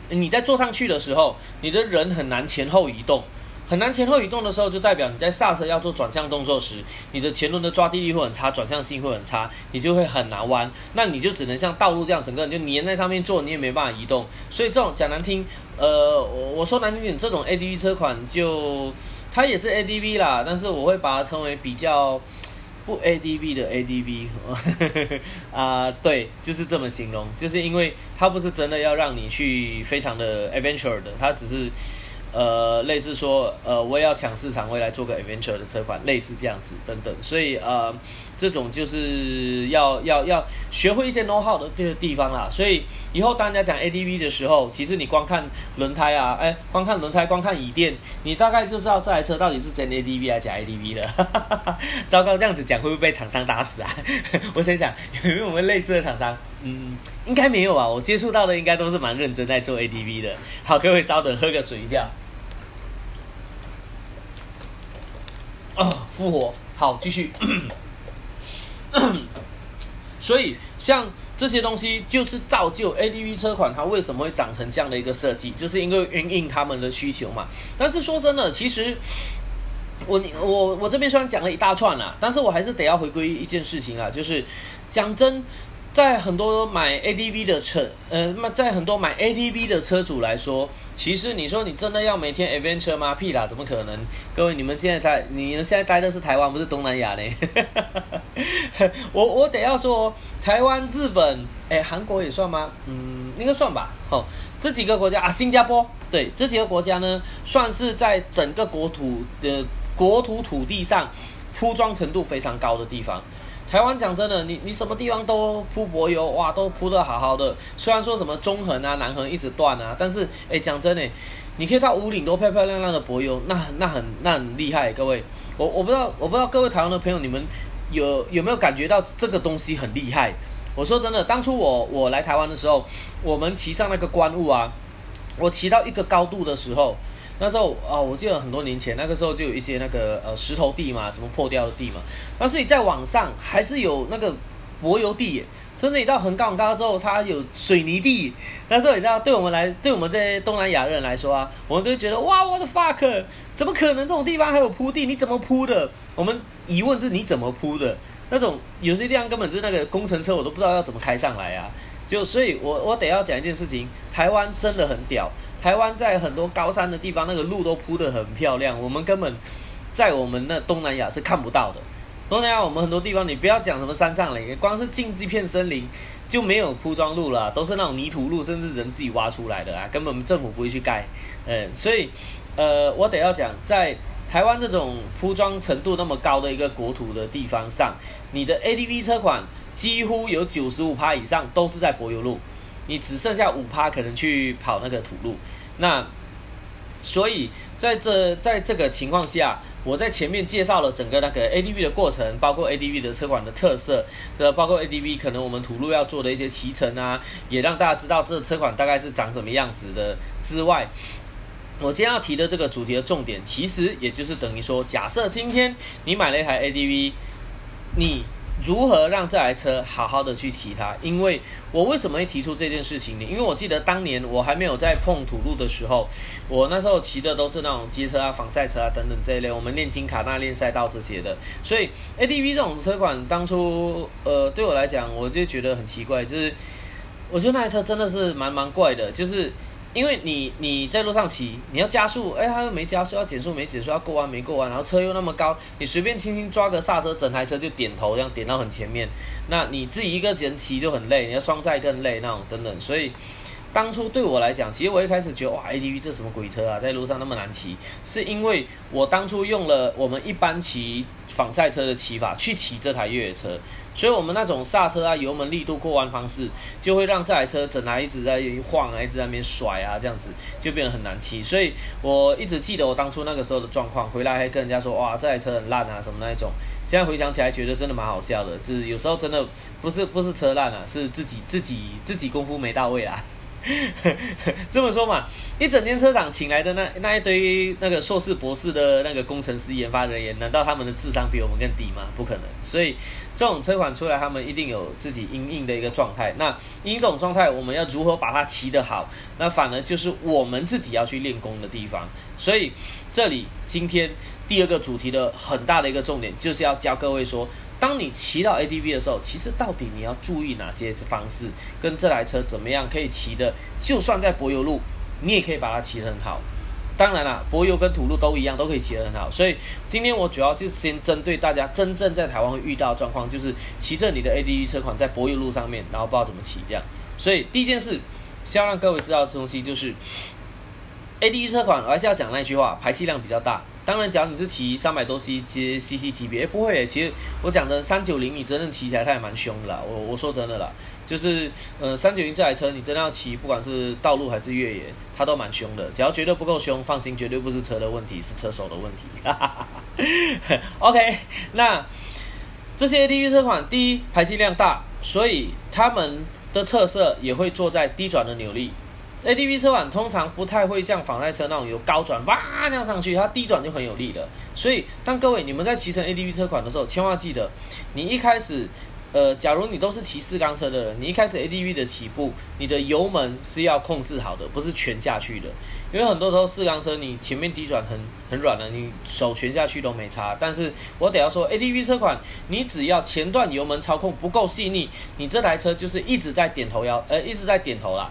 你在坐上去的时候，你的人很难前后移动，很难前后移动的时候，就代表你在刹车要做转向动作时，你的前轮的抓地力会很差，转向性会很差，你就会很难弯。那你就只能像道路这样，整个人就粘在上面坐，你也没办法移动。所以这种讲难听，呃，我我说难听点，这种 ADV 车款就它也是 ADV 啦，但是我会把它称为比较。不 ADV 的 ADV，啊，对，就是这么形容，就是因为它不是真的要让你去非常的 adventure 的，它只是。呃，类似说，呃，我也要抢市场，未来做个 adventure 的车款，类似这样子等等，所以呃，这种就是要要要学会一些 know how 的这个地方啦。所以以后当人家讲 ADV 的时候，其实你光看轮胎啊，哎，光看轮胎，光看椅垫，你大概就知道这台车到底是真 ADV 还是假 ADV 了。糟糕，这样子讲会不会被厂商打死啊？我在想，有没有我们类似的厂商？嗯，应该没有啊。我接触到的应该都是蛮认真在做 ADV 的。好，各位稍等，喝个水一下。啊，复活好，继续。所以像这些东西，就是造就 ADV 车款它为什么会长成这样的一个设计，就是因为因应他们的需求嘛。但是说真的，其实我我我这边虽然讲了一大串啦，但是我还是得要回归一件事情啊，就是讲真。在很多买 ADV 的车，呃，那么在很多买 ADV 的车主来说，其实你说你真的要每天 adventure 吗？屁啦，怎么可能？各位，你们现在在，你们现在待的是台湾，不是东南亚嘞。我我得要说，台湾、日本，哎，韩国也算吗？嗯，应该算吧。哦，这几个国家啊，新加坡，对，这几个国家呢，算是在整个国土的国土土地上铺装程度非常高的地方。台湾讲真的，你你什么地方都铺柏油，哇，都铺的好好的。虽然说什么中横啊、南横一直断啊，但是哎，讲真的，你可以到五岭都漂漂亮亮的柏油，那那很那很厉害。各位，我我不知道我不知道各位台湾的朋友，你们有有没有感觉到这个东西很厉害？我说真的，当初我我来台湾的时候，我们骑上那个关雾啊，我骑到一个高度的时候。那时候啊，我记得很多年前，那个时候就有一些那个呃石头地嘛，怎么破掉的地嘛。但是你在网上还是有那个柏油地，甚至你到很高很高之后，它有水泥地。那时候你知道，对我们来，对我们这些东南亚人来说啊，我们都觉得哇，我的 fuck，怎么可能这种地方还有铺地？你怎么铺的？我们疑问是你怎么铺的？那种有些地方根本是那个工程车，我都不知道要怎么开上来啊。就所以，我我得要讲一件事情，台湾真的很屌。台湾在很多高山的地方，那个路都铺得很漂亮，我们根本在我们那东南亚是看不到的。东南亚我们很多地方，你不要讲什么山上嘞，光是进这片森林就没有铺装路了，都是那种泥土路，甚至人自己挖出来的啊，根本政府不会去盖。嗯，所以呃，我得要讲，在台湾这种铺装程度那么高的一个国土的地方上，你的 ADV 车款几乎有九十五趴以上都是在柏油路。你只剩下五趴可能去跑那个土路，那所以在这在这个情况下，我在前面介绍了整个那个 ADV 的过程，包括 ADV 的车款的特色，呃，包括 ADV 可能我们土路要做的一些骑乘啊，也让大家知道这车款大概是长怎么样子的之外，我今天要提的这个主题的重点，其实也就是等于说，假设今天你买了一台 ADV，你。如何让这台车好好的去骑它？因为我为什么会提出这件事情呢？因为我记得当年我还没有在碰土路的时候，我那时候骑的都是那种街车啊、仿赛车啊等等这一类，我们练金卡、那练赛道这些的。所以 ADV 这种车款当初呃对我来讲，我就觉得很奇怪，就是我觉得那台车真的是蛮蛮怪的，就是。因为你你在路上骑，你要加速，哎，它又没加速；要减速没减速；要过弯没过弯，然后车又那么高，你随便轻轻抓个刹车，整台车就点头，这样点到很前面。那你自己一个人骑就很累，你要双载更累那种等等。所以当初对我来讲，其实我一开始觉得哇，ATV 这什么鬼车啊，在路上那么难骑，是因为我当初用了我们一般骑仿赛车的骑法去骑这台越野车。所以，我们那种刹车啊、油门力度、过弯方式，就会让这台车整台一直在晃啊，一直在那边甩啊，这样子就变得很难骑。所以我一直记得我当初那个时候的状况，回来还跟人家说：“哇，这台车很烂啊，什么那一种。”现在回想起来，觉得真的蛮好笑的。就是有时候真的不是不是车烂了，是自己自己自己功夫没到位啦。这么说嘛，一整天车厂 请来的那那一堆那个硕士博士的那个工程师研发人员，难道他们的智商比我们更低吗？不可能。所以这种车款出来，他们一定有自己阴硬的一个状态。那阴这种状态，我们要如何把它骑得好？那反而就是我们自己要去练功的地方。所以这里今天第二个主题的很大的一个重点，就是要教各位说。当你骑到 ADV 的时候，其实到底你要注意哪些方式？跟这台车怎么样可以骑的？就算在柏油路，你也可以把它骑得很好。当然了，柏油跟土路都一样，都可以骑得很好。所以今天我主要是先针对大家真正在台湾会遇到的状况，就是骑着你的 A D E 车款在柏油路上面，然后不知道怎么骑这样。所以第一件事，是要让各位知道这东西就是 A D E 车款，我还是要讲那句话，排气量比较大。当然，只要你是骑三百多 c 接 cc 级别，不会。其实我讲的三九零，你真正骑起来它也蛮凶的啦。我我说真的啦，就是呃三九零这台车，你真的要骑，不管是道路还是越野，它都蛮凶的。只要绝对不够凶，放心，绝对不是车的问题，是车手的问题。OK，那这些 ATV 车款，第一排气量大，所以它们的特色也会坐在低转的扭力。ADV 车款通常不太会像仿赛车那种有高转哇这样上去，它低转就很有力的。所以当各位你们在骑乘 ADV 车款的时候，千万记得，你一开始，呃，假如你都是骑四缸车的人，你一开始 ADV 的起步，你的油门是要控制好的，不是全下去的。因为很多时候四缸车你前面低转很很软的，你手全下去都没差。但是我得要说，ADV 车款，你只要前段油门操控不够细腻，你这台车就是一直在点头摇，呃，一直在点头啦。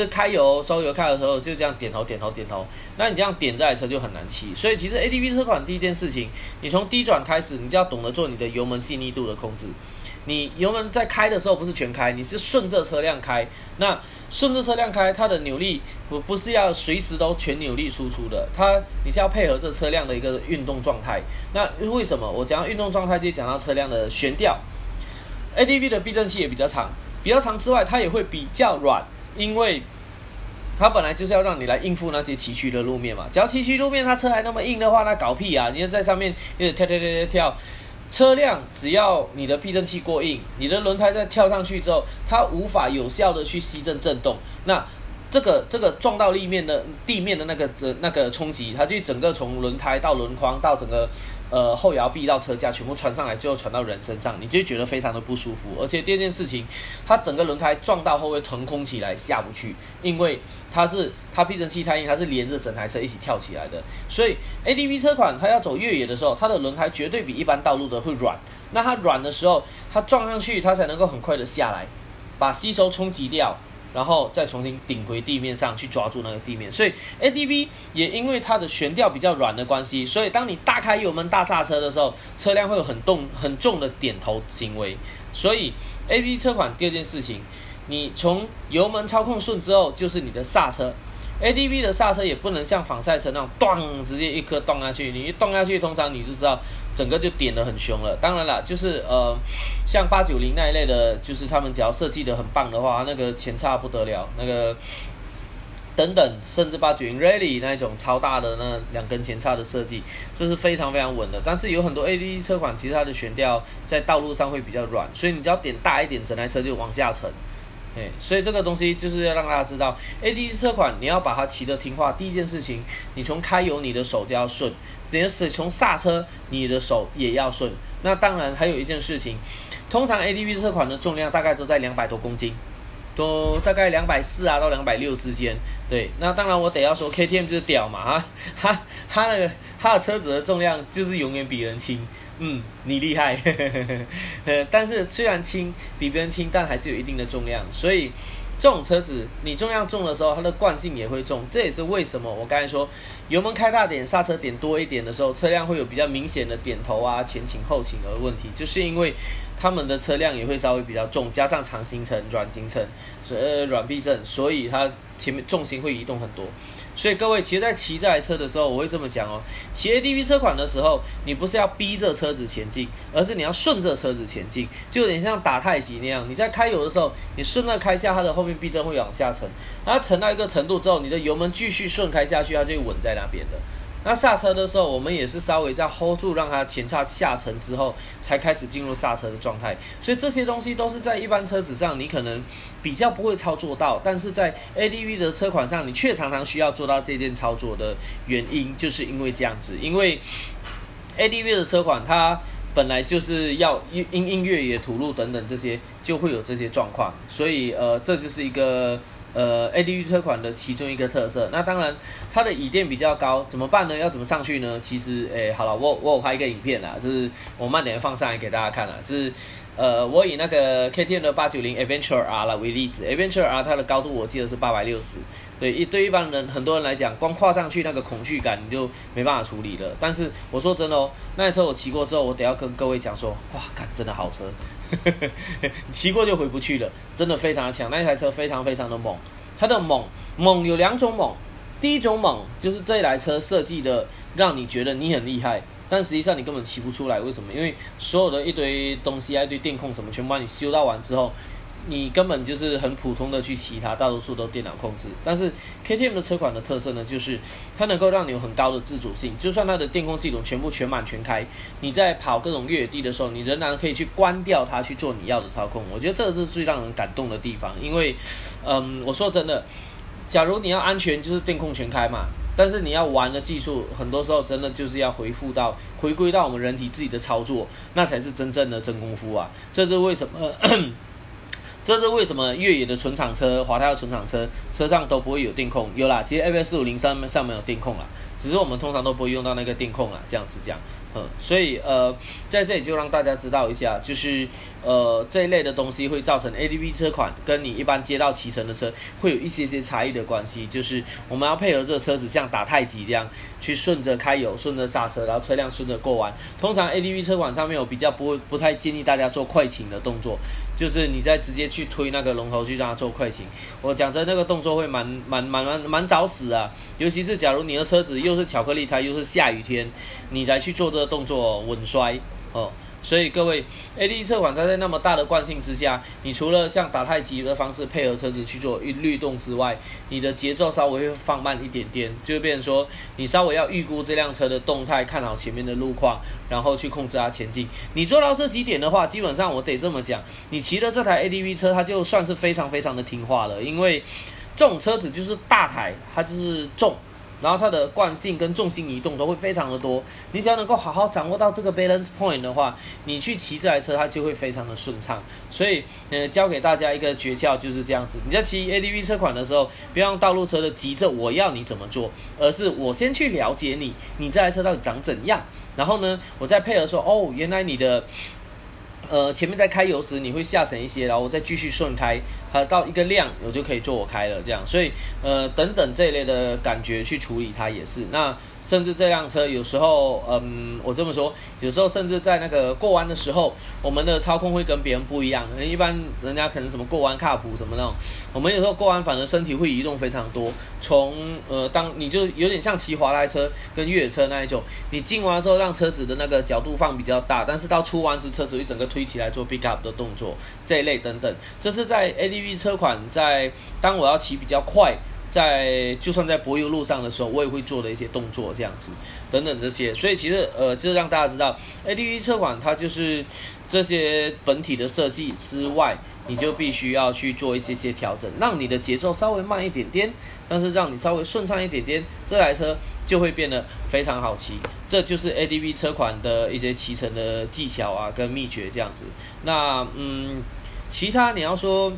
是开油收油开的时候就这样点头点头点头，那你这样点这台车就很难骑。所以其实 ADV 车款第一件事情，你从低转开始，你就要懂得做你的油门细腻度的控制。你油门在开的时候不是全开，你是顺着车辆开。那顺着车辆开，它的扭力不不是要随时都全扭力输出的，它你是要配合这车辆的一个运动状态。那为什么我讲到运动状态就讲到车辆的悬吊？ADV 的避震器也比较长，比较长之外，它也会比较软。因为它本来就是要让你来应付那些崎岖的路面嘛，只要崎岖路面它车还那么硬的话，那搞屁啊！你要在上面一直跳跳跳跳跳，车辆只要你的避震器过硬，你的轮胎在跳上去之后，它无法有效的去吸震震动，那这个这个撞到立面的地面的那个那个冲击，它就整个从轮胎到轮框到整个。呃，后摇臂到车架全部传上来，最后传到人身上，你就觉得非常的不舒服。而且第二件事情，它整个轮胎撞到后会腾空起来下不去，因为它是它避震器太硬，它是连着整台车一起跳起来的。所以 ADV 车款它要走越野的时候，它的轮胎绝对比一般道路的会软。那它软的时候，它撞上去，它才能够很快的下来，把吸收冲击掉。然后再重新顶回地面上去抓住那个地面，所以 ADV 也因为它的悬吊比较软的关系，所以当你大开油门大刹车的时候，车辆会有很动很重的点头行为。所以 AV 车款第二件事情，你从油门操控顺之后，就是你的刹车。ADV 的刹车也不能像仿赛车那样咚直接一颗咚下去，你一咚下去，通常你就知道整个就点得很凶了。当然了，就是呃，像八九零那一类的，就是他们只要设计的很棒的话，那个前叉不得了，那个等等，甚至八九零 Rally 那一种超大的那两根前叉的设计，这是非常非常稳的。但是有很多 ADV 车款，其实它的悬吊在道路上会比较软，所以你只要点大一点，整台车就往下沉。哎，所以这个东西就是要让大家知道，ADV 车款你要把它骑得听话，第一件事情，你从开油你的手就要顺，等于是从刹车你的手也要顺。那当然还有一件事情，通常 ADV 这款的重量大概都在两百多公斤，都大概两百四啊到两百六之间。对，那当然我得要说 KTM 就是屌嘛哈，它它的它的车子的重量就是永远比人轻。嗯，你厉害，呃，但是虽然轻，比别人轻，但还是有一定的重量，所以这种车子你重量重的时候，它的惯性也会重，这也是为什么我刚才说油门开大点，刹车点多一点的时候，车辆会有比较明显的点头啊、前倾后倾的问题，就是因为他们的车辆也会稍微比较重，加上长行程、软行程，呃，软避震，所以它前面重心会移动很多。所以各位，其实，在骑这台车的时候，我会这么讲哦。骑 ADV 车款的时候，你不是要逼着车子前进，而是你要顺着车子前进，就有点像打太极那样。你在开油的时候，你顺着开下，它的后面避震会往下沉，它沉到一个程度之后，你的油门继续顺开下去，它就稳在那边的。那刹车的时候，我们也是稍微在 hold 住，让它前叉下沉之后，才开始进入刹车的状态。所以这些东西都是在一般车子上，你可能比较不会操作到，但是在 ADV 的车款上，你却常常需要做到这件操作的原因，就是因为这样子。因为 ADV 的车款它本来就是要音音音乐也吐露等等这些，就会有这些状况。所以呃，这就是一个。呃，ADV 车款的其中一个特色，那当然它的椅垫比较高，怎么办呢？要怎么上去呢？其实，诶，好了，我我有拍一个影片啦，就是我慢点放上来给大家看啦，是呃，我以那个 KTM 的八九零 Adventure R 来为例子，Adventure R 它的高度我记得是八百六十，对一对一般人很多人来讲，光跨上去那个恐惧感你就没办法处理了。但是我说真的哦，那台车我骑过之后，我得要跟各位讲说，哇，看真的好车。呵呵呵骑过就回不去了，真的非常强，那台车非常非常的猛。它的猛猛有两种猛，第一种猛就是这一台车设计的让你觉得你很厉害，但实际上你根本骑不出来。为什么？因为所有的一堆东西啊，一堆电控什么，全部把你修到完之后。你根本就是很普通的去骑它，大多数都电脑控制。但是 KTM 的车款的特色呢，就是它能够让你有很高的自主性。就算它的电控系统全部全满全开，你在跑各种越野地的时候，你仍然可以去关掉它去做你要的操控。我觉得这个是最让人感动的地方。因为，嗯，我说真的，假如你要安全，就是电控全开嘛。但是你要玩的技术，很多时候真的就是要回复到回归到我们人体自己的操作，那才是真正的真功夫啊！这是为什么？这是为什么越野的纯厂车、华泰的纯厂车车上都不会有电控？有啦，其实 FS 五零上面上没有电控啦，只是我们通常都不会用到那个电控啊，这样子讲。嗯，所以呃，在这里就让大家知道一下，就是呃这一类的东西会造成 ADV 车款跟你一般街道骑乘的车会有一些些差异的关系，就是我们要配合这个车子像打太极一样去顺着开油、顺着刹车，然后车辆顺着过弯。通常 ADV 车款上面我比较不会不太建议大家做快倾的动作，就是你在直接去推那个龙头去让它做快倾。我讲真，那个动作会蛮蛮蛮蛮蛮找死啊！尤其是假如你的车子又是巧克力胎，又是下雨天，你来去做这个。动作稳摔哦，所以各位 A D 车款它在那么大的惯性之下，你除了像打太极的方式配合车子去做律动之外，你的节奏稍微会放慢一点点，就变成说你稍微要预估这辆车的动态，看好前面的路况，然后去控制它前进。你做到这几点的话，基本上我得这么讲，你骑的这台 A D V 车，它就算是非常非常的听话了，因为这种车子就是大台，它就是重。然后它的惯性跟重心移动都会非常的多，你只要能够好好掌握到这个 balance point 的话，你去骑这台车它就会非常的顺畅。所以，呃，教给大家一个诀窍就是这样子：你在骑 ADV 车款的时候，不要用道路车的急着我要你怎么做，而是我先去了解你，你这台车到底长怎样，然后呢，我再配合说，哦，原来你的。呃，前面在开油时你会下沉一些，然后我再继续顺开，它到一个量我就可以做我开了这样，所以呃等等这一类的感觉去处理它也是。那甚至这辆车有时候，嗯，我这么说，有时候甚至在那个过弯的时候，我们的操控会跟别人不一样。一般人家可能什么过弯卡普什么那种，我们有时候过弯反而身体会移动非常多。从呃当你就有点像骑滑来车跟越野车那一种，你进弯的时候让车子的那个角度放比较大，但是到出弯时车子会整个。推起来做 pick up 的动作这一类等等，这是在 ADV B 车款在当我要骑比较快，在就算在柏油路上的时候，我也会做的一些动作这样子等等这些。所以其实呃，就让大家知道 ADV 车款它就是。这些本体的设计之外，你就必须要去做一些些调整，让你的节奏稍微慢一点点，但是让你稍微顺畅一点点，这台车就会变得非常好骑。这就是 ADV 车款的一些骑乘的技巧啊，跟秘诀这样子。那嗯，其他你要说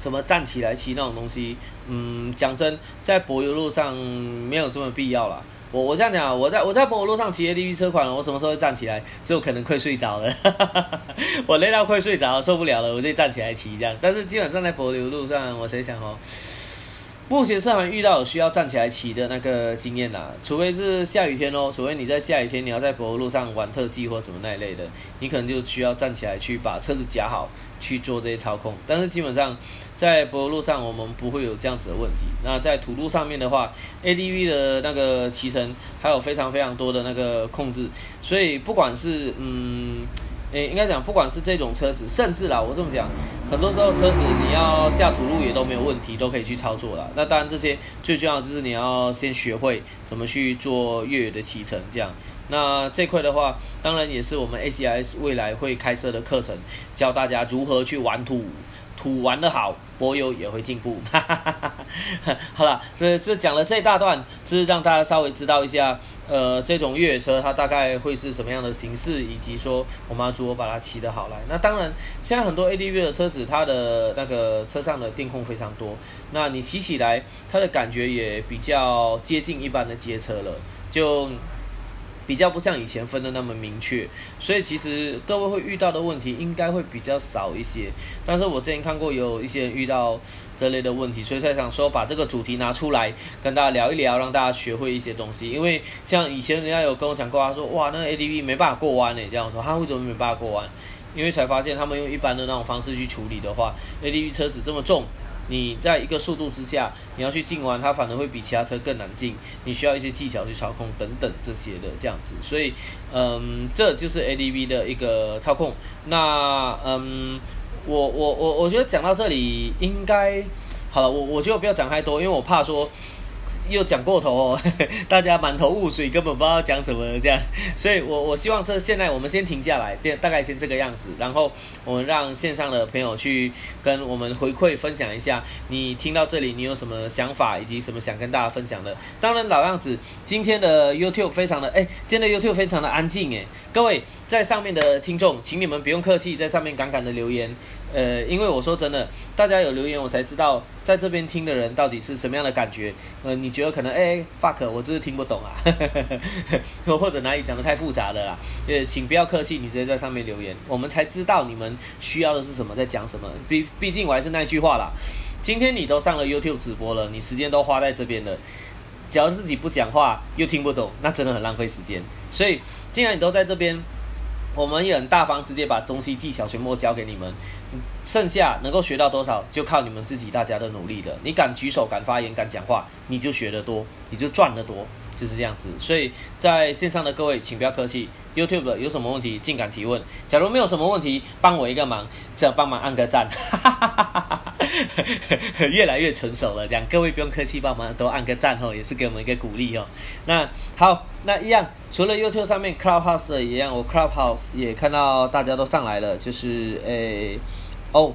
什么站起来骑那种东西，嗯，讲真，在柏油路上没有这么必要了。我我这样讲，我在我在柏油路上骑 ADV 车款，我什么时候会站起来？就可能快睡着了，我累到快睡着，受不了了，我就站起来骑这样。但是基本上在柏油路上，我在想哦。目前是还遇到有需要站起来骑的那个经验啦，除非是下雨天哦，除非你在下雨天，你要在柏油路上玩特技或什么那一类的，你可能就需要站起来去把车子夹好去做这些操控。但是基本上在柏油路上，我们不会有这样子的问题。那在土路上面的话，ADV 的那个骑乘还有非常非常多的那个控制，所以不管是嗯。诶，应该讲，不管是这种车子，甚至啦，我这么讲，很多时候车子你要下土路也都没有问题，都可以去操作了。那当然，这些最重要就是你要先学会怎么去做越野的骑乘，这样。那这块的话，当然也是我们 ACS 未来会开设的课程，教大家如何去玩土。土玩的好，柏油也会进步。好了，这这讲了这一大段，是让大家稍微知道一下，呃，这种越野车它大概会是什么样的形式，以及说我们要如何把它骑得好来。那当然，现在很多 ADV 的车子，它的那个车上的电控非常多，那你骑起来，它的感觉也比较接近一般的街车了，就。比较不像以前分的那么明确，所以其实各位会遇到的问题应该会比较少一些。但是我之前看过有一些人遇到这类的问题，所以才想说把这个主题拿出来跟大家聊一聊，让大家学会一些东西。因为像以前人家有跟我讲过，他说哇，那个 ADV 没办法过弯呢，这样说他为什么没办法过弯？因为才发现他们用一般的那种方式去处理的话，ADV 车子这么重。你在一个速度之下，你要去进弯，它反而会比其他车更难进。你需要一些技巧去操控等等这些的这样子，所以，嗯，这就是 ADV 的一个操控。那，嗯，我我我我觉得讲到这里应该好了，我我觉得不要讲太多，因为我怕说。又讲过头哦，大家满头雾水，根本不知道讲什么这样，所以我我希望这现在我们先停下来，大大概先这个样子，然后我们让线上的朋友去跟我们回馈分享一下，你听到这里你有什么想法，以及什么想跟大家分享的。当然老样子，今天的 YouTube 非常的哎，今天的 YouTube 非常的安静哎，各位在上面的听众，请你们不用客气，在上面敢敢的留言。呃，因为我说真的，大家有留言，我才知道在这边听的人到底是什么样的感觉。呃，你觉得可能哎，fuck，我真是听不懂啊，或者哪里讲的太复杂了啦。呃，请不要客气，你直接在上面留言，我们才知道你们需要的是什么，在讲什么。毕毕竟我还是那句话啦，今天你都上了 YouTube 直播了，你时间都花在这边了，假如自己不讲话又听不懂，那真的很浪费时间。所以既然你都在这边。我们也很大方，直接把东西技巧全部教给你们，剩下能够学到多少，就靠你们自己大家的努力了。你敢举手、敢发言、敢讲话，你就学得多，你就赚得多，就是这样子。所以在线上的各位，请不要客气。YouTube 有什么问题，尽敢提问。假如没有什么问题，帮我一个忙，只要帮忙按个赞。哈哈哈哈 越来越成熟了，这样各位不用客气，帮忙都按个赞哦，也是给我们一个鼓励哦。那好，那一样，除了 YouTube 上面 Clubhouse 一样，我 Clubhouse 也看到大家都上来了，就是诶，哦，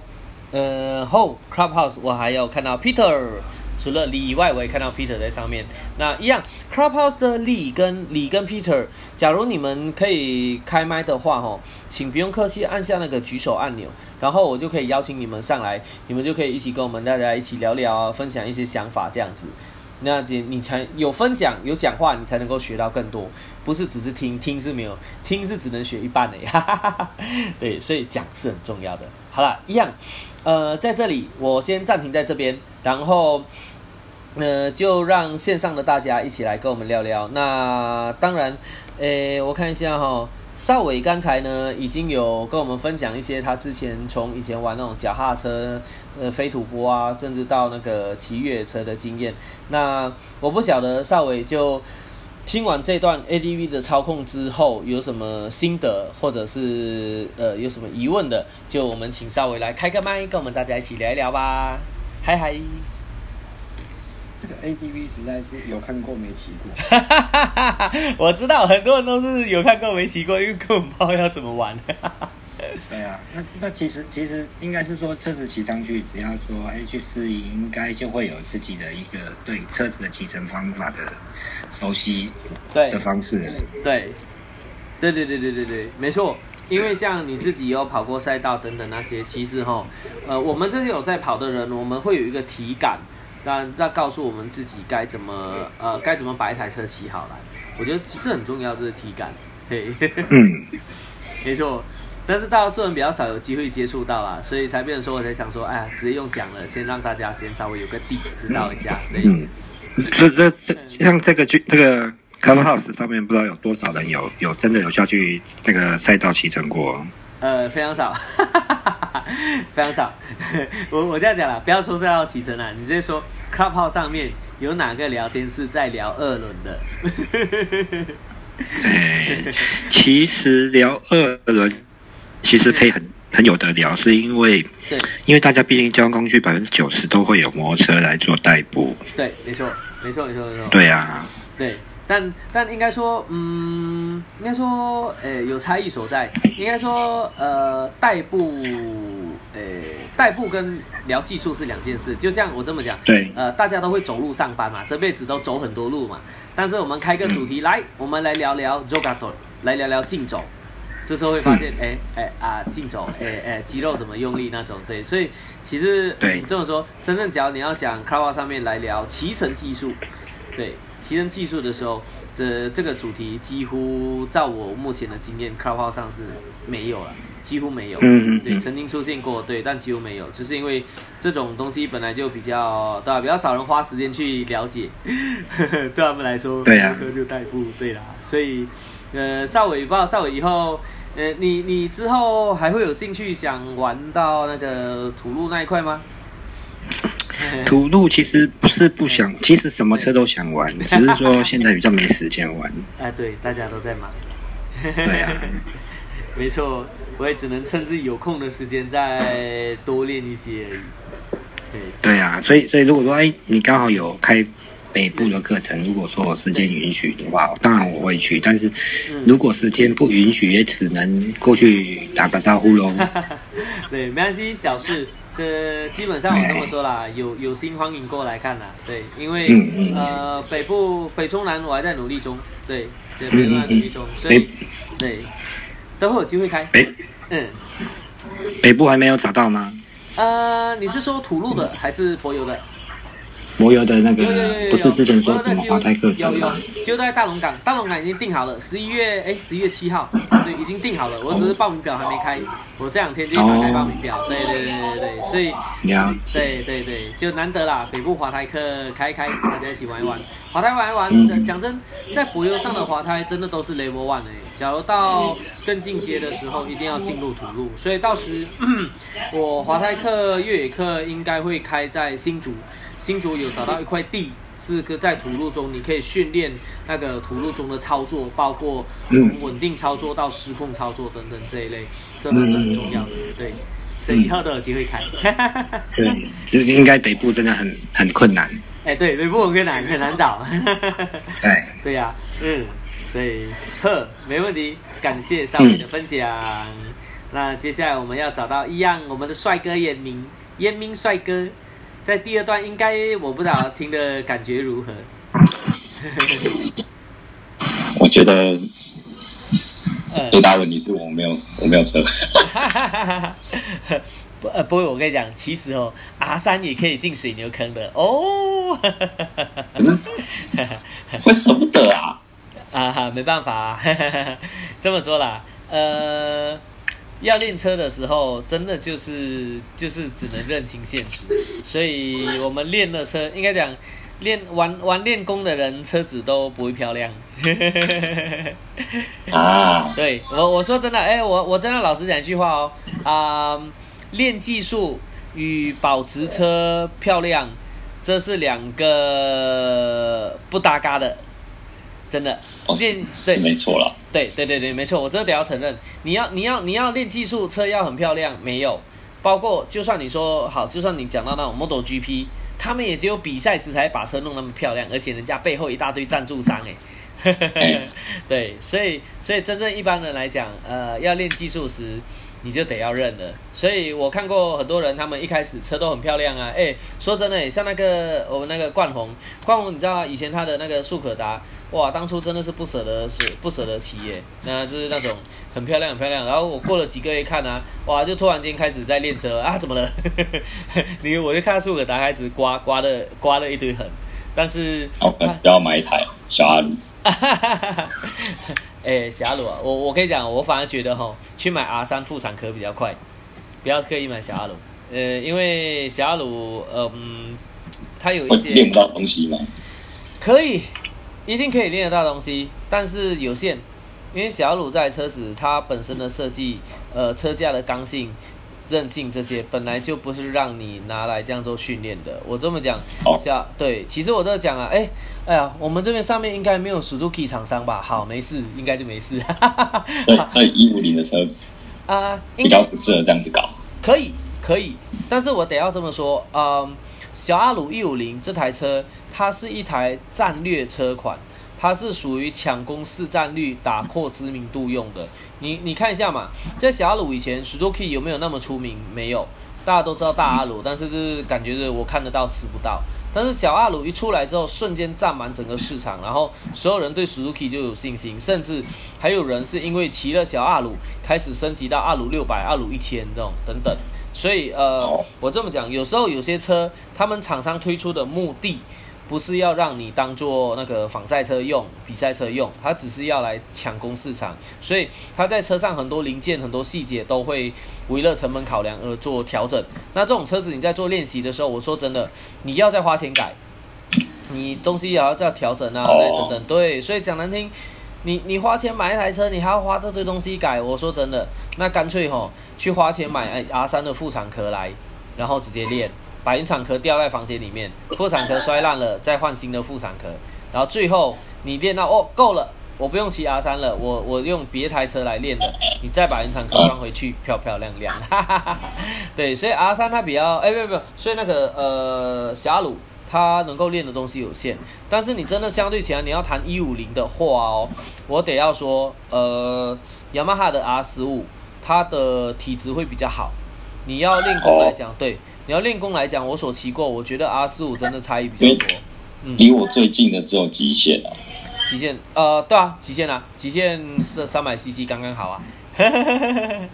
呃，后 Clubhouse 我还有看到 Peter。除了李以外，我也看到 Peter 在上面。那一样，Clubhouse 的李跟李跟 Peter，假如你们可以开麦的话，吼，请不用客气，按下那个举手按钮，然后我就可以邀请你们上来，你们就可以一起跟我们大家一起聊聊，分享一些想法这样子。那姐你才有分享有讲话，你才能够学到更多，不是只是听听是没有，听是只能学一半的呀。对，所以讲是很重要的。好了，一样，呃，在这里我先暂停在这边，然后。呃，就让线上的大家一起来跟我们聊聊。那当然，诶，我看一下哈，邵伟刚才呢已经有跟我们分享一些他之前从以前玩那种脚踏车、呃飞土坡啊，甚至到那个骑越野车的经验。那我不晓得邵伟就听完这段 ADV 的操控之后有什么心得，或者是呃有什么疑问的，就我们请稍微来开个麦，跟我们大家一起聊一聊吧。嗨嗨。这个 ADV 实在是有看过没骑过，我知道很多人都是有看过没骑过，因为根本不知道要怎么玩。对啊，那那其实其实应该是说车子骑上去，只要说哎去适应，应该就会有自己的一个对车子的骑乘方法的熟悉对的方式。对，对对对对对对，没错。因为像你自己有跑过赛道等等那些，其实哈，呃，我们这些有在跑的人，我们会有一个体感，当然在告诉我们自己该怎么呃该怎么把一台车骑好来。我觉得其实很重要，这是体感。嘿，嗯，没错。但是大多数人比较少有机会接触到啦，所以才变成说我才想说，哎呀，直接用讲了，先让大家先稍微有个底，知道一下。对，嗯，这这这像这个剧这个 Clubhouse 上面不知道有多少人有有真的有下去那个赛道骑乘过。呃，非常少，非常少。我我这样讲了，不要说赛道骑乘了，你直接说 Clubhouse 上面有哪个聊天是在聊二轮的？对，其实聊二轮。其实可以很很有得聊，是因为，对，因为大家毕竟交通工具百分之九十都会有摩托车来做代步。对，没错，没错，没错，没错。对啊。对，但但应该说，嗯，应该说，呃，有差异所在。应该说，呃，代步，呃，代步跟聊技术是两件事。就像我这么讲，对，呃，大家都会走路上班嘛，这辈子都走很多路嘛。但是我们开个主题来，我们来聊聊 jogato，来聊聊竞走。这时候会发现，哎哎啊，竞走，哎哎，肌肉怎么用力那种，对，所以其实对这么说，真正只要你要讲 c a r w a 上面来聊骑乘技术，对，骑乘技术的时候，这这个主题几乎照我目前的经验 c a r w a 上是没有了，几乎没有，嗯嗯，对，曾经出现过，对，但几乎没有，就是因为这种东西本来就比较对吧，比较少人花时间去了解，对他们来说，对呀，车就代步，对啦，所以呃，少伟不知道少伟以后。呃，你你之后还会有兴趣想玩到那个土路那一块吗？土路其实不是不想，其实什么车都想玩，只是说现在比较没时间玩。哎，对，大家都在忙。对啊，没错，我也只能趁自己有空的时间再多练一些而已。对。对啊，所以所以如果说哎，你刚好有开。北部的课程，如果说我时间允许的话，当然我会去。但是如果时间不允许，也只能过去打个招呼喽。对，没关系，小事。这基本上我这么说啦，有有心欢迎过来看啦。对，因为呃，北部北中南我还在努力中，对，这边在努力中，所以对，等会有机会开。北，嗯，北部还没有找到吗？呃，你是说土路的还是柏油的？摩油的那个不是之前说什么华泰克有有，就在大龙港，大龙港已经定好了，十一月哎十一月七号，对，已经定好了，我只是报名表还没开，我这两天就打开报名表，对对对对对，所以对对对，就难得啦，北部华泰克开一开，大家一起玩一玩，华泰玩一玩，讲真，在柏油上的华泰真的都是 level one 哎，假如到更进阶的时候，一定要进入土路，所以到时我华泰克越野课应该会开在新竹。新竹有找到一块地，是个在土路中，你可以训练那个土路中的操作，包括从稳定操作到失控操作等等这一类，真的是很重要的。对，所以以后都有机会开。对，这应该北部真的很很困难。哎，对，北部很困难，很难找。对，对呀，嗯，所以呵，没问题，感谢少伟的分享。那接下来我们要找到一样，我们的帅哥严明，严明帅哥。在第二段应该我不知道听的感觉如何。我觉得最大问题是我没有我没有车。不呃不会，我跟你讲，其实哦，R 三也可以进水牛坑的哦。会舍 不得啊？啊哈，没办法，这么说啦，呃。要练车的时候，真的就是就是只能认清现实，所以我们练了车，应该讲练玩玩练功的人，车子都不会漂亮。啊，对我我说真的，哎，我我真的老实讲一句话哦，啊，练技术与保持车漂亮，这是两个不搭嘎的。真的练对没错了，对对对对没错，我真的得要承认，你要你要你要练技术，车要很漂亮，没有，包括就算你说好，就算你讲到那种 Model GP，他们也只有比赛时才把车弄那么漂亮，而且人家背后一大堆赞助商哎，对，所以所以真正一般人来讲，呃，要练技术时，你就得要认了。所以我看过很多人，他们一开始车都很漂亮啊。哎，说真的，像那个我们那个冠宏，冠宏，你知道以前他的那个速可达，哇，当初真的是不舍得是不舍得骑耶。那就是那种很漂亮很漂亮。然后我过了几个月看啊，哇，就突然间开始在练车啊，怎么了？你我就看速可达开始刮刮了刮了一堆痕。但是，要买一台小阿鲁。哎，小阿鲁啊，我我跟你讲，我反而觉得哈，去买 R 三副产壳比较快，不要刻意买小阿鲁。呃，因为小阿鲁，嗯，它有一些练不到东西吗？可以，一定可以练得到东西，但是有限，因为小阿鲁在车子它本身的设计，呃，车架的刚性。韧性这些本来就不是让你拿来这样做训练的。我这么讲，下对，其实我在讲啊，哎，哎呀，我们这边上面应该没有 Suzuki 厂商吧？好，没事，应该就没事。对，所以一五零的车 啊，比较不适合这样子搞。可以，可以，但是我得要这么说，嗯，小阿鲁一五零这台车，它是一台战略车款。它是属于抢攻市占率、打破知名度用的。你你看一下嘛，在小阿鲁以前，Suzuki 有没有那么出名？没有，大家都知道大阿鲁，但是是感觉是我看得到吃不到。但是小阿鲁一出来之后，瞬间占满整个市场，然后所有人对 Suzuki 就有信心，甚至还有人是因为骑了小阿鲁，开始升级到阿鲁六百、阿鲁一千这种等等。所以呃，我这么讲，有时候有些车，他们厂商推出的目的。不是要让你当做那个仿赛车用、比赛车用，它只是要来抢攻市场，所以它在车上很多零件、很多细节都会为了成本考量而做调整。那这种车子你在做练习的时候，我说真的，你要再花钱改，你东西也要再调整啊，等等。对，所以讲难听，你你花钱买一台车，你还要花这堆东西改。我说真的，那干脆吼去花钱买 R 三的副厂壳来，然后直接练。把原厂壳掉在房间里面，副厂壳摔烂了，再换新的副厂壳，然后最后你练到哦够了，我不用骑 R 三了，我我用别台车来练了，你再把原厂壳装回去，漂漂亮亮。哈哈哈对，所以 R 三它比较，哎，不不不，所以那个呃霞鲁它能够练的东西有限，但是你真的相对起来，你要谈一五零的话哦，我得要说，呃，雅马哈的 R 十五它的体质会比较好，你要练功来讲，对。你要练功来讲，我所骑过，我觉得 R 四五真的差异比较多。嗯，离我最近的只有极限啊。极限，呃，对啊，极限啊，极限是三百 CC 刚刚好啊。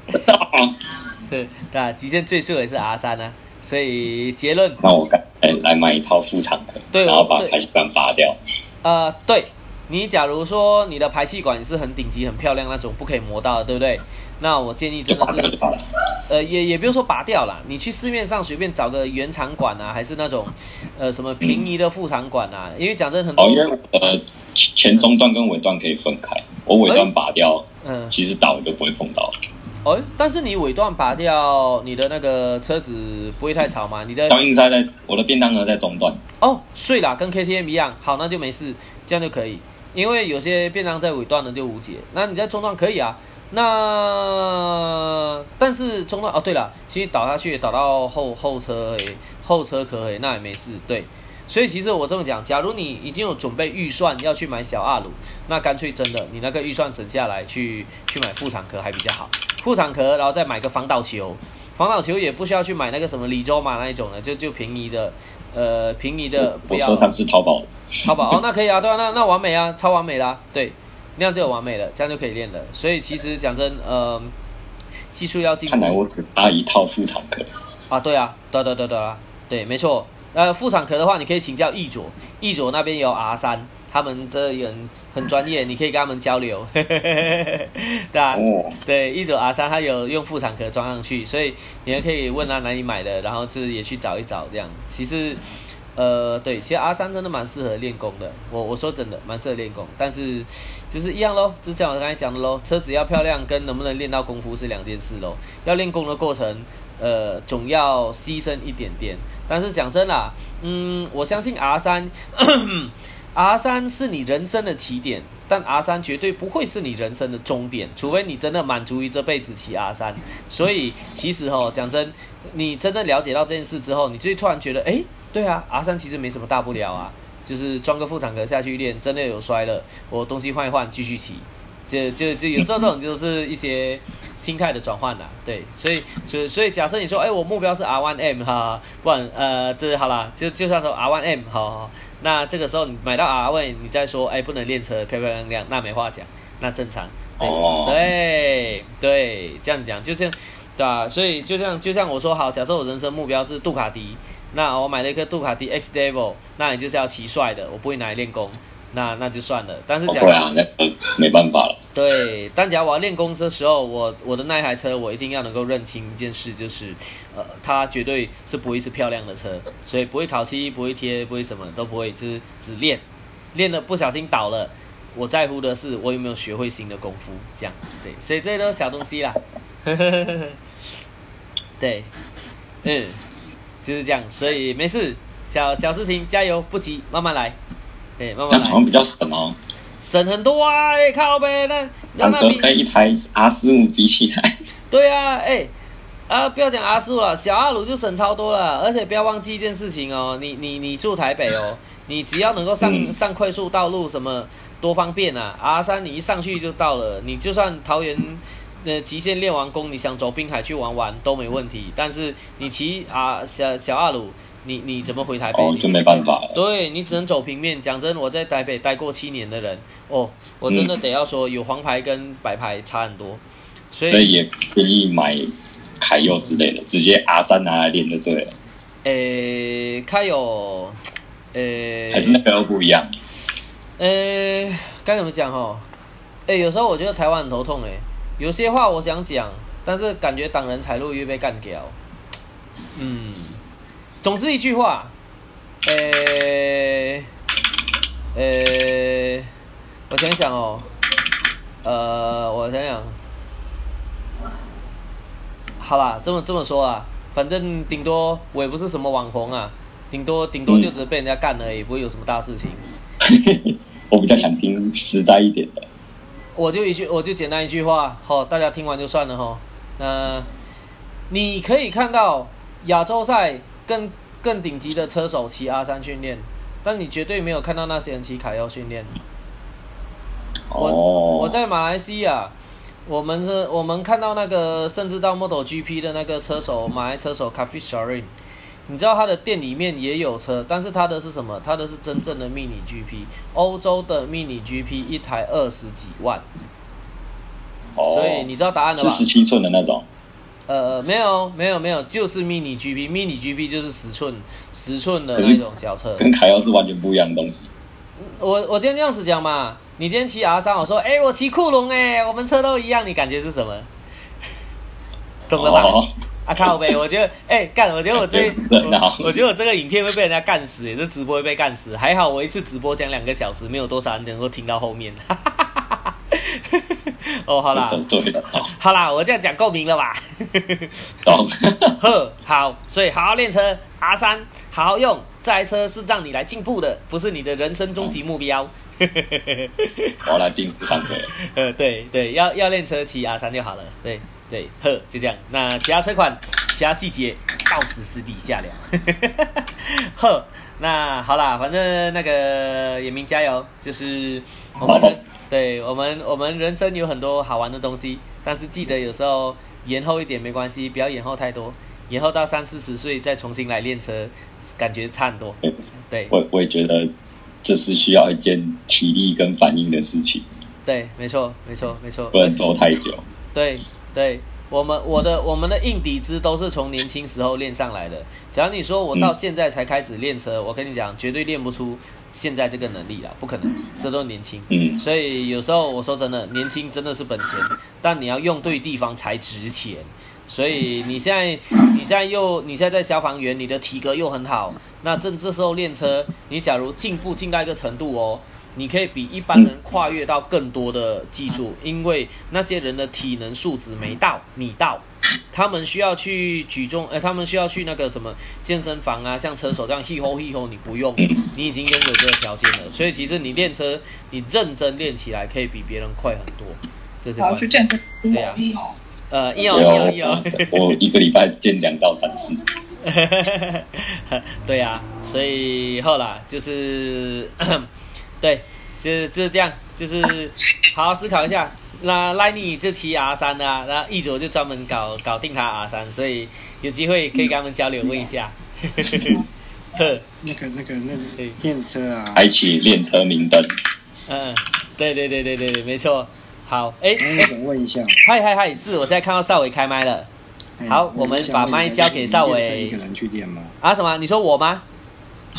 对啊，极限最速也是 R 三啊。所以结论，那我改来买一套副厂的，对，然后把排气管拔掉。呃，对。你假如说你的排气管是很顶级、很漂亮那种，不可以磨到的，对不对？那我建议真的是，呃，也也不用说拔掉了，你去市面上随便找个原厂管啊，还是那种，呃，什么平移的副厂管啊。因为讲真，很多，因为呃，前中段跟尾段可以分开，我尾段拔掉，嗯，其实倒就不会碰到。哦，但是你尾段拔掉，你的那个车子不会太吵吗？你的调音塞在我的便当盒在中段。哦，碎了，跟 KTM 一样，好，那就没事，这样就可以。因为有些变量在尾段的就无解，那你在中段可以啊。那但是中段哦，对了，其实倒下去倒到后后车诶，后车壳诶，那也没事。对，所以其实我这么讲，假如你已经有准备预算要去买小阿鲁，那干脆真的你那个预算省下来去去买副厂壳还比较好。副厂壳，然后再买个防倒球，防倒球也不需要去买那个什么李州马那一种的，就就便宜的。呃，平移的不要。我车上是淘宝。淘宝哦，那可以啊，对啊，那那完美啊，超完美啦，对，那样就完美了，这样就可以练了。所以其实讲真，呃，技术要进步。看来我只搭一套副厂壳。啊，对啊，对对对对啊，对，没错。呃，副厂壳的话，你可以请教易卓，易卓那边有 R 三。他们这人很专业，你可以跟他们交流，对啊，对，一九 R 三他有用副厂壳装上去，所以你也可以问他哪里买的，然后就是也去找一找这样。其实，呃，对，其实 R 三真的蛮适合练功的。我我说真的蛮适合练功，但是就是一样喽，就像我刚才讲的喽，车子要漂亮跟能不能练到功夫是两件事喽。要练功的过程，呃，总要牺牲一点点。但是讲真啦，嗯，我相信 R 三。R 三是你人生的起点，但 R 三绝对不会是你人生的终点，除非你真的满足于这辈子骑 R 三。所以其实哦，讲真，你真的了解到这件事之后，你就突然觉得，哎，对啊，R 三其实没什么大不了啊，就是装个副厂壳下去练，真的有摔了，我东西换一换继续骑。就就就有时候这种就是一些心态的转换呐，对，所以就所以假设你说，哎，我目标是 R One M 哈，不然呃，这好啦，就就算说 R One M 好，那这个时候你买到 R One，你再说，哎，不能练车漂漂亮亮，那没话讲，那正常。哦。对对，这样讲就像，对吧？所以就像就像我说，好，假设我人生目标是杜卡迪，那我买了一颗杜卡迪 X Devil，那你就是要骑帅的，我不会拿来练功。那那就算了，但是假如那没办法了。对，但假如我要练功的时候，我我的那台车我一定要能够认清一件事，就是呃，它绝对是不会是漂亮的车，所以不会烤漆，不会贴，不会什么都不会，就是只练，练了不小心倒了，我在乎的是我有没有学会新的功夫，这样对，所以这些都是小东西啦。对，嗯，就是这样，所以没事，小小事情加油，不急，慢慢来。哎，慢慢来。好像比较省哦，省很多啊！哎，靠呗，那那那跟一台 R 十五比起来，对啊，哎，啊，不要讲 R 十五了，小阿鲁就省超多了。而且不要忘记一件事情哦，你你你住台北哦，你只要能够上上快速道路，什么多方便啊！R 三你一上去就到了，你就算桃园的极限练完功，你想走滨海去玩玩都没问题。但是你骑啊小小阿鲁。你你怎么回台北？哦，就没办法了。对你只能走平面。讲真，我在台北待过七年的人，哦，我真的得要说，有黄牌跟白牌差很多。所以也建议买凯佑之类的，直接 R 三拿来练就对了。诶，凯佑，诶，还是那个不一样。诶，该怎么讲哦？诶，有时候我觉得台湾很头痛诶，有些话我想讲，但是感觉挡人财路又被干掉。嗯。总之一句话，呃，呃，我想想哦，呃，我想想，好啦，这么这么说啊，反正顶多我也不是什么网红啊，顶多顶多就只是被人家干而已，不会有什么大事情。我比较想听实在一点的。我就一句，我就简单一句话，好，大家听完就算了哈。那你可以看到亚洲赛。更更顶级的车手骑 R 三训练，但你绝对没有看到那些人骑卡耀训练。我我在马来西亚，我们是，我们看到那个甚至到 Model GP 的那个车手，马来车手 c a f i Sharin，你知道他的店里面也有车，但是他的是什么？他的是真正的 Mini GP，欧洲的 Mini GP 一台二十几万。所以你知道答案了吧？十七寸的那种。呃，没有，没有，没有，就是 mini GP，mini GP 就是十寸，十寸的那种小车，跟凯耀是完全不一样的东西。我我今天这样子讲嘛，你今天骑 R 三，我说，哎，我骑酷龙，哎，我们车都一样，你感觉是什么？懂了吧？啊靠呗，我觉得，哎干，我觉得我这，我觉得我这个影片会被人家干死，这直播会被干死。还好我一次直播讲两个小时，没有多少人能够听到后面。哦，好啦，好啦，我这样讲够明了吧？懂。呵，好，所以好好练车，R 三好好用，这台车是让你来进步的，不是你的人生终极目标。我来定上课。呃，对对，要要练车骑 R 三就好了。对对，呵，就这样。那其他车款、其他细节，到时私底下聊。呵，那好啦，反正那个野明加油，就是我们。对我们，我们人生有很多好玩的东西，但是记得有时候延后一点没关系，不要延后太多，延后到三四十岁再重新来练车，感觉差很多。对，我我也觉得这是需要一件体力跟反应的事情。对，没错，没错，没错，不能拖太久。对对。我们我的我们的硬底子都是从年轻时候练上来的。假如你说我到现在才开始练车，我跟你讲，绝对练不出现在这个能力啊，不可能，这都年轻。嗯。所以有时候我说真的，年轻真的是本钱，但你要用对地方才值钱。所以你现在你现在又你现在在消防员，你的体格又很好，那正这时候练车，你假如进步进到一个程度哦。你可以比一般人跨越到更多的技术，因为那些人的体能素质没到，你到，他们需要去举重，呃，他们需要去那个什么健身房啊，像车手这样 he ho he ho，你不用，你已经拥有这个条件了，所以其实你练车，你认真练起来可以比别人快很多。这是好去健身，对呀，呃，一摇一摇一摇，我一个礼拜健两到三次。对呀，所以后来就是。对，就是就是这样，就是好好思考一下，那赖你这期 R 三啊，那一卓就专门搞搞定他 R 三，所以有机会可以跟他们交流问一下。呵，那个那个那个练车啊，开启练车明灯。嗯，对对对对对对，没错。好，哎，我想问一下，嗨嗨嗨，是我现在看到邵伟开麦了。好，我们把麦交给邵伟。一个人去练吗？啊什么？你说我吗？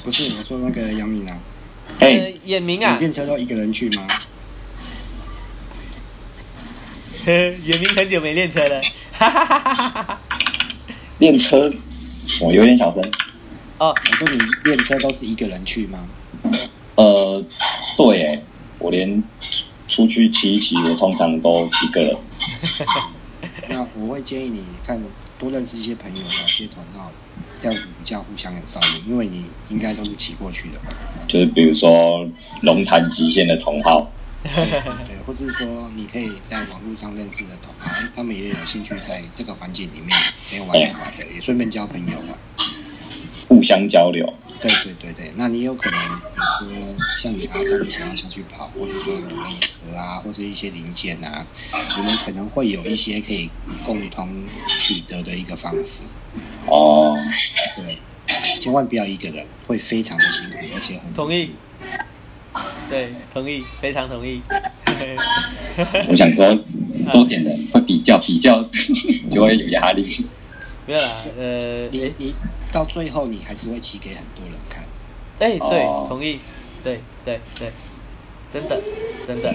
不是，我说那个杨明啊。哎，眼明啊。练车都一个人去吗？眼明很久没练车了。哈哈哈哈哈哈。练车，我有点小声。哦，我说你练车都是一个人去吗？呃，对，哎，我连出去骑一骑，我通常都一个人。那我会建议你看多认识一些朋友，找些同好，这样子比较互相有照应。因为你应该都是骑过去的，就是比如说龙潭极限的同好，对，或者是说你可以在网络上认识的同行，他们也有兴趣在这个环境里面可以玩一玩的，也顺便交朋友嘛，互相交流。对对对对，那你有可能，比如说像你阿三想要下去跑，或者说你们壳啊，或者一些零件啊，你们可能会有一些可以共同取得的一个方式。哦，对，千万不要一个人，会非常的辛苦，而且很同意。对，同意，非常同意。我想说多点的会比较比较，就会有压力。没有啦，呃，你你到最后你还是会骑给很多人看。哎，对，同意，对对对，真的真的，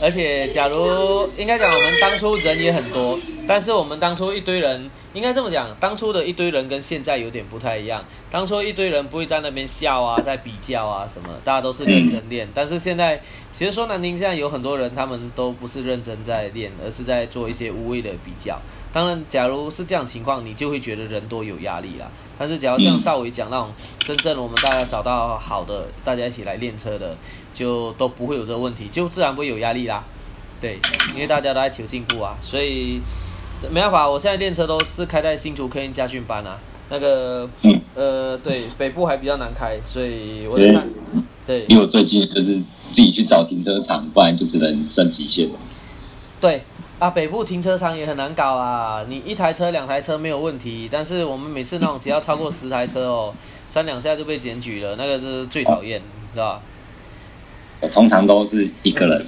而且假如应该讲我们当初人也很多，但是我们当初一堆人应该这么讲，当初的一堆人跟现在有点不太一样。当初一堆人不会在那边笑啊，在比较啊什么，大家都是认真练。但是现在其实说难听，现在有很多人他们都不是认真在练，而是在做一些无谓的比较。当然，假如是这样情况，你就会觉得人多有压力啦。但是，假如像邵伟讲那种 真正我们大家找到好的，大家一起来练车的，就都不会有这个问题，就自然不会有压力啦。对，因为大家都在求进步啊，所以没办法，我现在练车都是开在新竹科研家训班啊。那个，呃，对，北部还比较难开，所以我在看。对，因为我最近就是自己去找停车场，不然就只能升极限了。对。啊，北部停车场也很难搞啊！你一台车、两台车没有问题，但是我们每次那种只要超过十台车哦，三两下就被检举了，那个是最讨厌，是吧？我通常都是一个人。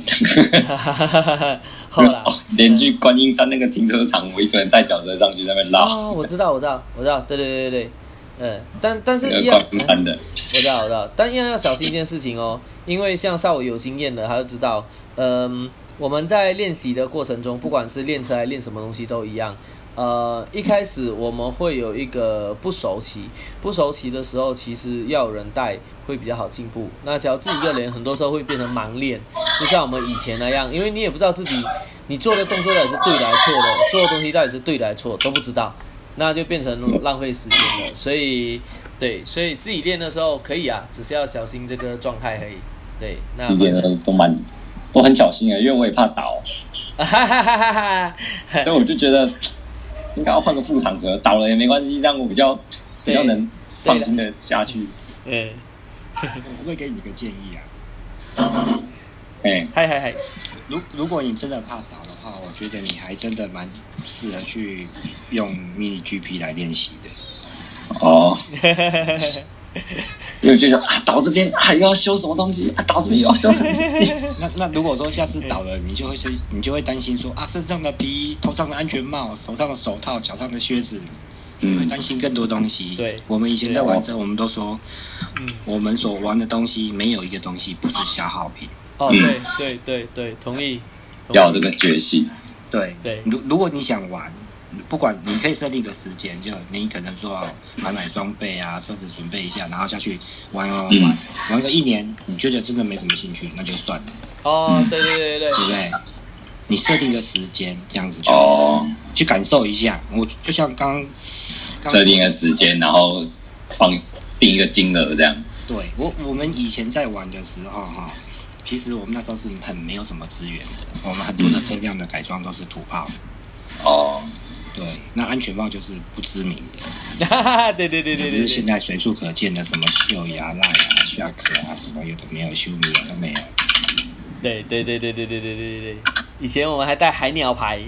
后来 连去观音山那个停车场，我一个人带脚车上去那边拉。哦，我知道，我知道，我知道，对对对对对，嗯，但但是一样，我知道，我知道，但一样要小心一件事情哦，因为像少伟有经验的，他就知道，嗯。我们在练习的过程中，不管是练车还是练什么东西都一样。呃，一开始我们会有一个不熟悉，不熟悉的时候，其实要有人带会比较好进步。那只要自己一个人，很多时候会变成盲练，不像我们以前那样，因为你也不知道自己你做的动作到底是对的还是错的，做的东西到底是对的还是错都不知道，那就变成浪费时间了。所以，对，所以自己练的时候可以啊，只是要小心这个状态而已。对，那练的都蛮。我很小心啊，因为我也怕倒，所以我就觉得应该要换个副场合，倒了也没关系，这样我比较比较能放心的下去。嗯，我会给你个建议啊。哎，嗨嗨嗨，如如果你真的怕倒的话，我觉得你还真的蛮适合去用 mini GP 来练习的。哦。因为就说啊，倒这边还要修什么东西啊，倒这边又要修什么东西。那那如果说下次倒了，你就会是，你就会担心说啊，身上的皮衣、头上的安全帽、手上的手套、脚上的靴子，你会担心更多东西。对，我们以前在玩车，我们都说，嗯，我们所玩的东西没有一个东西不是消耗品。哦，对对对对，同意。要这个决心。对对，如如果你想玩。不管你可以设定个时间，就你可能说买买装备啊，车子准备一下，然后下去玩玩玩玩个一年，你觉得真的没什么兴趣，那就算了。哦，对对对对，对不对？你设定个时间，这样子就哦，去感受一下。我就像刚设定个时间，然后放定一个金额这样。对我我们以前在玩的时候哈，其实我们那时候是很没有什么资源的，我们很多的车辆的改装都是土炮。哦。对，那安全帽就是不知名的，对对对对对，就是现在随处可见的什么秀牙赖啊、下壳啊，什么有的没有修米啊都没有。对对对对对对对对对。以前我们还带海鸟牌。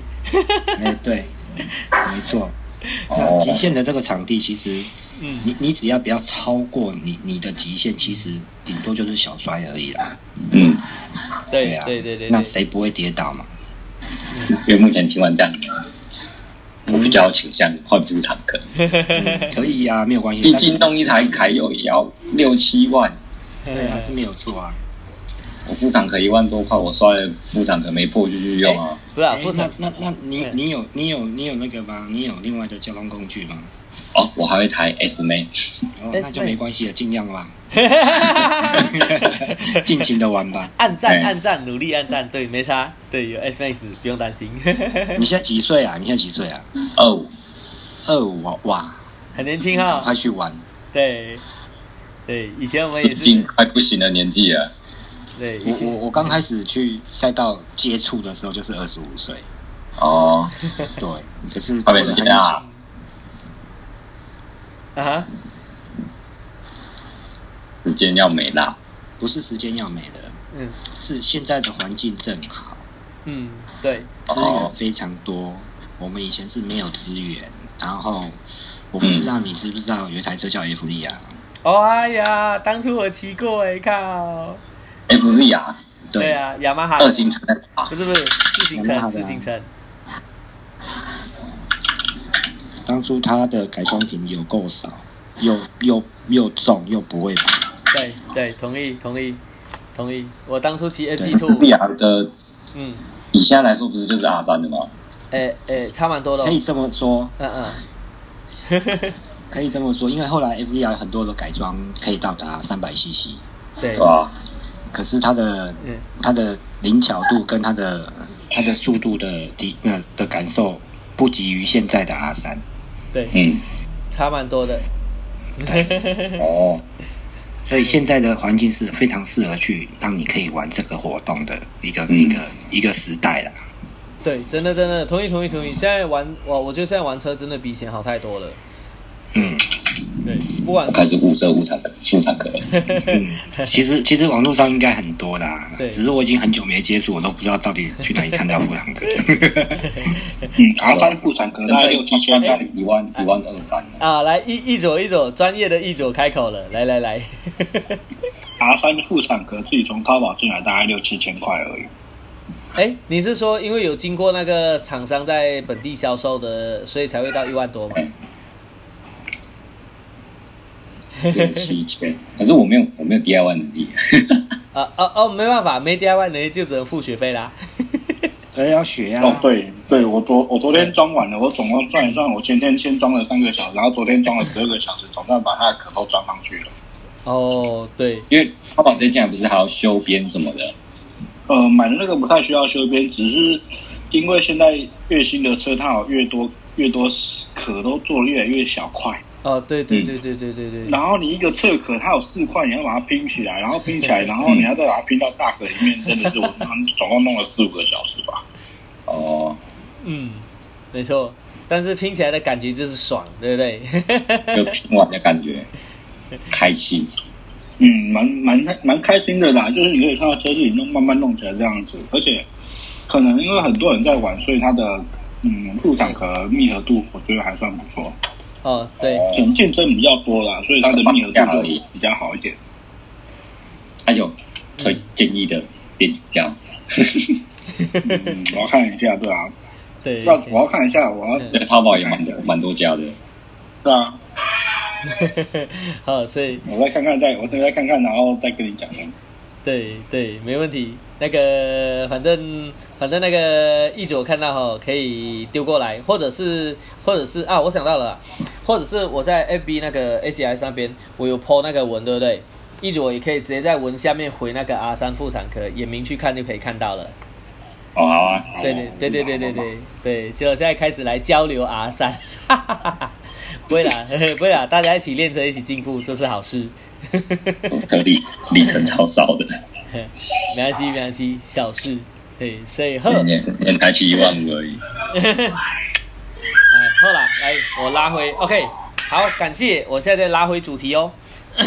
哎，对，没错。那极限的这个场地，其实，嗯，你你只要不要超过你你的极限，其实顶多就是小摔而已啦。嗯，对啊，对对对。那谁不会跌倒嘛？因为目前听完这样，我比较倾向换副厂客。可以呀，没有关系。毕竟弄一台凯友也要六七万。对啊，是没有错啊。我副厂可一万多块，我刷了副厂可没破就去用啊。不是啊，副厂那那你你有你有你有那个吗？你有另外的交通工具吗？哦，我还会台 S 妹。哦，那就没关系了，尽量吧。尽情的玩吧。暗战暗战，努力暗战，对，没差，对，有 S Max，不用担心。你现在几岁啊？你现在几岁啊？二五，二五哇，很年轻哈。快去玩。对，对，以前我们也是。已经快不行的年纪了。对，我我我刚开始去赛道接触的时候就是二十五岁。哦，对，可是后面是这样啊。啊哈，时间要没啦，不是时间要没的，嗯，是现在的环境正好。嗯，对，资源非常多。我们以前是没有资源，然后我不知道你知不知道有一台车叫 F 利亚。哦哎呀，当初我骑过哎，靠。哎，不是雅，对啊，雅马哈二行程，不是不是四行程，四行程。当初它的改装品有够少，又又又重又不会跑。对对，同意同意同意。我当初骑 A G Two，雅的，嗯，以现在来说不是就是 R 三的吗？哎哎，差蛮多的。可以这么说，嗯嗯，可以这么说，因为后来 FVR 很多的改装可以到达三百 CC，对啊？可是它的它的灵巧度跟它的它的速度的的那的感受不及于现在的 R 三，对，嗯，差蛮多的，哦，所以现在的环境是非常适合去让你可以玩这个活动的一个一个一个时代了。对，真的真的同意同意同意。现在玩我我觉得现在玩车真的比以前好太多了。嗯。对，不管开始物色物产的副产科了。嗯。其实其实网络上应该很多啦，对，只是我已经很久没接触，我都不知道到底去哪里看到妇产科。嗯，阿三妇产科大概六七千，一万一万二三。啊，来一一左一左，专业的一左开口了，来来来。阿 三妇产科自己从淘宝进来，大概六七千块而已。哎，你是说因为有经过那个厂商在本地销售的，所以才会到一万多吗？六七千，可是我没有，我没有 DIY 能力。啊哦哦，没办法，没 DIY 能力就只能付学费啦。呃，要学呀。哦，对对，我昨我昨天装完了，我总共算一算，我前天先装了三个小时，然后昨天装了十二个小时，总算把它的壳都装上去了。哦，对，因为淘宝这件不是还要修边什么的？呃，买的那个不太需要修边，只是因为现在越新的车套越多，越多壳都做越来越小块。哦，对对对对对对对。然后你一个侧壳，它有四块，你要把它拼起来，然后拼起来，然后你要再把它拼到大壳里面，真的是我总共弄了四五个小时吧。哦，嗯，没错，但是拼起来的感觉就是爽，对不对？有拼完的感觉，开心。嗯，蛮蛮蛮开心的啦，就是你可以看到车自己弄慢慢弄起来这样子，而且可能因为很多人在玩，所以它的嗯副厂壳密合度，我觉得还算不错。哦，对，竞竞争比较多啦，所以它的密合度比较好一点。还有推建议的变标，我要看一下，对啊，对，要我要看一下，我要淘宝也蛮多蛮多家的，对啊。好，所以我再看看，再我再再看看，然后再跟你讲。对对，没问题。那个，反正反正那个一九看到哈，可以丢过来，或者是或者是啊，我想到了，或者是我在 FB 那个 ACS 那边，我有 po 那个文，对不对？一组也可以直接在文下面回那个 R 三妇产科，眼明去看就可以看到了。哦，好啊。对对对对对对对对，就现在开始来交流 R 三，不会啦，不会啦，大家一起练车，一起进步，这是好事。可里里程超少的。没关系，没关系，小事。对，所以后年年开起一万五而已。哎，后来来，我拉回，OK，好，感谢。我现在再拉回主题哦。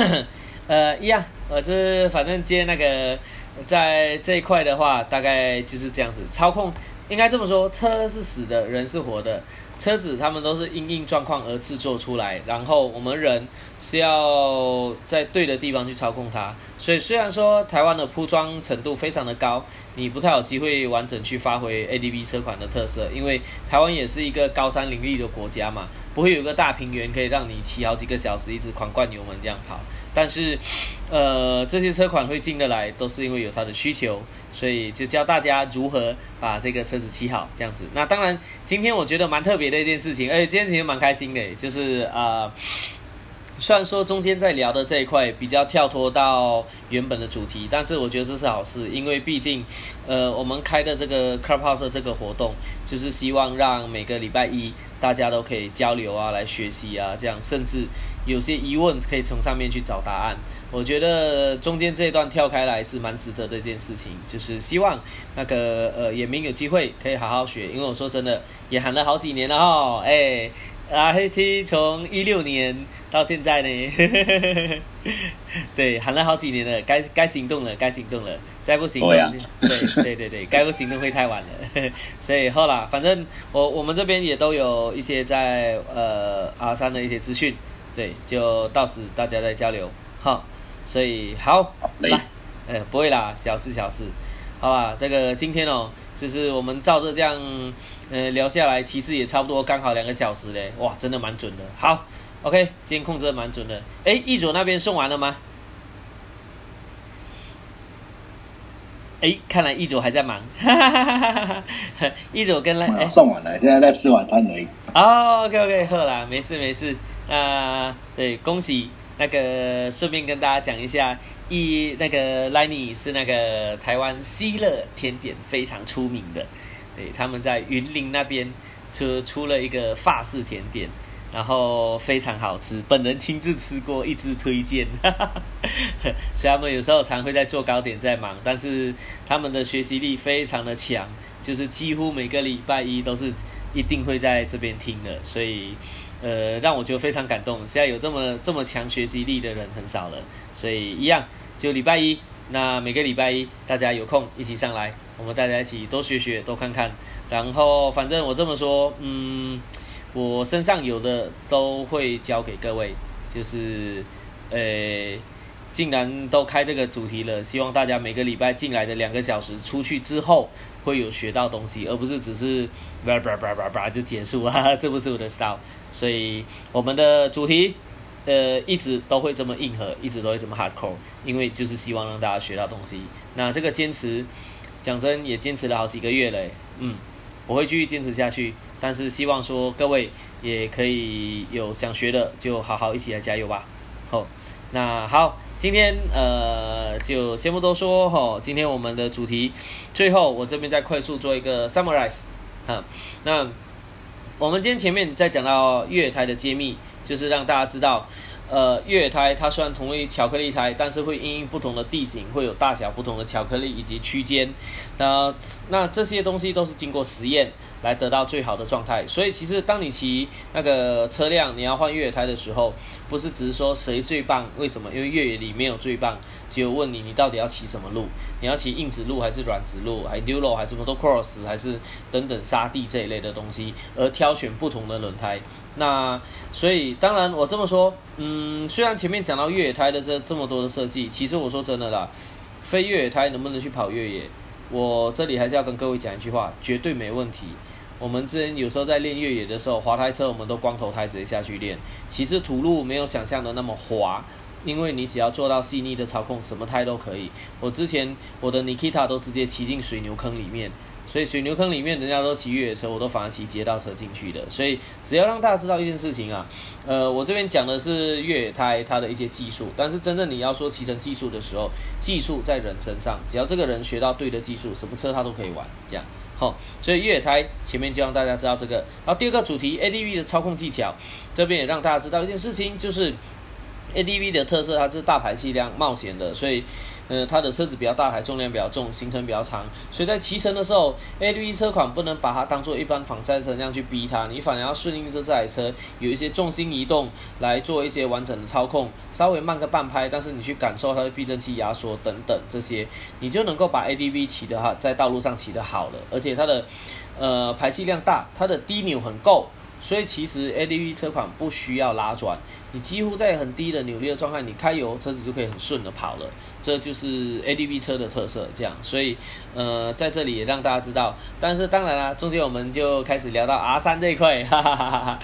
呃，一样，我这反正接那个在这一块的话，大概就是这样子。操控应该这么说，车是死的，人是活的。车子他们都是因应状况而制作出来，然后我们人是要在对的地方去操控它。所以虽然说台湾的铺装程度非常的高，你不太有机会完整去发挥 ADV 车款的特色，因为台湾也是一个高山林立的国家嘛，不会有个大平原可以让你骑好几个小时一直狂灌油门这样跑。但是，呃，这些车款会进得来，都是因为有它的需求，所以就教大家如何把这个车子骑好，这样子。那当然，今天我觉得蛮特别的一件事情，而且今天其实蛮开心的，就是啊。虽然说中间在聊的这一块比较跳脱到原本的主题，但是我觉得这是好事，因为毕竟，呃，我们开的这个 Clubhouse 这个活动，就是希望让每个礼拜一大家都可以交流啊，来学习啊，这样甚至有些疑问可以从上面去找答案。我觉得中间这一段跳开来是蛮值得的一件事情，就是希望那个呃也明有机会可以好好学，因为我说真的也喊了好几年了哈，哎。，H T 从一六年到现在呢，对，喊了好几年了，该该行动了，该行动了，再不行动，对对对对，该不行动会太晚了，所以后来反正我我们这边也都有一些在呃阿三的一些资讯，对，就到时大家再交流，好，所以好来，呃，不会啦，小事小事，好吧，这个今天哦，就是我们照着这样。呃，聊下来其实也差不多刚好两个小时嘞，哇，真的蛮准的。好，OK，今天控制的蛮准的。哎，易主那边送完了吗？哎，看来易主还在忙。易主跟来，哎，送完了，现在在吃晚餐而已。哦，OK，OK，好啦，没事没事。啊，对，恭喜那个，顺便跟大家讲一下，一那个 l 尼是那个台湾西乐甜点非常出名的。对，他们在云林那边出出了一个法式甜点，然后非常好吃，本人亲自吃过，一直推荐。所以他们有时候常会在做糕点在忙，但是他们的学习力非常的强，就是几乎每个礼拜一都是一定会在这边听的，所以呃让我觉得非常感动。现在有这么这么强学习力的人很少了，所以一样就礼拜一。那每个礼拜一，大家有空一起上来，我们大家一起多学学，多看看。然后，反正我这么说，嗯，我身上有的都会教给各位。就是，呃，竟然都开这个主题了，希望大家每个礼拜进来的两个小时，出去之后会有学到东西，而不是只是叭叭叭叭叭就结束啊，这不是我的 style。所以，我们的主题。呃，一直都会这么硬核，一直都会这么 hardcore，因为就是希望让大家学到东西。那这个坚持，讲真也坚持了好几个月嘞。嗯，我会继续坚持下去，但是希望说各位也可以有想学的，就好好一起来加油吧。好，那好，今天呃就先不多说哈。今天我们的主题，最后我这边再快速做一个 summarize。哈，那我们今天前面在讲到月台的揭秘。就是让大家知道，呃，越野胎它虽然同为巧克力胎，但是会因应不同的地形，会有大小不同的巧克力以及区间。那 那这些东西都是经过实验来得到最好的状态。所以其实当你骑那个车辆，你要换越野胎的时候，不是只是说谁最棒？为什么？因为越野里没有最棒，只有问你你到底要骑什么路？你要骑硬直路还是软直路？还 Enduro 还是 Motocross 还是等等沙地这一类的东西？而挑选不同的轮胎。那所以当然我这么说，嗯，虽然前面讲到越野胎的这这么多的设计，其实我说真的啦，非越野胎能不能去跑越野，我这里还是要跟各位讲一句话，绝对没问题。我们之前有时候在练越野的时候，滑胎车我们都光头胎直接下去练，其实土路没有想象的那么滑，因为你只要做到细腻的操控，什么胎都可以。我之前我的 Nikita 都直接骑进水牛坑里面。所以水牛坑里面人家都骑越野车，我都反而骑街道车进去的。所以只要让大家知道一件事情啊，呃，我这边讲的是越野胎它的一些技术，但是真正你要说骑乘技术的时候，技术在人身上，只要这个人学到对的技术，什么车他都可以玩。这样，好，所以越野胎前面就让大家知道这个。然后第二个主题 ADV 的操控技巧，这边也让大家知道一件事情，就是 ADV 的特色，它是大排气量、冒险的，所以。呃，它的车子比较大还，重量比较重，行程比较长，所以在骑乘的时候，ADV 车款不能把它当做一般仿赛车那样去逼它，你反而要顺应着这台车有一些重心移动来做一些完整的操控，稍微慢个半拍，但是你去感受它的避震器压缩等等这些，你就能够把 ADV 骑的哈，在道路上骑的好了，而且它的呃排气量大，它的低扭很够。所以其实 ADV 车款不需要拉转，你几乎在很低的扭力的状态，你开油车子就可以很顺的跑了，这就是 ADV 车的特色。这样，所以呃在这里也让大家知道。但是当然啦，中间我们就开始聊到 R 三这一块，哈哈哈哈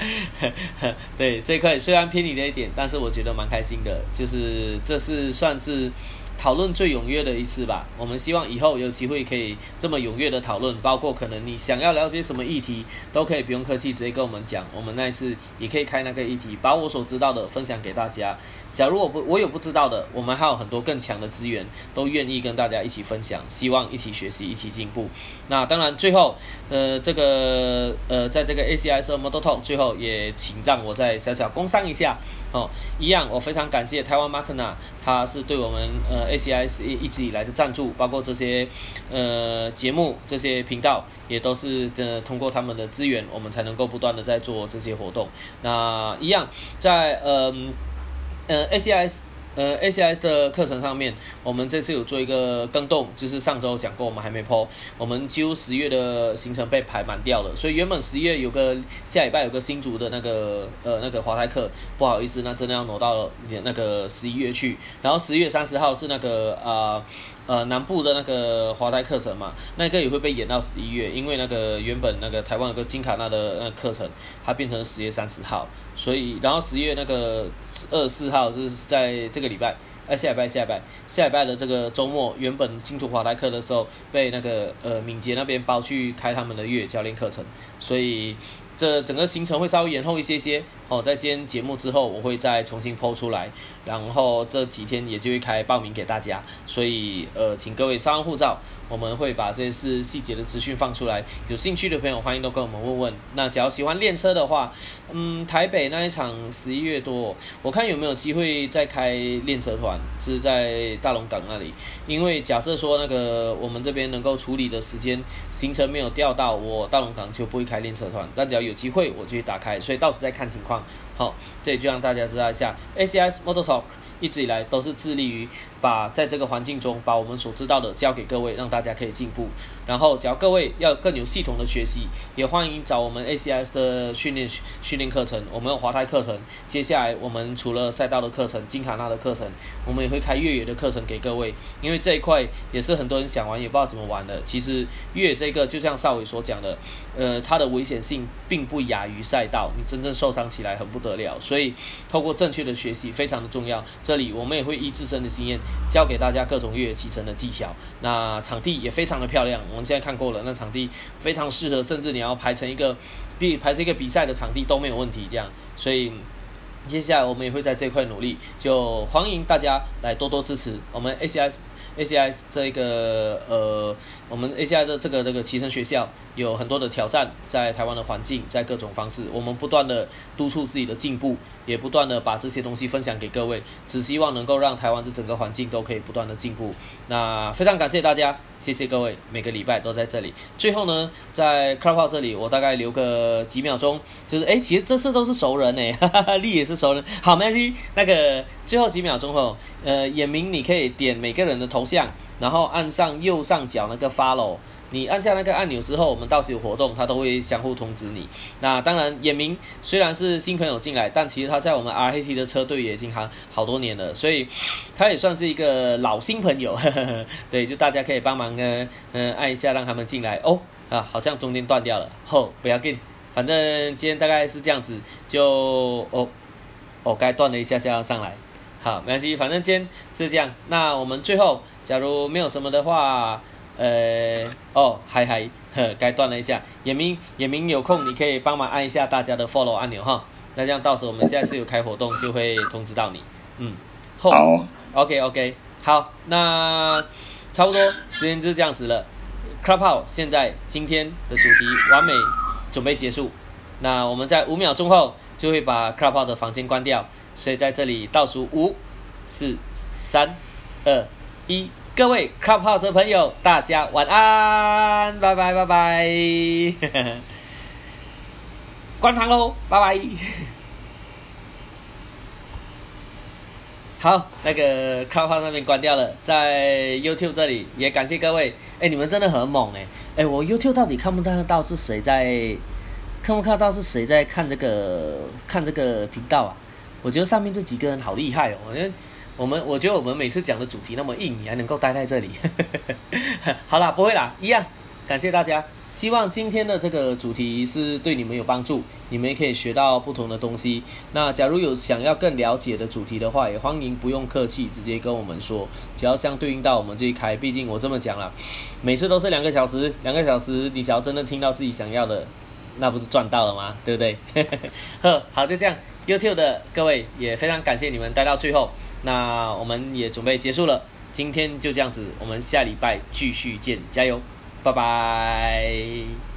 哈。对这一块虽然偏离了一点，但是我觉得蛮开心的，就是这是算是。讨论最踊跃的一次吧，我们希望以后有机会可以这么踊跃的讨论，包括可能你想要了解什么议题，都可以不用客气，直接跟我们讲，我们那一次也可以开那个议题，把我所知道的分享给大家。假如我不我有不知道的，我们还有很多更强的资源，都愿意跟大家一起分享，希望一起学习，一起进步。那当然，最后，呃，这个呃，在这个 ACS Model Talk 最后也请让我再小小工商一下哦。一样，我非常感谢台湾 m a r k n a 他是对我们呃 ACS 一一直以来的赞助，包括这些呃节目、这些频道，也都是呃通过他们的资源，我们才能够不断的在做这些活动。那一样，在嗯。呃，ACS，呃，ACS 的课程上面，我们这次有做一个更动，就是上周讲过，我们还没抛，我们几乎十月的行程被排满掉了，所以原本十月有个下礼拜有个新竹的那个呃那个华泰课，不好意思，那真的要挪到那个十一月去，然后十月三十号是那个啊。呃南部的那个华台课程嘛，那个也会被延到十一月，因为那个原本那个台湾有个金卡纳的那课程，它变成十月三十号，所以然后十月那个二十四号就是在这个礼拜，呃下礼拜下礼拜下礼拜的这个周末，原本进出华台课的时候，被那个呃敏捷那边包去开他们的越野教练课程，所以。这整个行程会稍微延后一些些哦，在今天节目之后，我会再重新抛出来，然后这几天也就会开报名给大家，所以呃，请各位上完护照，我们会把这些细节的资讯放出来，有兴趣的朋友欢迎都跟我们问问。那只要喜欢练车的话，嗯，台北那一场十一月多，我看有没有机会再开练车团，是在大龙港那里，因为假设说那个我们这边能够处理的时间行程没有调到，我大龙港就不会开练车团，但只要有机会我就去打开，所以到时再看情况。好，这里就让大家知道一下，ACS Motor Talk 一直以来都是致力于。把在这个环境中，把我们所知道的教给各位，让大家可以进步。然后，只要各位要更有系统的学习，也欢迎找我们 ACS 的训练训练课程。我们有滑胎课程，接下来我们除了赛道的课程、金卡纳的课程，我们也会开越野的课程给各位。因为这一块也是很多人想玩也不知道怎么玩的。其实越野这个，就像邵伟所讲的，呃，它的危险性并不亚于赛道，你真正受伤起来很不得了。所以，透过正确的学习非常的重要。这里我们也会依自身的经验。教给大家各种越野骑乘的技巧，那场地也非常的漂亮。我们现在看过了，那场地非常适合，甚至你要排成一个比排成一个比赛的场地都没有问题。这样，所以接下来我们也会在这块努力，就欢迎大家来多多支持我们 ACS ACS 这个呃，我们 ACS 的这个这个骑乘学校。有很多的挑战，在台湾的环境，在各种方式，我们不断的督促自己的进步，也不断的把这些东西分享给各位，只希望能够让台湾这整个环境都可以不断的进步。那非常感谢大家，谢谢各位，每个礼拜都在这里。最后呢，在 Club 这里，我大概留个几秒钟，就是哎，其实这次都是熟人哎，哈哈，力也是熟人。好，没关系，那个最后几秒钟后，呃，眼明你可以点每个人的头像，然后按上右上角那个 Follow。你按下那个按钮之后，我们到时有活动，他都会相互通知你。那当然，眼明虽然是新朋友进来，但其实他在我们 RHT 的车队也已经好好多年了，所以他也算是一个老新朋友。呵 呵对，就大家可以帮忙呢，嗯，按一下让他们进来。哦，啊，好像中间断掉了。吼，不要紧，反正今天大概是这样子，就哦哦，该断了一下下要上来。好，没关系，反正今天是这样。那我们最后，假如没有什么的话。呃，哦，还还，该断了一下。眼明眼明有空，你可以帮忙按一下大家的 follow 按钮哈。那这样到时候我们现在是有开活动，就会通知到你。嗯，好，OK OK，好，那差不多时间就是这样子了。Clubhouse 现在今天的主题完美准备结束。那我们在五秒钟后就会把 Clubhouse 的房间关掉。所以在这里倒数五、四、三、二、一，各位 Clubhouse 的朋友，大家晚安，拜拜拜拜，关房喽，拜拜。好，那个 Clubhouse 那边关掉了，在 YouTube 这里也感谢各位，哎，你们真的很猛哎，哎，我 YouTube 到底看不看得到是谁在？看不看到是谁在看这个看这个频道啊？我觉得上面这几个人好厉害哦！我觉得我们我觉得我们每次讲的主题那么硬，你还能够待在这里。好啦，不会啦，一样。感谢大家，希望今天的这个主题是对你们有帮助，你们也可以学到不同的东西。那假如有想要更了解的主题的话，也欢迎不用客气，直接跟我们说，只要相对应到我们这一开。毕竟我这么讲了，每次都是两个小时，两个小时，你只要真的听到自己想要的。那不是赚到了吗？对不对？呵，好，就这样。YouTube 的各位也非常感谢你们待到最后。那我们也准备结束了，今天就这样子，我们下礼拜继续见，加油，拜拜。